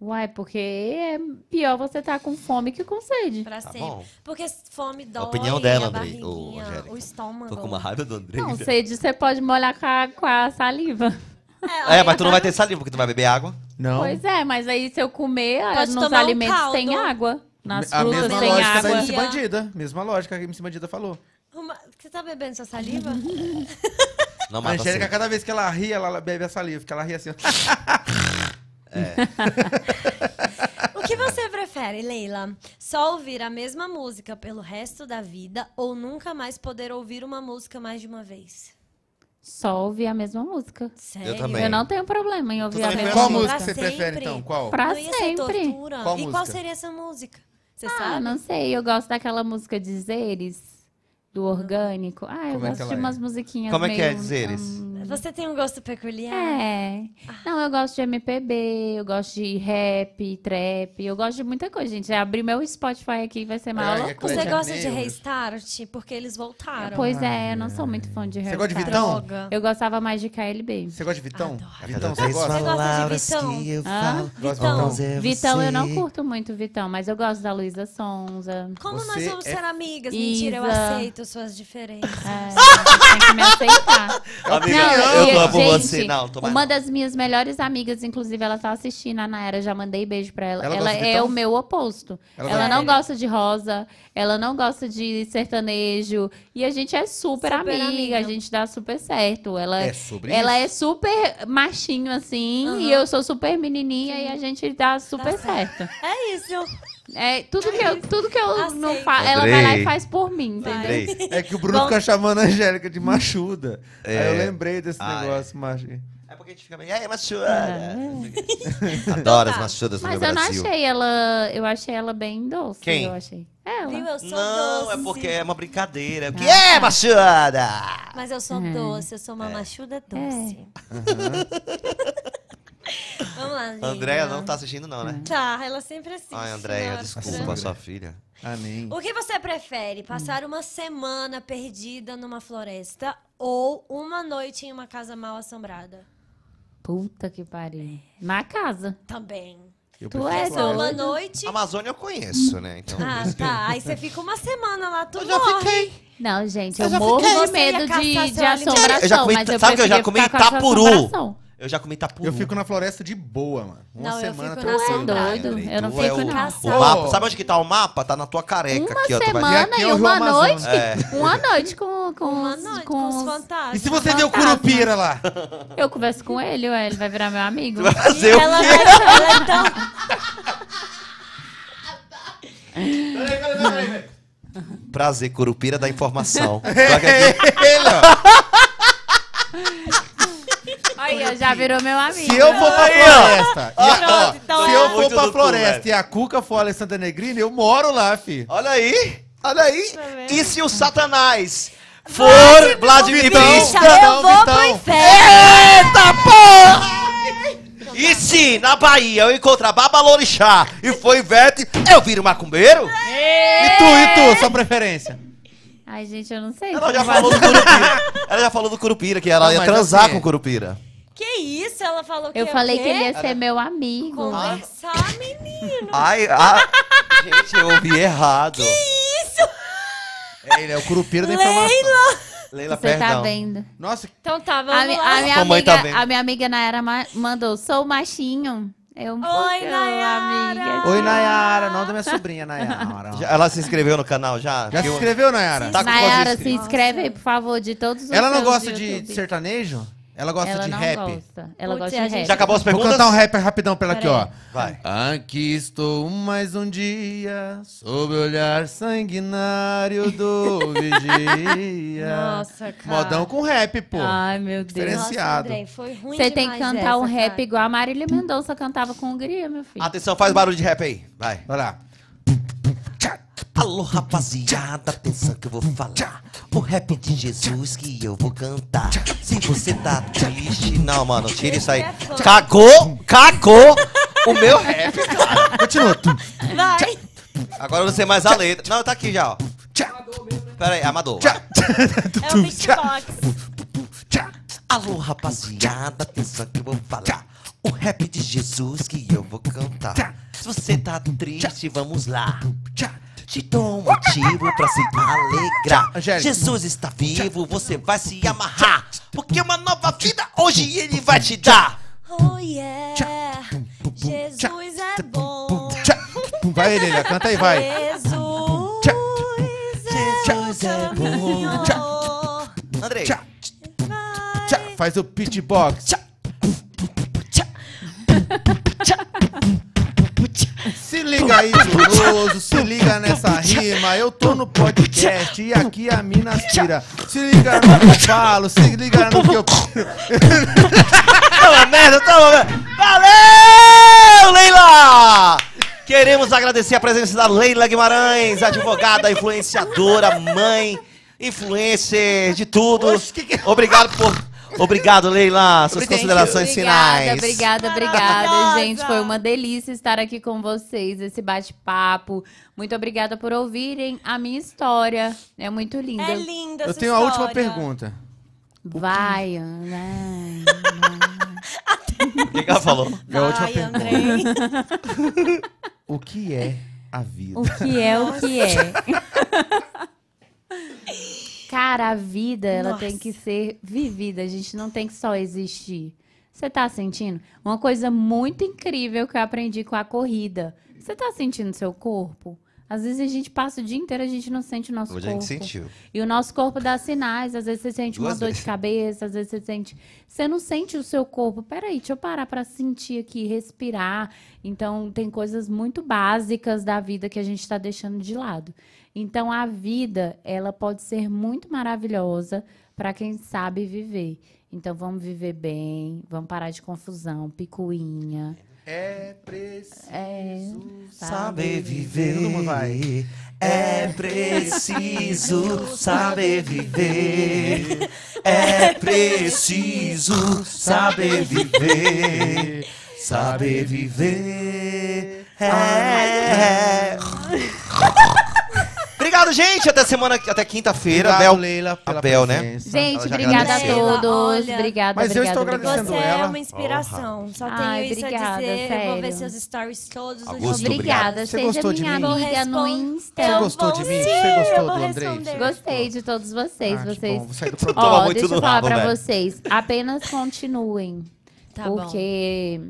Uai, porque é pior você tá com fome que com sede.
Pra
Tá
sempre.
bom.
Porque fome dói.
opinião dela,
a
Andrei. Angélica.
o estômago.
Tô com uma raiva do Andrei.
Não,
já.
sede você pode molhar com a, com a saliva.
É, mas tu não vai ter saliva, porque tu vai beber água.
Não.
Pois é, mas aí se eu comer,
Pode
nos
tomar um
alimentos
caldo.
tem água. Nas
a
frutas
mesma
tem
lógica
água.
da MC. Bandida. Mesma lógica que a MC Bandida falou.
Uma- Você tá bebendo sua saliva?
Não
A
mata
Angélica,
sede.
cada vez que ela ri, ela bebe a saliva. Porque ela ri assim. ó.
o que você prefere, Leila? Só ouvir a mesma música pelo resto da vida ou nunca mais poder ouvir uma música mais de uma vez?
Só ouvir a mesma música.
Sério?
também.
Eu não tenho problema em ouvir a mesma
foi
Qual
assim?
música
Pra
você prefere,
sempre.
então? Qual?
Pra
não ia ser
sempre.
Qual
e qual
música?
seria essa música? Você
Ah,
sabe?
não sei. Eu gosto daquela música Dizeres, do orgânico. Ah, eu
Como é
gosto
ela
de
é?
umas musiquinhas
Como é que
meio,
é Dizeres?
Hum,
Você tem um gosto peculiar?
É. Não, eu gosto de MPB, eu gosto de rap, trap, eu gosto de muita coisa, gente. Abrir meu Spotify aqui vai ser maior
É, é
loucura.
Você gosta de
eu.
Restart? Porque eles voltaram.
Pois é, eu não sou muito fã de rap.
Você gosta de Vitão?
Droga.
Eu gostava mais de KLB.
Você gosta de Vitão?
Adoro.
Vitão, você gosta?
Você gosta de Vitão?
que eu falo.
De
Vitão.
Vitão?
é
Vitão, eu não curto muito Vitão, mas eu gosto da Luísa Sonza.
Como nós
Você
vamos
é-
ser amigas? Mentira, eu
Isa.
aceito suas diferenças.
É, tem que me aceitar.
Amiga,
Não,
eu tô por
gente,
você. Não, tô mais
Uma
não.
das minhas melhores amigas, inclusive, ela tá assistindo, a Nayara, já mandei beijo pra ela.
Ela
Ela, é
Vitão?
o meu oposto.
Ela
Ela,
gosta
não gosta de rosa, ela não gosta de sertanejo. E a gente é super,
Super
amiga,
amiga.
a gente dá super certo. Ela
É sobre
ela
isso.
é super machinho, assim,
Aham.
e eu sou super menininha e a gente dá super certo.
É isso.
É, tudo que eu, tudo que eu não
Aceito.
faço, ela vai lá e faz por mim, entendeu?
É que o Bruno
Bom-
fica chamando a Angélica de machuda. Aí eu
É.
lembrei desse
Ah,
negócio, macho.
É porque a gente fica meio. É, machuada. Adoro as
tá.
machudas no
Mas
meu
eu não
Brasil.
achei ela. Eu achei ela bem doce.
Quem?
Eu achei. Ela.
Viu? Eu sou
Não,
doce.
é porque é uma brincadeira. O que
Ah,
é,
tá.
machuada?
Mas eu sou doce, eu sou uma machuda doce. Vamos lá, Lina.
Andréia não tá assistindo, não, né?
Tá, ela sempre assiste.
Ai, Andréia, desculpa,
hora.
sua filha.
Nem.
O que você prefere? Passar uma semana perdida numa floresta ou uma noite em uma casa mal assombrada?
Puta que pariu. Na casa.
Também.
Eu
Tu
prefiro
é
floresta.
Só uma
doido.
noite.
Amazônia eu conheço, né? Então,
Ah, tá. Aí você fica uma semana lá, tu
Eu já
morre.
fiquei.
Não, gente,
Eu
eu
já
morro
fiquei.
de
Você ia
medo
caçar
de,
seu
de
alimento.
assombração.
Eu já comi-
mas eu
sabe que eu já
preferia
comi
ficar com assombração.
Eu já comi tapuru.
Eu fico na floresta de boa, mano. Uma
Não, eu
semana
fico
tô
na
é doido?
Andrei,
Eu não
tu é
fico,
o, o mapa. Sabe onde que tá o mapa? Tá na tua careca
Uma
aqui, ó. Tu vai-
semana
aqui é
e
Rio
uma
Amazonas.
noite.
É.
Uma noite com, com,
Uma
os-
noite
com
com os
os-
fantasmas.
E se você vê o. Curupira lá?
Eu converso com ele, ué, ele vai virar meu amigo.
Vai fazer o
ela,
quê?
vai, ela é tão...
Prazer, Curupira da informação.
É ele, ó.
Aí, já virou meu amigo.
Se eu for pra
Aí, ó.
floresta, e a- ó,
então
se
é.
eu for pra floresta e a Cuca for a Alessandra Negrini, eu moro lá, fi.
Olha aí, olha aí. E se o Satanás for Vladimirista.
Bicha, eu vou
Vitão.
pro inferno.
Eita porra! E se na Bahia eu encontrar Babalorixá e for Ivete, eu viro macumbeiro?
E tu, e tu, sua preferência?
Ai, gente, eu não sei.
Ela já falou do Curupira. Ela já falou do Curupira, que ela
Não,
ia transar
assim-
com o Curupira.
Que isso? Ela falou que
Eu
o
falei
quê?
que ele ia ser meu amigo.
Conversar, menino.
Ai, ah, gente, eu ouvi errado.
É, ele é o curupira da informação.
Leila,
Você
perdão.
tá vendo.
Nossa,
Então tá,
A,
vamos
mi-
lá.
a minha
Sua mãe tá
amiga,
vendo.
a minha amiga Nayara ma- mandou, sou machinho. Eu,
Oi,
"Pô,
Nayara."
amiga.
Oi, Nayara, nome da minha sobrinha, Nayara.
Já- ela se inscreveu no canal já?
Já se
Eu-
inscreveu, Nayara?
Tá com quantos
Nayara, se
inscritos?
inscreve aí, por favor, de todos os
Ela não
seus
gosta
do
de,
YouTube.
de sertanejo? Ela gosta
Ela
de
não
rap?
gosta. Ela
Putz,
gosta de
gente-
rap.
Já acabou as
Vou
perguntas?
cantar um rap rapidão pra ela aqui, ó.
Vai.
Aqui estou mais um dia sob o olhar sanguinário do vigia.
Nossa, cara.
Modão com rap, pô.
Ai, meu Deus.
Diferença-
Nossa,
diferenciado.
Andrei, foi ruim
Você tem que cantar um
essa,
rap
cara.
igual a Marília Mendonça cantava com Hungria, meu filho.
Atenção, faz barulho de rap aí. Vai.
Vai lá.
Alô, rapaziada, atenção que eu vou falar. O rap de Jesus que eu vou cantar. Se você tá triste. Não, mano, tira isso aí. Cagou, cagou o meu rap, cara.
Continua.
Vai.
Agora eu não sei mais a letra. Não, tá aqui já, ó. Pera aí, Amador. vai.
É o beatbox.
Alô, rapaziada, atenção que eu vou falar. O rap de Jesus que eu vou cantar. Se você tá triste, vamos lá. Te dou um motivo pra se alegrar.
Angélica.
Jesus está vivo, você vai se amarrar. Porque uma nova vida hoje ele vai te dar.
Oh yeah. Jesus é bom.
Vai, Leila, canta aí, vai.
Jesus
Jesus é bom. Andrei.
Faz o.
Tchá.
Se liga aí, Brunoso, se liga nessa rima. Eu tô no podcast e aqui a mina aspira. Se liga no que eu falo, se liga no que eu.
Tá uma merda, tá uma merda. Valeu, Leila! Queremos agradecer a presença da Leila Guimarães, advogada, influenciadora, mãe, influencer de tudo. Obrigado por. Obrigado, Leila. Suas considerações
Obrigada,
finais.
obrigada, obrigada,
Maravilhosa.
gente. Foi uma delícia estar aqui com vocês, esse bate-papo. Muito obrigada por ouvirem a minha história. É muito linda.
É linda
Eu
essa
tenho a última
história.
pergunta.
Vai, vai.
O que que ela falou?
É a última
Vai,
pergunta.
Andrei.
O que é a vida?
O que é o que é? Cara, a vida, ela
Nossa.
tem que ser vivida. A gente não tem que só existir. Você tá sentindo? Uma coisa muito incrível que eu aprendi com a corrida. Você tá sentindo seu corpo? Às vezes a gente passa o dia inteiro e a gente não sente o nosso
Hoje a
corpo.
gente sentiu.
E o nosso corpo dá sinais. Às vezes você sente uma
Duas
dor
vezes.
de cabeça, às vezes você sente. Você não sente o seu corpo. Peraí, deixa eu parar pra sentir aqui, respirar. Então, tem coisas muito básicas da vida que a gente está deixando de lado. Então, a vida, ela pode ser muito maravilhosa para quem sabe viver. Então, vamos viver bem, vamos parar de confusão, picuinha.
É preciso.
É,
Saber
viver. Todo mundo vai.
viver. É preciso saber viver. É preciso saber viver. Saber viver. É. Obrigado, gente. Até semana, até quinta-feira. Bel.
Leila, pela
a Bel, né?
Gente, obrigada a todos. Obrigada,
Mas eu
obrigada,
estou
obrigada.
agradecendo
Você é
ela.
uma inspiração. Só tenho
Ai,
isso
obrigada,
a dizer. Eu vou ver
sério.
seus stories todos os dias.
Obrigada.
Você
Seja
gostou de
minha
mim?
amiga no Insta.
Você
Eu
gostou de mim?
sim,
Você
eu
gostou
vou
do Andrei?
responder.
Gostei de todos vocês.
Ah,
vocês...
bom,
Ó,
muito
deixa eu falar
velho.
vocês. Apenas continuem.
Tá bom.
porque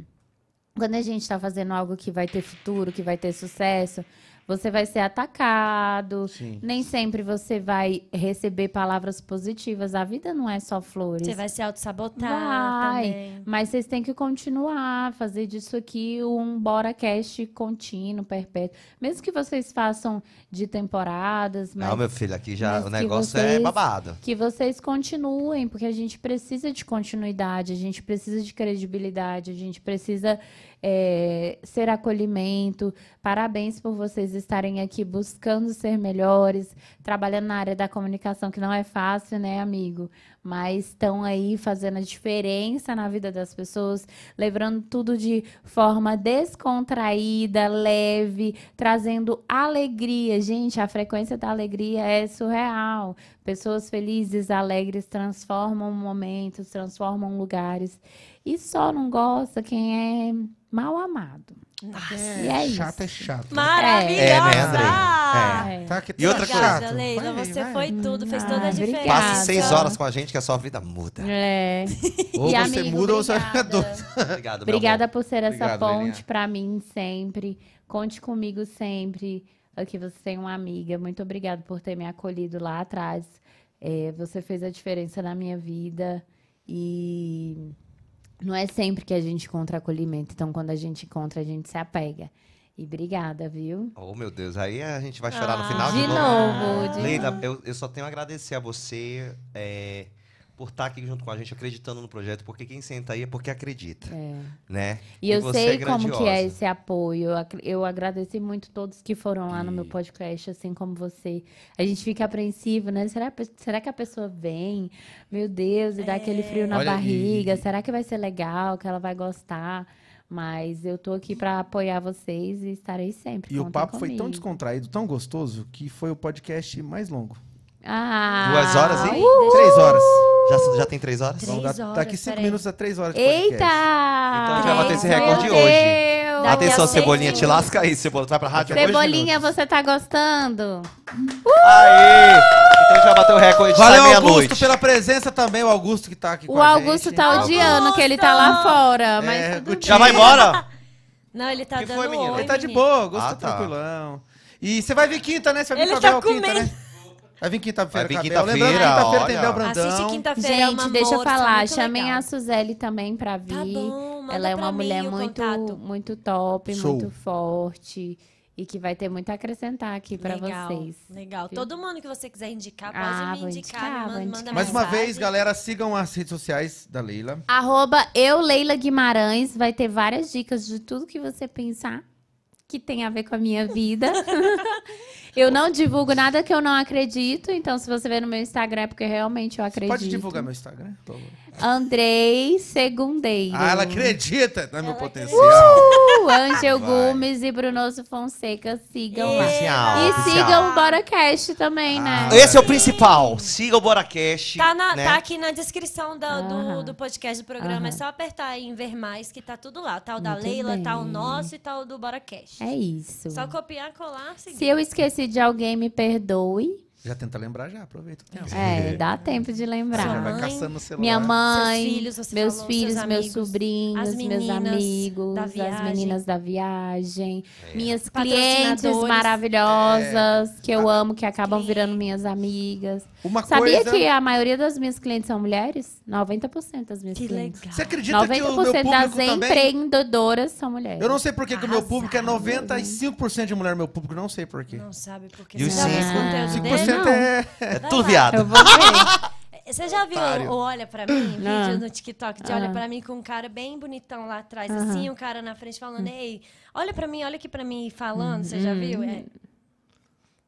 quando a gente tá fazendo algo que vai ter futuro, que vai ter sucesso, você vai ser atacado.
Sim.
Nem sempre você vai receber palavras positivas. A vida não é só flores.
Você vai se auto-sabotar
Vai,
também.
mas vocês têm que continuar, fazer disso aqui um BoraCast contínuo, perpétuo. Mesmo que vocês façam de temporadas, mas
Não, meu filho, aqui já o negócio é
vocês-
babado.
que vocês continuem, porque a gente precisa de continuidade, a gente precisa de credibilidade, a gente precisa é, ser acolhimento. Parabéns por vocês estarem aqui buscando ser melhores, trabalhando na área da comunicação, que não é fácil, né, amigo? Mas estão aí fazendo a diferença na vida das pessoas, levando tudo de forma descontraída, leve, trazendo alegria. Gente, a frequência da alegria é surreal. Pessoas felizes, alegres transformam momentos, transformam lugares. E só não gosta quem é mal amado. E é isso.
chato é chato.
Maravilhosa!
É, né, Andrei?
É.
Tá, que
E outra coisa-
Obrigada. Leila.
Vai,
você
vai.
foi tudo, fez toda
Ah,
a diferença.
obrigada.
Passe seis horas com a gente que a sua vida muda.
É.
Ou
E,
você
amigo,
muda ou você é
obrigada.
doido.
Obrigado, meu
Obrigada
amor.
por ser essa
Obrigado,
ponte
Leilinha.
pra mim sempre. Conte comigo sempre. Aqui você tem uma amiga. Muito obrigada por ter me acolhido lá atrás. É, você fez a diferença na minha vida. E não é sempre que a gente encontra acolhimento. Então, quando a gente encontra, a gente se apega. E obrigada, viu?
Oh, meu Deus. Aí a gente vai chorar no
Ah,
final de,
De novo. De
Leila,
novo.
eu, eu só tenho a agradecer a você é, por estar aqui junto com a gente, acreditando no projeto, porque quem senta aí é porque acredita,
É.
né?
E eu
você
sei
é
como que é esse apoio. Eu, agradeci muito todos que foram lá no meu
E-
podcast, assim como você. A gente fica apreensivo, né? Será, será que a pessoa vem? Meu Deus, e dá aquele frio na
Olha, e-
barriga. Será que vai ser legal, que ela vai gostar? Mas eu tô aqui pra apoiar vocês e estarei sempre.
E o papo foi tão
comigo.
descontraído, tão gostoso, que foi o podcast mais longo.
Ah,
Duas horas, hein?
uh!
Três horas.
Já, já tem três horas?
Três
Vamos dar-
horas,
daqui cinco
peraí.
minutos a três horas de podcast.
Eita!
Então a gente vai bater esse
Meu
recorde
Deus!
hoje.
Daqui
Atenção,
seis
Cebolinha, te lasca aí, Cebola. Tu vai pra rádio?
Cebolinha, você tá gostando?
Aê! Então a gente vai bater o recorde
Valeu,
sai
Augusto,
meia-noite.
pela presença também. O Augusto que tá aqui com
O
a
Augusto
gente.
tá odiando que ele tá lá fora, mas
É,
tudo
Gutinho.
Já vai embora?
Não, ele tá
Que foi,
dando
menina?
oi,
Ele tá de
menino.
boa, Augusto
Ah,
tá tranquilão. E você vai vir quinta, né? Você vai vir
Ele
com a
tá
Bel quinta,
comendo.
né? Vai vir quinta-feira
Vai vir
com a Bel.
quinta-feira,
tem
olha.
Bel Brandão.
Assiste quinta-feira, é
Gente, deixa eu
tá
falar, chamem
legal.
a Suzeli também pra vir.
Tá bom,
Ela é uma mulher muito,
contato.
muito top,
Show.
muito forte e que vai ter muito a acrescentar aqui pra
legal,
vocês.
Legal.
Viu?
Todo mundo que você quiser indicar, pode
Ah,
me indicar,
indicar,
manda, manda
indicar.
Mais uma vez, galera, sigam as redes sociais da Leila.
Arroba eu, Leila Guimarães, vai ter várias dicas de tudo que você pensar que tem a ver com a minha vida. eu não divulgo nada que eu não acredito, então se você ver no meu Instagram é porque realmente eu acredito.
Pode divulgar meu Instagram, por favor.
Andrei Segundeiro.
Ah, ela acredita no meu
Ela
potencial.
Uh, Ângel
Vai.
Gomes e Brunoso Fonseca, sigam lá.
Oficial,
E
oficial.
sigam o BoraCast também, né?
Esse é o principal. Siga o Boracast.
Tá, na-
né?
tá aqui na descrição da- do, do podcast do programa.
Aham.
É só apertar aí em ver mais que tá tudo lá. Tá o da
Muito
Leila, tá o
bem.
nosso e tá o do Boracast.
É isso.
Só copiar, colar, seguir.
Se eu esqueci de alguém, me perdoe.
Já tenta lembrar já, aproveita o tempo.
É, dá tempo de
Você já
lembrar.
vai caçando no celular.
Minha mãe,
Seus filhos, você
meus
falou,
filhos,
seus
meus
amigos,
sobrinhos,
as
meus
meninas
amigos, as meninas da viagem,
É.
minhas clientes maravilhosas que eu amo, que acabam virando minhas amigas.
Uma
Sabia
coisa...
que a maioria das minhas clientes são mulheres? 90% das minhas
Que
clientes.
legal.
Você acredita que o meu
90% das
público também...
empreendedoras são mulheres.
Eu não sei por que que o meu público é
Arrasado.
95% de mulher, meu público, não sei por quê.
Não sabe
E os
você
cinco?
o conteúdo
5%
dele?
não.
é...
É tudo viado.
Eu vou ver.
Você já viu
Otário.
o Olha Pra Mim?
Ah.
Vídeo no TikTok de Olha
Ah.
Pra Mim com um cara bem bonitão lá atrás, assim, um cara na frente falando, ei, olha pra mim, olha aqui pra mim, falando, você
Uhum.
já viu? É.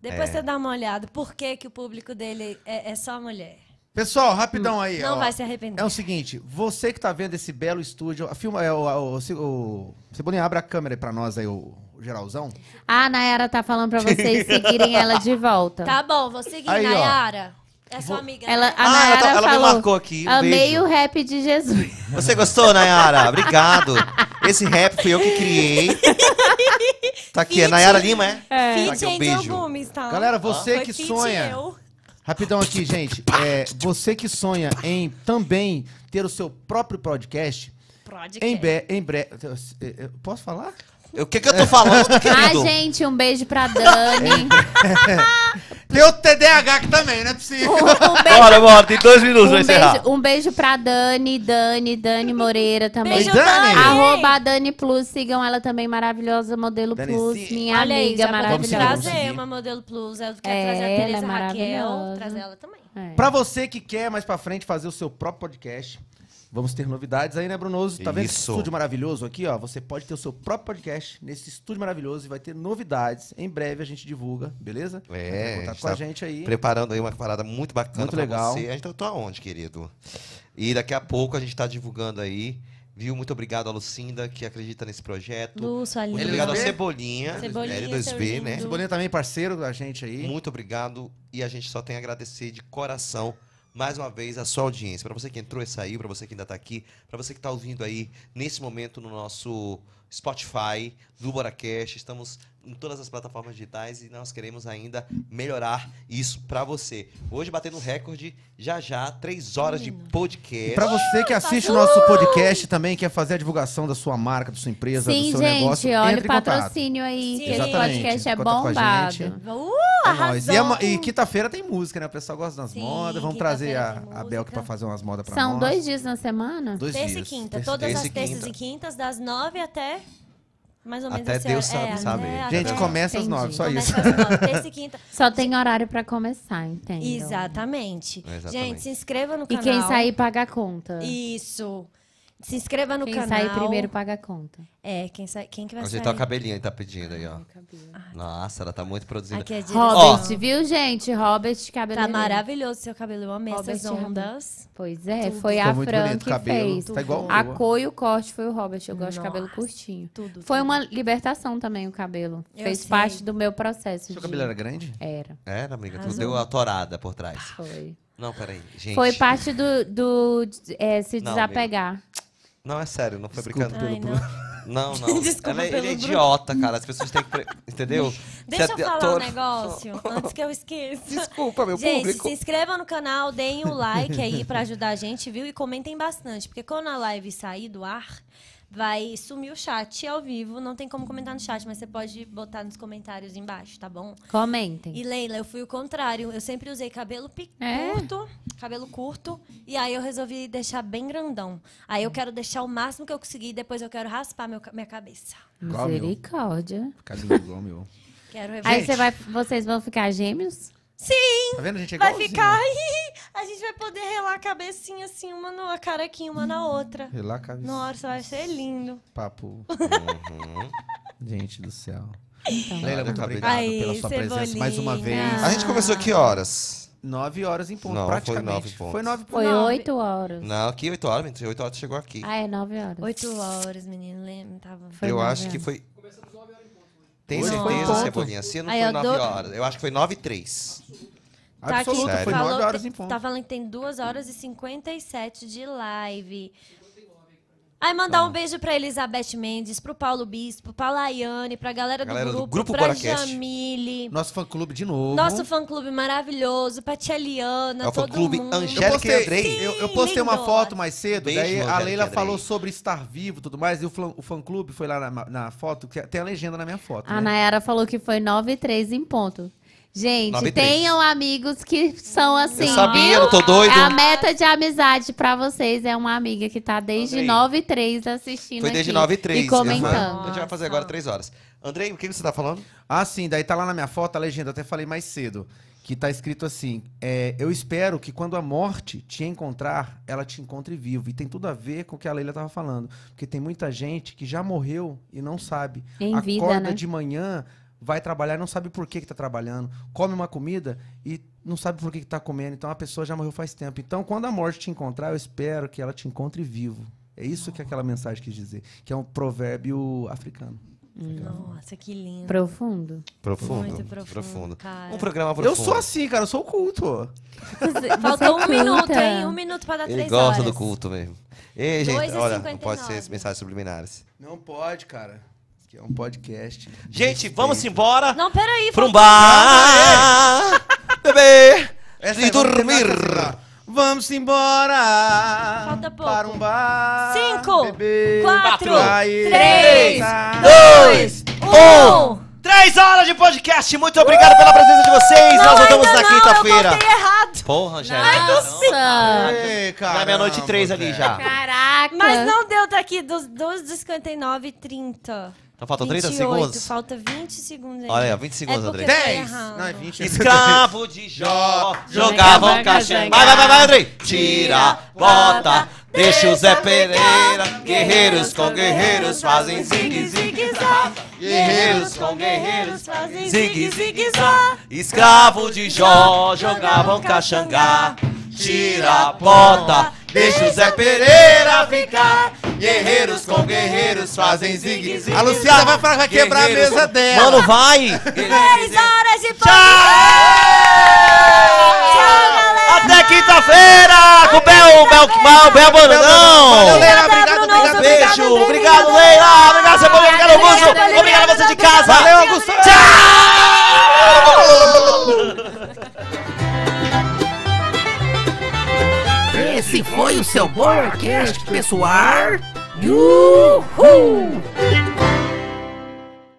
Depois
É.
você dá uma olhada, por que, que o público dele é, é só mulher?
Pessoal, rapidão aí.
Não
ó.
vai se arrepender.
É o seguinte, você que tá vendo esse belo estúdio, a filma, é, o, o, o, o Cebolinha, abre a câmera aí pra nós aí, o, o geralzão.
A Nayara tá falando pra vocês seguirem ela de volta.
Tá bom, vou seguir,
Aí, ó.
É sua amiga,
Ela,
né?
a
Ah, ela, tá- ela me
falou,
marcou aqui. Um
amei
beijo.
o rap de Jesus.
Você gostou, Nayara? Obrigado. Esse rap fui eu que criei. Tá aqui, é Nayara Lima, é? Tá
Fit
aqui, um
Angel
beijo.
Gomes, tá?
Galera, você
Foi
que sonha...
eu.
Rapidão aqui, gente. É, você que sonha em também ter o seu próprio podcast, em, be, em breve... Posso falar?
O que que eu tô falando,
Ah,
querido?
gente, um beijo pra Dani.
Tem o TDAH aqui também, não é possível.
Um, um beijo,
Bora, bora, tem dois minutos pra
um,
encerrar.
beijo, um beijo pra Dani, Dani, Dani Moreira também.
Beijo,
Dani.
Dani.
Arroba a Dani Plus, sigam ela também, maravilhosa, modelo
Dani,
Plus,
sim.
minha
Olha aí,
amiga
Vamos
maravilhosa.
seguir.
trazer uma modelo plus. Eu quero
É,
trazer a
é
Tereza Raquel.
maravilhosa.
Trazer ela também.
É.
Pra você que quer mais pra frente fazer o seu próprio podcast, Vamos ter novidades aí, né, Brunoso? Tá vendo esse
Isso.
estúdio maravilhoso aqui, ó? Você pode ter o seu próprio podcast nesse estúdio maravilhoso e vai ter novidades. Em breve a gente divulga, beleza?
É,
contar
a
com a
tá
gente aí.
Preparando aí uma parada muito bacana
Muito
pra
legal.
você. A gente tá aonde, querido? E daqui a pouco a gente tá divulgando aí. Viu? Muito obrigado a Lucinda, que acredita nesse projeto.
Lúcio, ali.
Muito obrigado
L2V.
Cebolinha,
Cebolinha,
L2V,
seu
né?
lindo.
Cebolinha também parceiro da gente aí.
Muito obrigado. E a gente só tem a agradecer de coração, mais uma vez, a sua audiência. Para você que entrou e saiu, para você que ainda está aqui, para você que está ouvindo aí nesse momento no nosso Spotify, do Boracast. Estamos em todas as plataformas digitais e nós queremos ainda melhorar isso para você. Hoje batendo recorde, já já, três horas de podcast.
E pra você que assiste o nosso podcast também, quer fazer a divulgação da sua marca, da sua empresa,
Sim,
do seu
gente,
negócio,
olha
entre
o patrocínio aí.
Sim.
Exatamente,
podcast é bombado.
gente.
Uh,
É. E, e quinta-feira tem música, né? O pessoal gosta das
Sim,
modas. Vamos trazer a, a Belka
música.
pra fazer umas modas pra
São
nós.
dois dias na semana?
Dois
Terça e
dias.
quinta.
Terça-
Todas
terça
as
e
terças
quinta.
e quintas, das nove até. Mais ou menos
Até
esse
Deus sabe,
é,
sabe.
até-
Gente,
até-
começa às nove, só
começa
isso.
às nove, Terça e quinta.
Só tem horário pra começar, entende?
Exatamente.
Exatamente.
Gente, se inscreva no
E
canal.
quem sair paga a conta.
Isso. Se inscreva no
quem
canal.
sair primeiro paga a conta.
É, quem, sai... quem que vai
Ajeitar o
sair?
cabelinho, ele tá pedindo aí, ó. Nossa, ela tá muito produzida.
Aqui é direção.
Robert, viu, gente? Robert cabelo.
Tá maravilhoso seu cabelo. Eu amei
Robert
essas ondas.
Pois é,
Tudo.
foi
Ficou
a
muito
Fran
bonito o
que
cabelo.
fez.
Tá igual o
A cor e o corte foi o Robert. Eu gosto de cabelo
Nossa.
curtinho.
Tudo.
Foi uma libertação também o cabelo.
Eu
Fez
sei.
parte do meu processo.
Seu
de-
cabelo era grande?
Era,
Era, amiga, tu
Arrasou.
deu a torada por trás.
foi.
Não, peraí, gente.
Foi parte do, do é, se
Não,
desapegar.
Não, é sério, não foi
Desculpa
brincando.
Ai, não.
Não, não.
Desculpa
Ela é-
pelo
ele é idiota, cara. As pessoas têm que. pre- Entendeu?
Deixa
Se
eu falar um negócio antes que eu esqueça.
Desculpa, meu
Gente,
público.
se inscreva no canal, deem o like aí pra ajudar a gente, viu? E comentem bastante, porque quando a live sair do ar, vai sumir o chat ao vivo. Não tem como comentar no chat, mas você pode botar nos comentários embaixo, tá bom?
Comentem.
E Leila, eu fui o contrário. Eu sempre usei cabelo
É?
curto, cabelo curto, e aí eu resolvi deixar bem grandão. Aí eu quero deixar o máximo que eu conseguir, depois eu quero raspar meu ca- minha cabeça.
Igual meu.
Misericórdia.
Cabelo igual meu.
Quero
Aí você vai, vocês vão ficar gêmeos?
Tá vendo? A gente é
Vai
igualzinho.
ficar aí. A gente vai poder relar a cabecinha assim, uma na carequinha, uma na outra.
Relar a cabeça.
Nossa, vai ser lindo.
Papo.
Uhum.
Gente do céu.
Então.
Leila, muito obrigado
Aí,
pela sua presença mais uma
Cebolinha.
vez.
A gente começou que horas?
Nove horas em ponto,
Não, foi
praticamente.
nove pontos.
Foi nove
Foi.
Nove.
oito horas.
Não, aqui 8 horas, mentira, 8 horas chegou aqui.
Ah, é nove horas.
Oito horas, menino. Lembra? Tava...
Foi
eu
nove
acho que
horas.
foi. Tem
Hoje
foi
certeza,
ponto.
Cebolinha? Se não
Aí,
foi
eu
9
dou-
horas. Eu acho que foi 9 e 3.
Tá aqui,
Absoluta, foi
falou
nove horas
que-
em ponto.
Tá falando que tem 2 horas e 57 de live. Aí mandar um beijo pra Elizabeth Mendes, pro Paulo Bispo, pra Laiane, pra galera do
Galera do
grupo,
Grupo
pra
Boracast.
Jamile.
Nosso fã-clube de novo.
Nosso fã-clube maravilhoso, pra Tia Liana,
É o
todo
fã-clube
mundo.
Angélica
Eu postei,
e Andrei.
eu, eu postei uma foto mais cedo,
Beijo,
daí a
Angélica
Leila falou sobre estar vivo e tudo mais, e o, o fã-clube foi lá na, na foto, que tem a legenda na minha foto,
A
né?
Nayara falou que foi nove e três em ponto. Gente, tenham amigos que são assim,
Eu sabia,
viu?
eu não tô doido.
A meta de amizade pra vocês é uma amiga que tá desde
Andrei.
9 e 3 assistindo
Foi desde
aqui
9 e 3.
E comentando.
A gente vai fazer agora 3 horas. Andrei, o que você tá falando?
Ah, sim, daí tá lá na minha foto a legenda, até falei mais cedo, que tá escrito assim, é, eu espero que quando a morte te encontrar, ela te encontre vivo. E tem tudo a ver com o que a Leila tava falando, porque tem muita gente que já morreu e não sabe.
Em vida,
Acorda
né?
de manhã, vai trabalhar, não sabe por que que tá trabalhando, come uma comida e não sabe por que que tá comendo. Então a pessoa já morreu faz tempo. Então quando a morte te encontrar, eu espero que ela te encontre vivo. É isso que aquela mensagem quis dizer, que é um provérbio africano.
Nossa, que lindo.
Profundo.
Profundo.
Muito profundo, cara.
Um programa
Eu
profundo.
sou assim, cara, eu sou culto.
Faltou um minuto, hein? Um minuto pra dar
Ele
três
gosta
horas.
do culto mesmo. Ei, gente,
2 e
olha, não
59.
pode ser mensagens subliminares.
Não pode, cara. Aqui é um podcast.
Gente, vamos embora
Não, peraí.
pra um bar. Bebê.
Essa
E
aí, vamos
dormir.
Vamos embora.
Falta pouco.
Para um bar.
Cinco, quatro,
trair,
três, dois, um.
Três horas de podcast. Muito obrigado pela presença de vocês.
Não,
Nós voltamos na quinta-feira.
Eu contei errado.
Porra, já.
Nossa!
Ei,
Já é meia-noite e três ali já.
Caraca!
Mas não deu daqui dos, dos 59 e 30.
Então faltam 30
28,
segundos.
Falta 20 segundos ainda.
Olha aí, ó, 20 segundos,
é tá
10.
errado.
Não, é 20.
Escravo de Jó,
Jogava
jogavam caixão. Vai, vai, vai, vai, Andrei. Tira, bota, Deixa o Zé Pereira. Guerreiros com guerreiros fazem zigue zigue zá. Guerreiros com guerreiros fazem zigue zigue zá. Escravo de Jó jogavam caxangá. Tira a bota, deixa o Zé Pereira ficar. Guerreiros com guerreiros fazem zigue zigue
A Luciana vai falar que vai quebrar a mesa dela.
Mano, vai!
Três horas de
Tchau!
galera!
Até quinta-feira! Com o Bel, Bel, Bel, Bel
Leila.
Obrigada,
Obrigado.
Beijo!
Obrigado, Leila.
Obrigado, Cebolinha! Obrigado, Augusto! Obrigado a você de casa!
Valeu, Augusto.
Esse foi o seu Borcast, pessoal! Uhul!